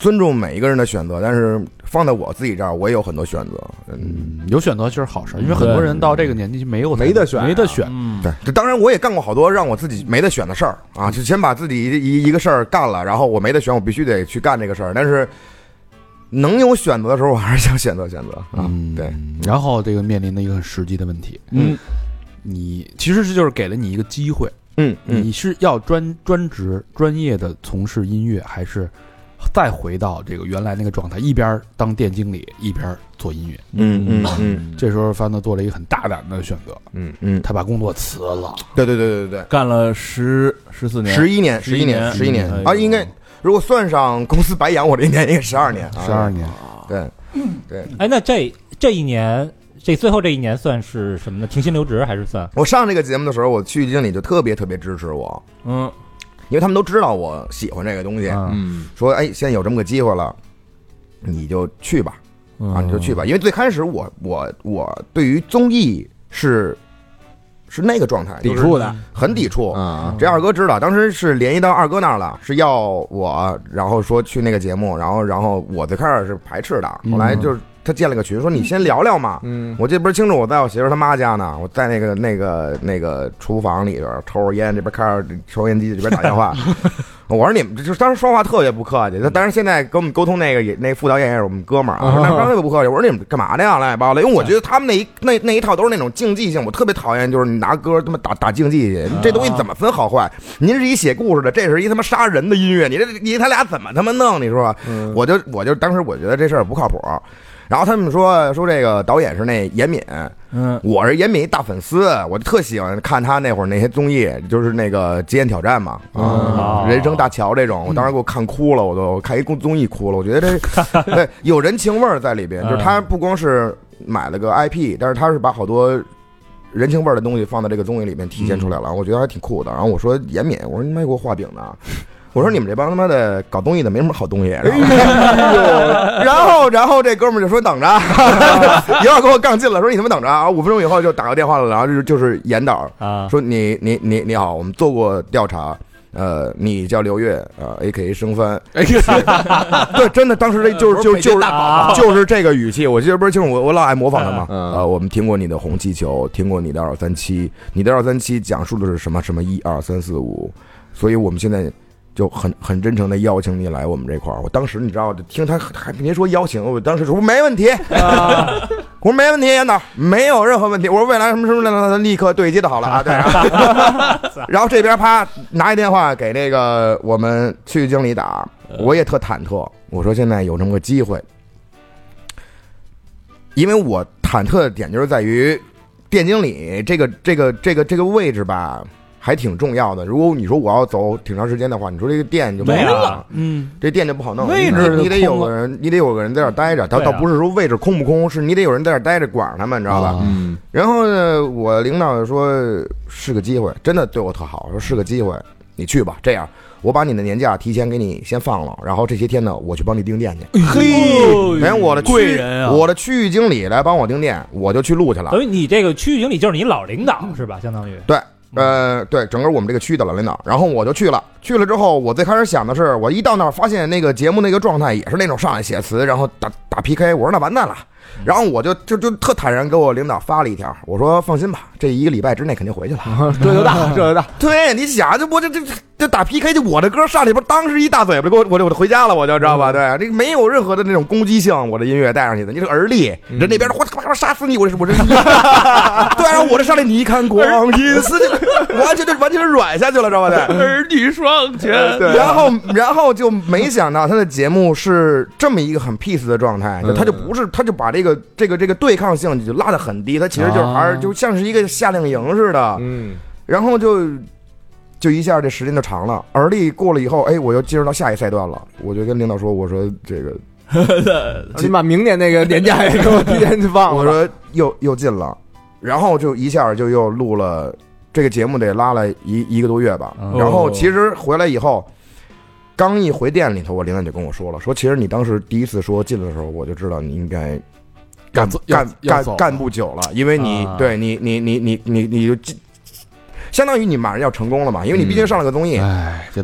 尊重每一个人的选择，但是放在我自己这儿，我也有很多选择。嗯，嗯，有选择就是好事儿，因为很多人到这个年纪就没有没得选啊没得选。嗯，对，这当然我也干过好多让我自己没得选的事儿啊，就先把自己一一一个事儿干了，然后我没得选，我必须得去干这个事儿。但是能有选择的时候，我还是想选择选择啊。嗯，对，。然后这个面临的一个很实际的问题，嗯，你其实是就是给了你一个机会，嗯嗯你是要专专职专业的从事音乐，还是再回到这个原来那个状态，一边当店经理一边做音乐？嗯嗯嗯。这时候范德做了一个很大胆的选择，嗯嗯，他把工作辞了。对对对对对。干了十十四，年，十一年，十一一年，十一年。嗯啊，应该如果算上公司白养我这一年，应该十二年，啊十二年，对对。哎，那这这一年，这最后这一年算是什么呢？停薪留职还是算？我上这个节目的时候，我区域经理就特别特别支持我，嗯因为他们都知道我喜欢这个东西，说哎，现在有这么个机会了，你就去吧，啊，你就去吧。因为最开始我我我对于综艺是是那个状态，抵触的很抵触。啊这二哥知道，当时是联系到二哥那儿了，是要我，然后说去那个节目，然后然后我最开始是排斥的，后来就是他建了个群，说你先聊聊嘛。嗯我这不是清楚我在我媳妇他妈家呢，我在那个那个那个厨房里边抽着烟，这边开着抽烟机，这边打电话。我说你们这就当时说话特别不客气，那当然现在跟我们沟通那个也那副导演也是我们哥们儿啊，那当时特别不客气。我说你们干嘛的呀，乱七八糟的？因为我觉得他们那一那那一套都是那种竞技性，我特别讨厌，就是你拿歌他妈打打竞技去，这东西怎么分好坏？您是一写故事的，这是一他妈杀人的音乐，你这你他俩怎么他妈弄？你说？我就我就当时我觉得这事儿不靠谱。然后他们说说这个导演是那严敏，嗯。我是严敏一大粉丝，我就特喜欢看他那会儿那些综艺，就是那个《极限挑战》嘛，啊，人生大桥这种，我当时给我看哭了，我都看一综综艺哭了。我觉得这 对有人情味儿在里边，就是他不光是买了个 IP，但是他是把好多。人情味儿的东西放在这个综艺里面体现出来了，我觉得还挺酷的。然后我说严敏，我说你没给我画饼呢，我说你们这帮他妈的搞东西的没什么好东西。然后，然后，然后这哥们儿就说等着，一会儿跟我杠劲了，说你他妈等着啊！五分钟以后就打个电话了，然后就是就是严导啊，说你你你你好，我们做过调查。呃，你叫刘越啊，A K A 生番，对，真的，当时这就是就是就是就是这个语气，我记得不是清楚，我我老爱模仿他嘛。嗯呃，我们听过你的红气球，听过你的二三七，你的二三七讲述的是什么什么一二三四五，所以我们现在就很很真诚的邀请你来我们这块儿。我当时你知道，听他还别说邀请，我当时说没问题，我说没问题，严导没有任何问题。我说未来什么什么的，立刻对接的好了啊，对啊。然后这边啪拿一电话给那个我们区域经理打，我也特忐忑。我说现在有这么个机会，因为我忐忑的点就是在于店经理这个这个这个这个位置吧，还挺重要的。如果你说我要走挺长时间的话，你说这个店就没没了了，嗯，这店就不好弄。位置你你得有个人，你得有个人在这儿待着。倒对啊倒不是说位置空不空，是你得有人在这儿待着管着他们，你知道吧？啊嗯然后呢，我领导说是个机会，真的对我特好，说是个机会，你去吧。这样，我把你的年假提前给你先放了，然后这些天呢，我去帮你订店去。嘿连我的区贵人啊我的区域经理来帮我订店，我就去录去了。等于你这个区域经理就是你老领导是吧？相当于对，呃，对，整个我们这个区的老领导，然后我就去了。去了之后，我最开始想的是，我一到那儿发现那个节目那个状态也是那种上来写词，然后打打 PK。我说那完蛋了，然后我就就就特坦然给我领导发了一条，我说放心吧，这一个礼拜之内肯定回去了。这就大，这就大，对，你想，这我这这这这打 PK，就我的歌上里边当时一大嘴巴，给我我就我就回家了，我就知道吧？对，这个没有任何的那种攻击性，我的音乐带上去的，你这个而立，人那边我他妈杀死你，我这是我这是，对，然后我这上来你一看光阴似的，完全就完全是软下去了，知道吧？对。儿女双全，然后，然后就没想到他的节目是这么一个很 peace 的状态，就他就不是，他就把这个这个这个对抗性就拉得很低，它其实就是还是就像是一个夏令营似的，嗯然后就就一下这时间就长了，而立过了以后，哎，我又进入到下一赛段了。我就跟领导说，我说这个，起码明年那个 年假也给我提前去放了。我说又又进了，然后就一下就又录了这个节目得拉了一一个多月吧。哦然后其实回来以后，刚一回店里头，我领导就跟我说了，说其实你当时第一次说进的时候，我就知道你应该干干干干不久了，因为你、啊对你你你你你你就进相当于你马上要成功了嘛，因为你毕竟上了个综艺。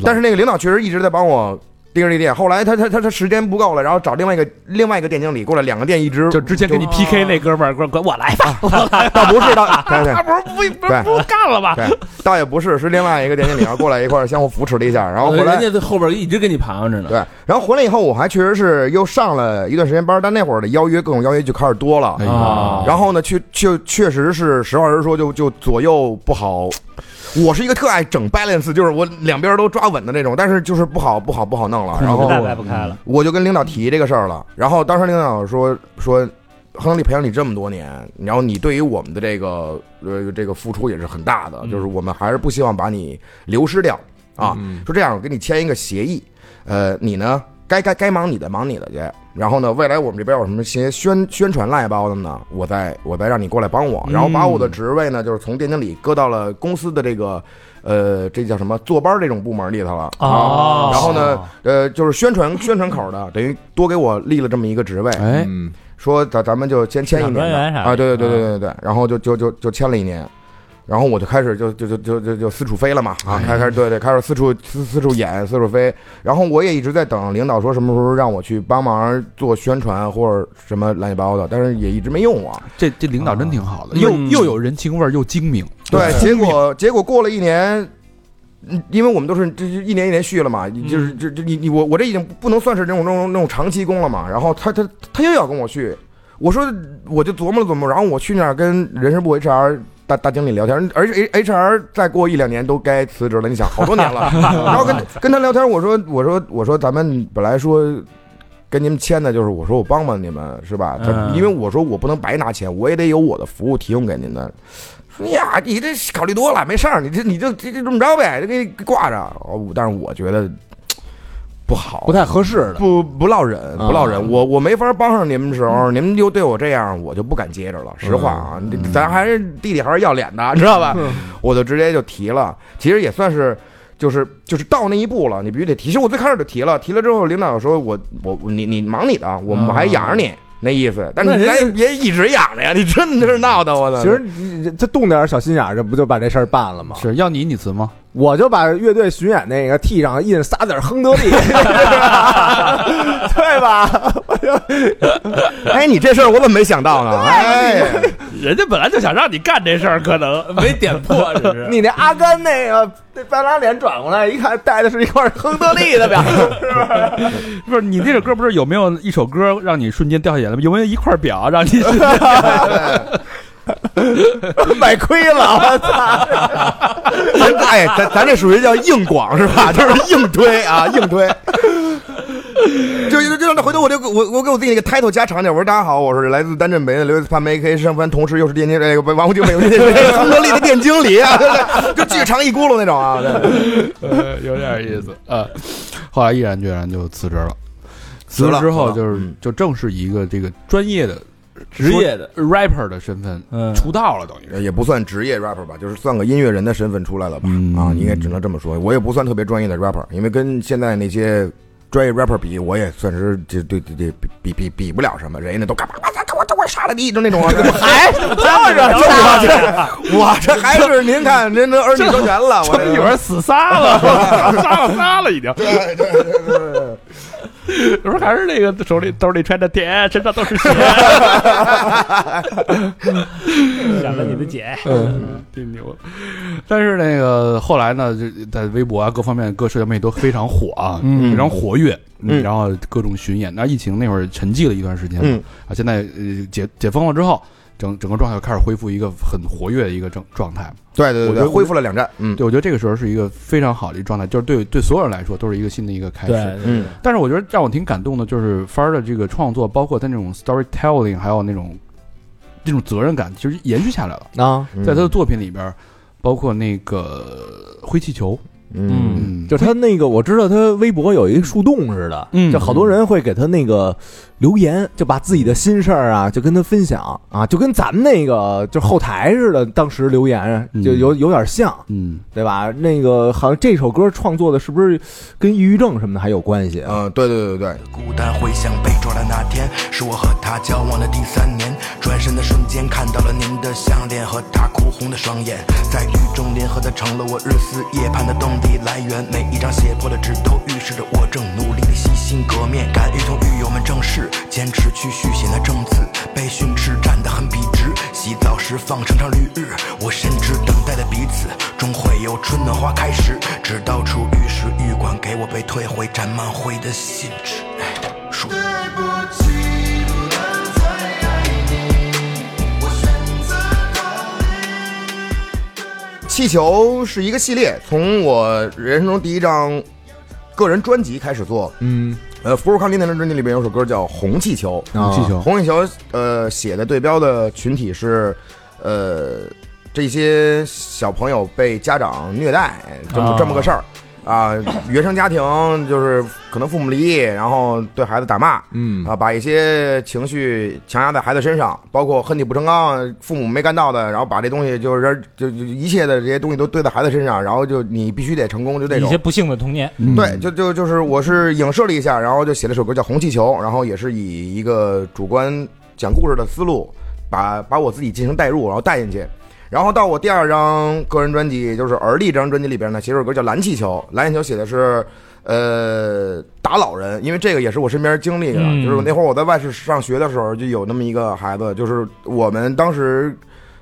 但是那个领导确实一直在帮我盯着这店，后来他他他他时间不够了，然后找另外一个另外一个店经理过来，两个店一直就之前跟你 PK 那哥们儿，管管我来吧，倒不是倒他不是不不不干了吧？对，倒也不是，是另外一个店经理然后过来一块儿相互扶持了一下，然后后来人家在后边一直跟你盘着呢。对，然后回来以后我还确实是又上了一段时间班，但那会儿的邀约各种邀约就开始多了啊，然后呢，确确确实是实话实说，就就左右不好。我是一个特爱整 balance，就是我两边都抓稳的那种，但是就是不好不好不好弄了。然后再掰不开了。我就跟领导提这个事儿了，然后当时领导说说，亨利培养你这么多年，然后你对于我们的这个呃这个付出也是很大的，就是我们还是不希望把你流失掉啊。说这样，我给你签一个协议，呃，你呢该该该忙你的忙你的去，然后呢，未来我们这边有什么些宣宣传赖包的呢，我再我再让你过来帮我，然后把我的职位呢，就是从店经理搁到了公司的这个呃这叫什么？坐班这种部门里头了。啊。哦。然后呢，呃，就是宣传宣传口的，等于多给我立了这么一个职位，哎，嗯说咱咱们就先签一年啊，对对对对对对，然后就就就就签了一年，然后我就开始就就就就就就四处飞了嘛啊，开开始对对，开始四处四四处演四处飞，然后我也一直在等领导说什么时候让我去帮忙做宣传或者什么乱七八糟的，但是也一直没用我。这这领导真挺好的，又嗯又有人情味儿，又精明。对，结果结果过了一年，嗯因为我们都是这这一年一年续了嘛，就是这这你你我我这已经不能算是那种那种那种长期工了嘛。然后他他他又要跟我续，我说我就琢磨了琢磨，然后我去那儿跟人事部 HR 大大经理聊天，而且 H HR 再过一两年都该辞职了，你想好多年了。然后跟跟他聊天，我说我说我说咱们本来说。跟你们签的就是我说我帮帮你们是吧？因为我说我不能白拿钱，我也得有我的服务提供给您的。说呀，你这考虑多了，没事儿，你这你就这这这么着呗，就给你挂着。哦但是我觉得不好，不太合适的。不不落忍，不落忍。啊我我没法帮上你们的时候，你们就对我这样，我就不敢接着了。实话啊，你咱还是弟弟还是要脸的，你知道吧？我就直接就提了，其实也算是。就是就是到那一步了，你必须得提。其实我最开始就提了，提了之后，领导说我我你你忙你的，我们还养着你那意思。但是那人咱也别一直养着呀，你真的是闹的我操！其实你这动点小心眼儿，这不就把这事儿办了吗？是要你你辞吗？我就把乐队巡演那个 T 上印仨字儿亨德利，对吧？哎，你这事儿我怎么没想到呢？哎，人家本来就想让你干这事儿，可能没点破，只是。你那阿甘那个那半拉脸转过来，一看戴的是一块亨德利的表，是 不是你那首歌不是有没有一首歌让你瞬间掉下眼泪？有没有一块表让你？买亏了，我操！咱哎，咱咱这属于叫硬广是吧？就是硬推啊，硬推。就就就让他回头我就我我给我自己一个 title 加长点，我说大家好，我是来自丹镇北的刘潘梅 K 上班，同时又是店经这个王府井美容店亨德利的店经理啊，对对，就巨长一轱辘那种啊。有点意思啊。后来毅然决然就辞职了。辞职了之后，就是嗯就正式一个这个专业的职业的 rapper 的身份嗯出道了，等于是。也不算职业 rapper 吧，就是算个音乐人的身份出来了吧？嗯啊，应该只能这么说。我也不算特别专业的 rapper，因为跟现在那些专业 rapper 比，我也算是这对对对比比比比不了什么。人家那都干嘛？我操！我这我杀了你，就那种啊，还就是就我这我这还是您看您这儿女双全了，我这一会儿死仨了，杀了仨了已经。有时候还是那个手里兜里揣着 tiền，身上都是血。想了你的姐，嗯，挺牛。但是那个后来呢，就在微博啊各方面各社交媒体都非常火啊，嗯非常活跃，嗯然后各种巡演。那疫情那会儿沉寂了一段时间，嗯啊，现在呃解解封了之后，整整个状态开始恢复一个很活跃的一个状状态。对对对对，我觉得恢复了两站，嗯对，我觉得这个时候是一个非常好的一个状态，就是对对所有人来说都是一个新的一个开始。嗯但是我觉得让我挺感动的，就是帆儿的这个创作，包括他那种 storytelling，还有那种这种责任感，其实延续下来了。啊，嗯在他的作品里边儿，包括那个灰气球，嗯就他那个，我知道他微博有一个树洞似的，嗯就好多人会给他那个留言，就把自己的心事儿啊，就跟他分享啊，就跟咱们那个就后台似的，当时留言就有有点像，嗯对吧？那个好像这首歌创作的是不是跟抑郁症什么的还有关系啊？嗯，对对对对对，孤单回想被抓的那天，是我和他交往的第三年。转身的瞬间，看到了您的项链和他哭红的双眼，在雨中联合的成了我日思夜盼的动力来源。每一张写破的纸都预示着我正努力的洗心革面，敢于同狱友们正视，坚持去续写那正字，被训斥站得很笔直。洗澡时放成场绿日，我深知等待的彼此终会有春暖花开时。直到出狱时，狱管给我被退回沾满灰的信纸。哎，说气球是一个系列，从我人生中第一张个人专辑开始做。嗯。呃，福尔康定那张专辑里边有首歌叫《红气球》，红气球。红气球呃写的对标的群体是呃这些小朋友被家长虐待这么、啊。这么个事儿啊，原生家庭就是可能父母离异，然后对孩子打骂。嗯啊，把一些情绪强压在孩子身上，包括恨铁不成钢，父母没干到的，然后把这东西就是就就一切的这些东西都堆在孩子身上，然后就你必须得成功，就这种一些。不幸的童年，对，就就就是我是影射了一下，然后就写了首歌叫《红气球》，然后也是以一个主观讲故事的思路，把把我自己进行代入，然后带进去。然后到我第二张个人专辑，也就是《而立》这张专辑里边呢，写首歌叫《蓝气球》。蓝气球写的是，呃，打老人，因为这个也是我身边经历的。嗯就是那会儿我在外市上学的时候，就有那么一个孩子，就是我们当时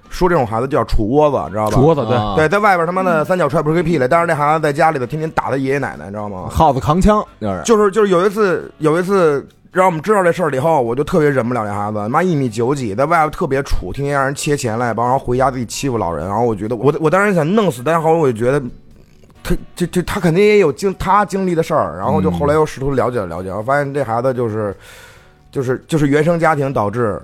说这种孩子叫杵窝子，知道吧？杵窝子对，啊对，在外边他妈的三脚踹不出个屁来。但是那孩子在家里头天天打他爷爷奶奶，你知道吗？耗子扛枪就是就是就是有一次有一次让我们知道这事儿了以后，我就特别忍不了这孩子，妈一米九几，在外边特别杵，天天让人切钱来，然后回家自己欺负老人，然后我觉得我我当时想弄死，但是后来我就觉得。他这这他肯定也有经他经历的事儿，然后就后来又试图了解了解，我发现这孩子就是就是就是原生家庭导致，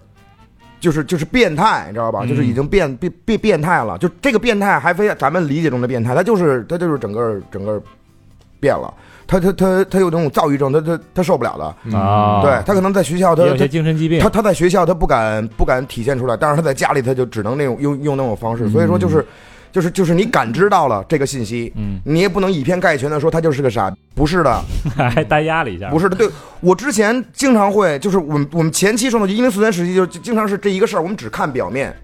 就是就是变态，你知道吧？就是已经变变变变态了，就这个变态还非咱们理解中的变态，他就是他就是整个整个变了，他他他他有那种躁郁症，他他他受不了的，啊。对他可能在学校他他也有些精神疾病。他，他在学校他不敢不敢体现出来，但是他在家里他就只能那种用用那种方式，所以说就是就是就是你感知到了这个信息，嗯，你也不能以偏概全的说他就是个傻，不是的，还单压了一下，不是的，对我之前经常会，就是我们我们前期创作一零四年时期，就经常是这一个事儿，我们只看表面，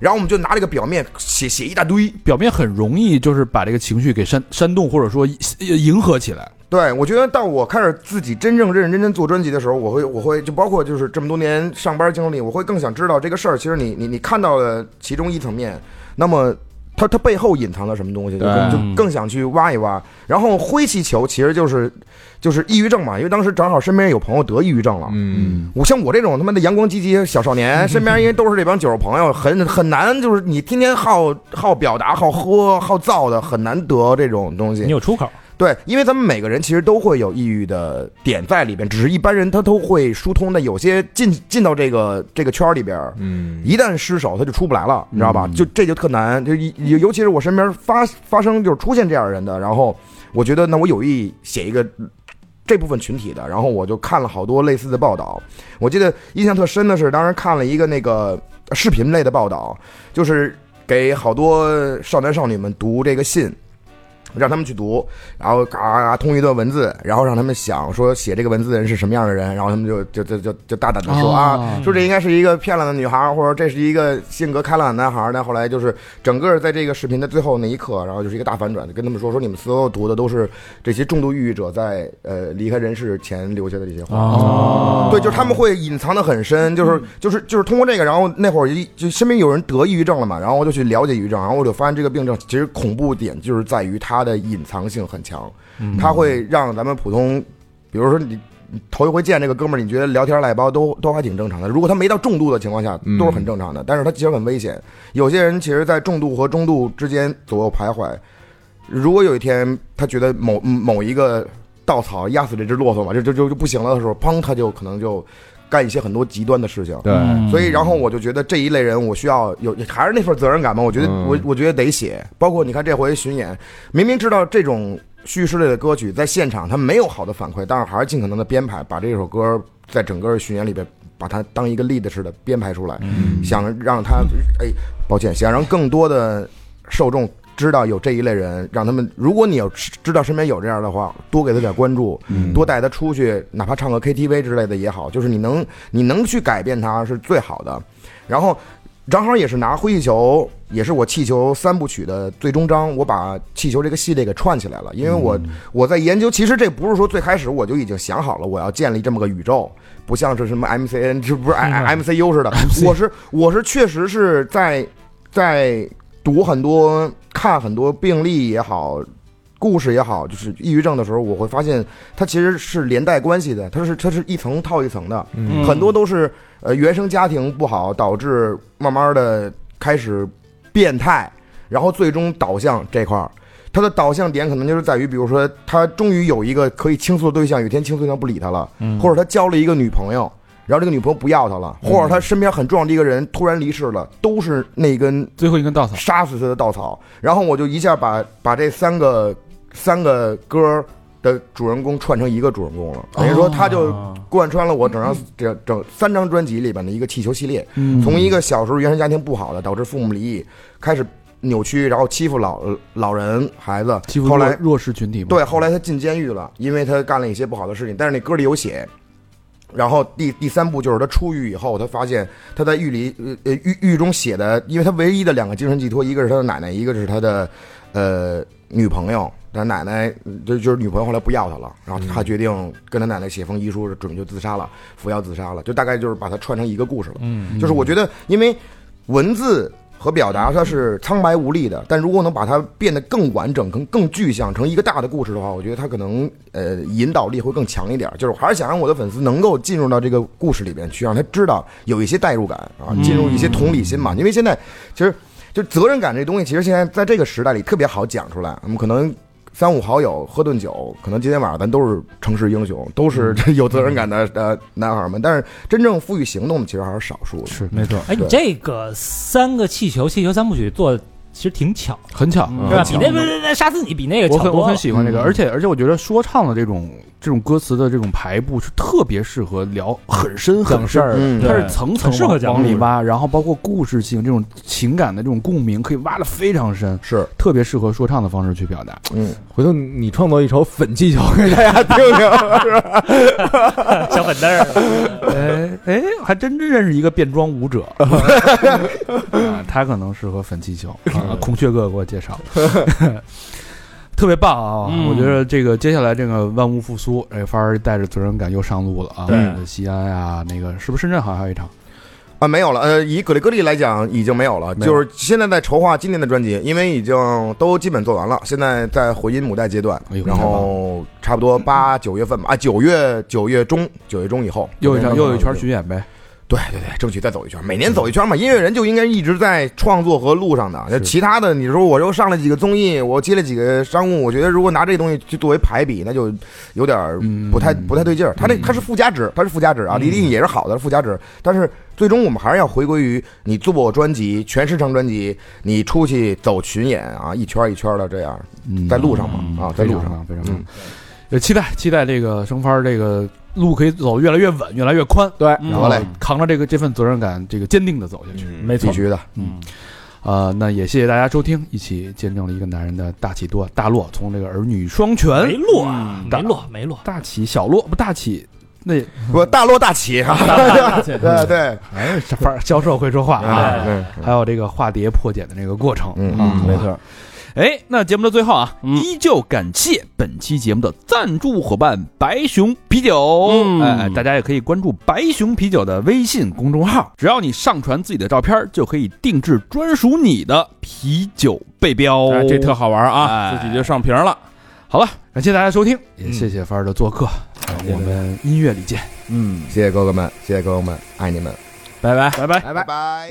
然后我们就拿这个表面写写一大堆。表面很容易就是把这个情绪给煽煽动，或者说呃迎合起来。对，我觉得到我开始自己真正认认真真做专辑的时候，我会我会就包括就是这么多年上班经历，我会更想知道这个事儿，其实你你你看到了其中一层面，那么。它它背后隐藏了什么东西，就对就更想去挖一挖。然后灰气球其实就是就是抑郁症嘛，因为当时正好身边有朋友得抑郁症了，嗯我像我这种他妈的阳光积极小少年，身边因为都是这帮酒肉朋友，很很难，就是你天天好好表达、好喝、好造的，很难得这种东西你。有出口，对，因为咱们每个人其实都会有抑郁的点在里边，只是一般人他都会疏通的，有些进进到这个这个圈里边，嗯一旦失手他就出不来了，你知道吧？就这就特难，就尤尤其是我身边发发生就是出现这样的人的，然后我觉得那我有意写一个这部分群体的，然后我就看了好多类似的报道。我记得印象特深的是，当时看了一个那个视频类的报道，就是给好多少男少女们读这个信。让他们去读，然后嘎嘎嘎通一段文字，然后让他们想说写这个文字的人是什么样的人，然后他们就就就就就大胆的说、哦啊，说这应该是一个漂亮的女孩，或者这是一个性格开朗的男孩。但后来就是整个在这个视频的最后那一刻，然后就是一个大反转，就跟他们说说你们所有读的都是这些重度抑郁者在呃离开人世前留下的这些话。哦对，就是他们会隐藏的很深，就是就是就是通过这个，然后那会儿一就身边有人得抑郁症了嘛，然后我就去了解抑郁症，然后我就发现这个病症其实恐怖点就是在于它的隐藏性很强，它会让咱们普通，比如说你。头一回见这个哥们儿，你觉得聊天赖包都都还挺正常的。如果他没到重度的情况下，都是很正常的。但是他其实很危险。有些人其实，在重度和中度之间左右徘徊。如果有一天他觉得某某一个稻草压死这只骆驼嘛，就就就就不行了的时候，砰，他就可能就干一些很多极端的事情。对，嗯所以，然后我就觉得这一类人，我需要有还是那份责任感嘛。我觉得嗯我我觉得得写，包括你看这回巡演，明明知道这种叙事类的歌曲在现场它没有好的反馈，但是还是尽可能的编排，把这首歌在整个巡演里边把它当一个 lead 似的编排出来，想让他哎，抱歉，想让更多的受众。知道有这一类人，让他们，如果你有知道身边有这样的话，多给他点关注，多带他出去，哪怕唱个 KTV 之类的也好，就是你能你能去改变他是最好的。然后正好也是拿灰气球，也是我气球三部曲的最终章，我把气球这个系列给串起来了。因为我、我在研究，其实这不是说最开始我就已经想好了，我要建立这么个宇宙，不像是什么 MCN，这不是 MCU 似的。我是我是确实是在在读很多看很多病例也好。故事也好，就是抑郁症的时候，我会发现它其实是连带关系的，它是它是一层套一层的，嗯。很多都是呃原生家庭不好，导致慢慢的开始变态，然后最终导向这块儿。他的导向点可能就是在于，比如说他终于有一个可以倾诉的对象，有一天倾诉对象不理他了，或者他交了一个女朋友，然后这个女朋友不要他了，或者他身边很重要的一个人突然离世了，都是那根最后一根稻草，杀死他的稻草。然后我就一下把把这三个三个歌的主人公串成一个主人公了，等于说他就贯穿了我整张整整三张专辑里边的一个气球系列，嗯。从一个小时候原生家庭不好的，导致父母离异，开始扭曲，然后欺负老老人孩子。欺，负后来弱弱势群体，对，后来他进监狱了，因为他干了一些不好的事情，但是那歌里有写。然后第第三步就是他出狱以后，他发现他在狱里呃呃狱狱中写的，因为他唯一的两个精神寄托，一个是他的奶奶，一个是他的呃女朋友。他奶奶就就是女朋友后来不要他了，然后他决定跟他奶奶写封遗书，准备就自杀了，服药自杀了，就大概就是把它串成一个故事了。嗯，就是我觉得，因为文字和表达它是苍白无力的，但如果能把它变得更完整、更更具象，成一个大的故事的话，我觉得它可能呃引导力会更强一点。就是我还是想让我的粉丝能够进入到这个故事里边去，让他知道有一些代入感啊，进入一些同理心嘛。因为现在其实就责任感这东西，其实现在在这个时代里特别好讲出来。我们可能。三五好友喝顿酒，可能今天晚上咱都是城市英雄，都是这 有责任感的呃男孩们。但是真正赋予行动的，其实还是少数的。是没错，哎，你这个三个气球气球三部曲做的其实挺巧，很巧，是吧？比那那那杀死你比那个我很我很。喜欢这个，嗯而且而且我觉得说唱的这种这种歌词的这种排布是特别适合聊很深很讲事儿，嗯它是层层往里挖，然后包括故事性这种情感的这种共鸣，可以挖的非常深，是，特别适合说唱的方式去表达。嗯，回头你创作一首粉气球给大家听听，小粉灯儿，哎哎，还真真认识一个变装舞者，啊他可能适合粉气球啊。孔雀哥给我介绍，特别棒啊！嗯我觉得这个接下来这个万物复苏，哎，范儿带着责任感又上路了啊！对西安呀，那个是不是深圳好像还有一场？啊，没有了。呃，以格力格利来讲，已经没有了。有就是现在在筹划今年的专辑，因为已经都基本做完了，现在在回音母带阶段哎，然后差不多八九月份吧，啊，九月九月中，九月中以后又一场又有一圈巡演呗。对对对，争取再走一圈，每年走一圈嘛。音乐人就应该一直在创作和路上的。那其他的，你说我又上了几个综艺，我接了几个商务，我觉得如果拿这东西去作为排比，那就有点不太不太对劲儿。它那他是附加值，他是附加值啊，一定也是好的附加值。但是最终我们还是要回归于你做专辑，全时长专辑，你出去走巡演啊，一圈一圈的这样，嗯在路上嘛啊，在路上非常棒，。非常嗯。期待期待这个生番这个路可以走越来越稳，越来越宽。对，然后好嘞扛着这个这份责任感，这个坚定的走下去。没错必，须的。嗯，呃，那也谢谢大家收听，一起见证了一个男人的大起多大落，从这个儿女双全没，落嗯，没落，没落。大起小落不大起，那不大落大起啊，对对，哎，这范儿销售会说话啊，还有这个化蝶破茧的这个过程，嗯没错。哎，那节目的最后啊，嗯。依旧感谢本期节目的赞助伙伴白熊啤酒。嗯。哎，大家也可以关注白熊啤酒的微信公众号，只要你上传自己的照片，就可以定制专属你的啤酒背标。哎，这特好玩啊，哎。自己就上瓶了。好了，感谢大家收听，也谢谢范儿的做客，我们音乐里见，嗯，谢谢哥哥们，谢谢哥哥们，爱你们，拜拜，拜。拜。拜。拜拜。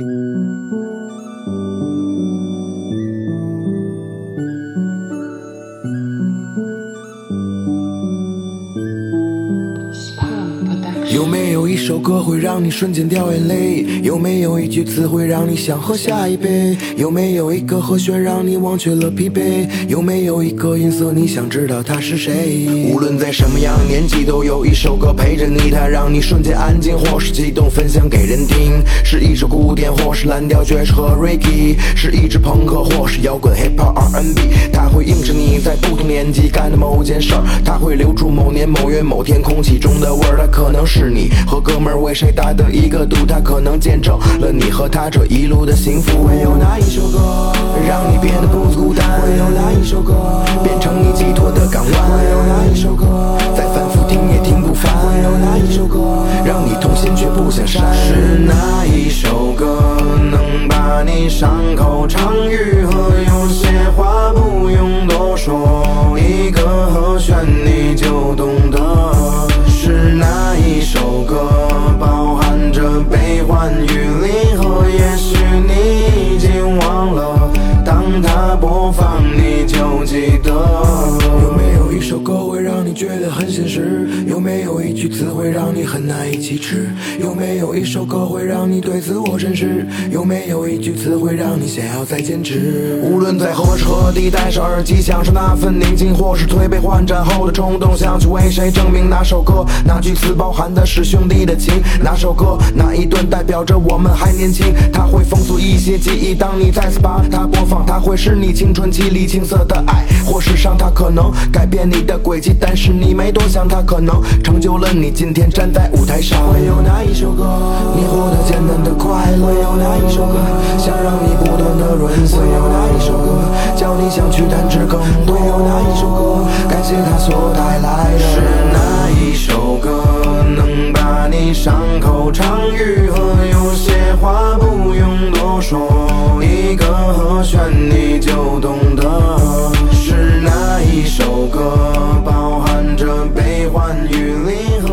有没有一首歌会让你瞬间掉眼泪？有没有一句词会让你想喝下一杯？有没有一个和弦让你忘却了疲惫？有没有一个音色你想知道他是谁？无论在什么样的年纪，都有一首歌陪着你，它让你瞬间安静，或是激动，分享给人听。是一首古典，或是蓝调爵士和 r i c k y 是一支朋克，或是摇滚 hip hop R&B。它会映着你在不同年纪干的某件事儿，它会留住某年某月某天空气中的味儿。它可能是你和哥们儿为谁打的一个赌，他可能见证了你和他这一路的幸福。会有哪一首歌让你变得不孤单？会有哪一首歌变成你寄托的港湾？会有哪一首歌再反复听也听不烦？会有哪一首歌让你痛心却不想删？是哪一首歌能把你伤口唱愈合？有些话不用多说，一个和弦你就懂得。首歌包含着悲欢与离。觉得很现实？有没有一句词会让你很难以启齿？有没有一首歌会让你对自我审视？有没有一句词会让你想要再坚持？无论在何时何地，戴上耳机，享受那份宁静，或是推杯换盏后的冲动，想去为谁证明哪首歌、哪句词包含的是兄弟的情？哪首歌、哪一段代表着我们还年轻？它会封锁一些记忆，当你再次把它播放，它会是你青春期里青涩的爱或是伤，它可能改变你的轨迹，但是是你没多想，它可能成就了你今天站在舞台上。会有哪一首歌，你获得简单的快乐？会有哪一首歌，想让你不断的润色？会有哪一首歌，叫你想去弹指更多？会有哪一首歌，感谢它所带来的你伤口常愈合，有些话不用多说，一个和弦你就懂得。是那一首歌，包含着悲欢与离合。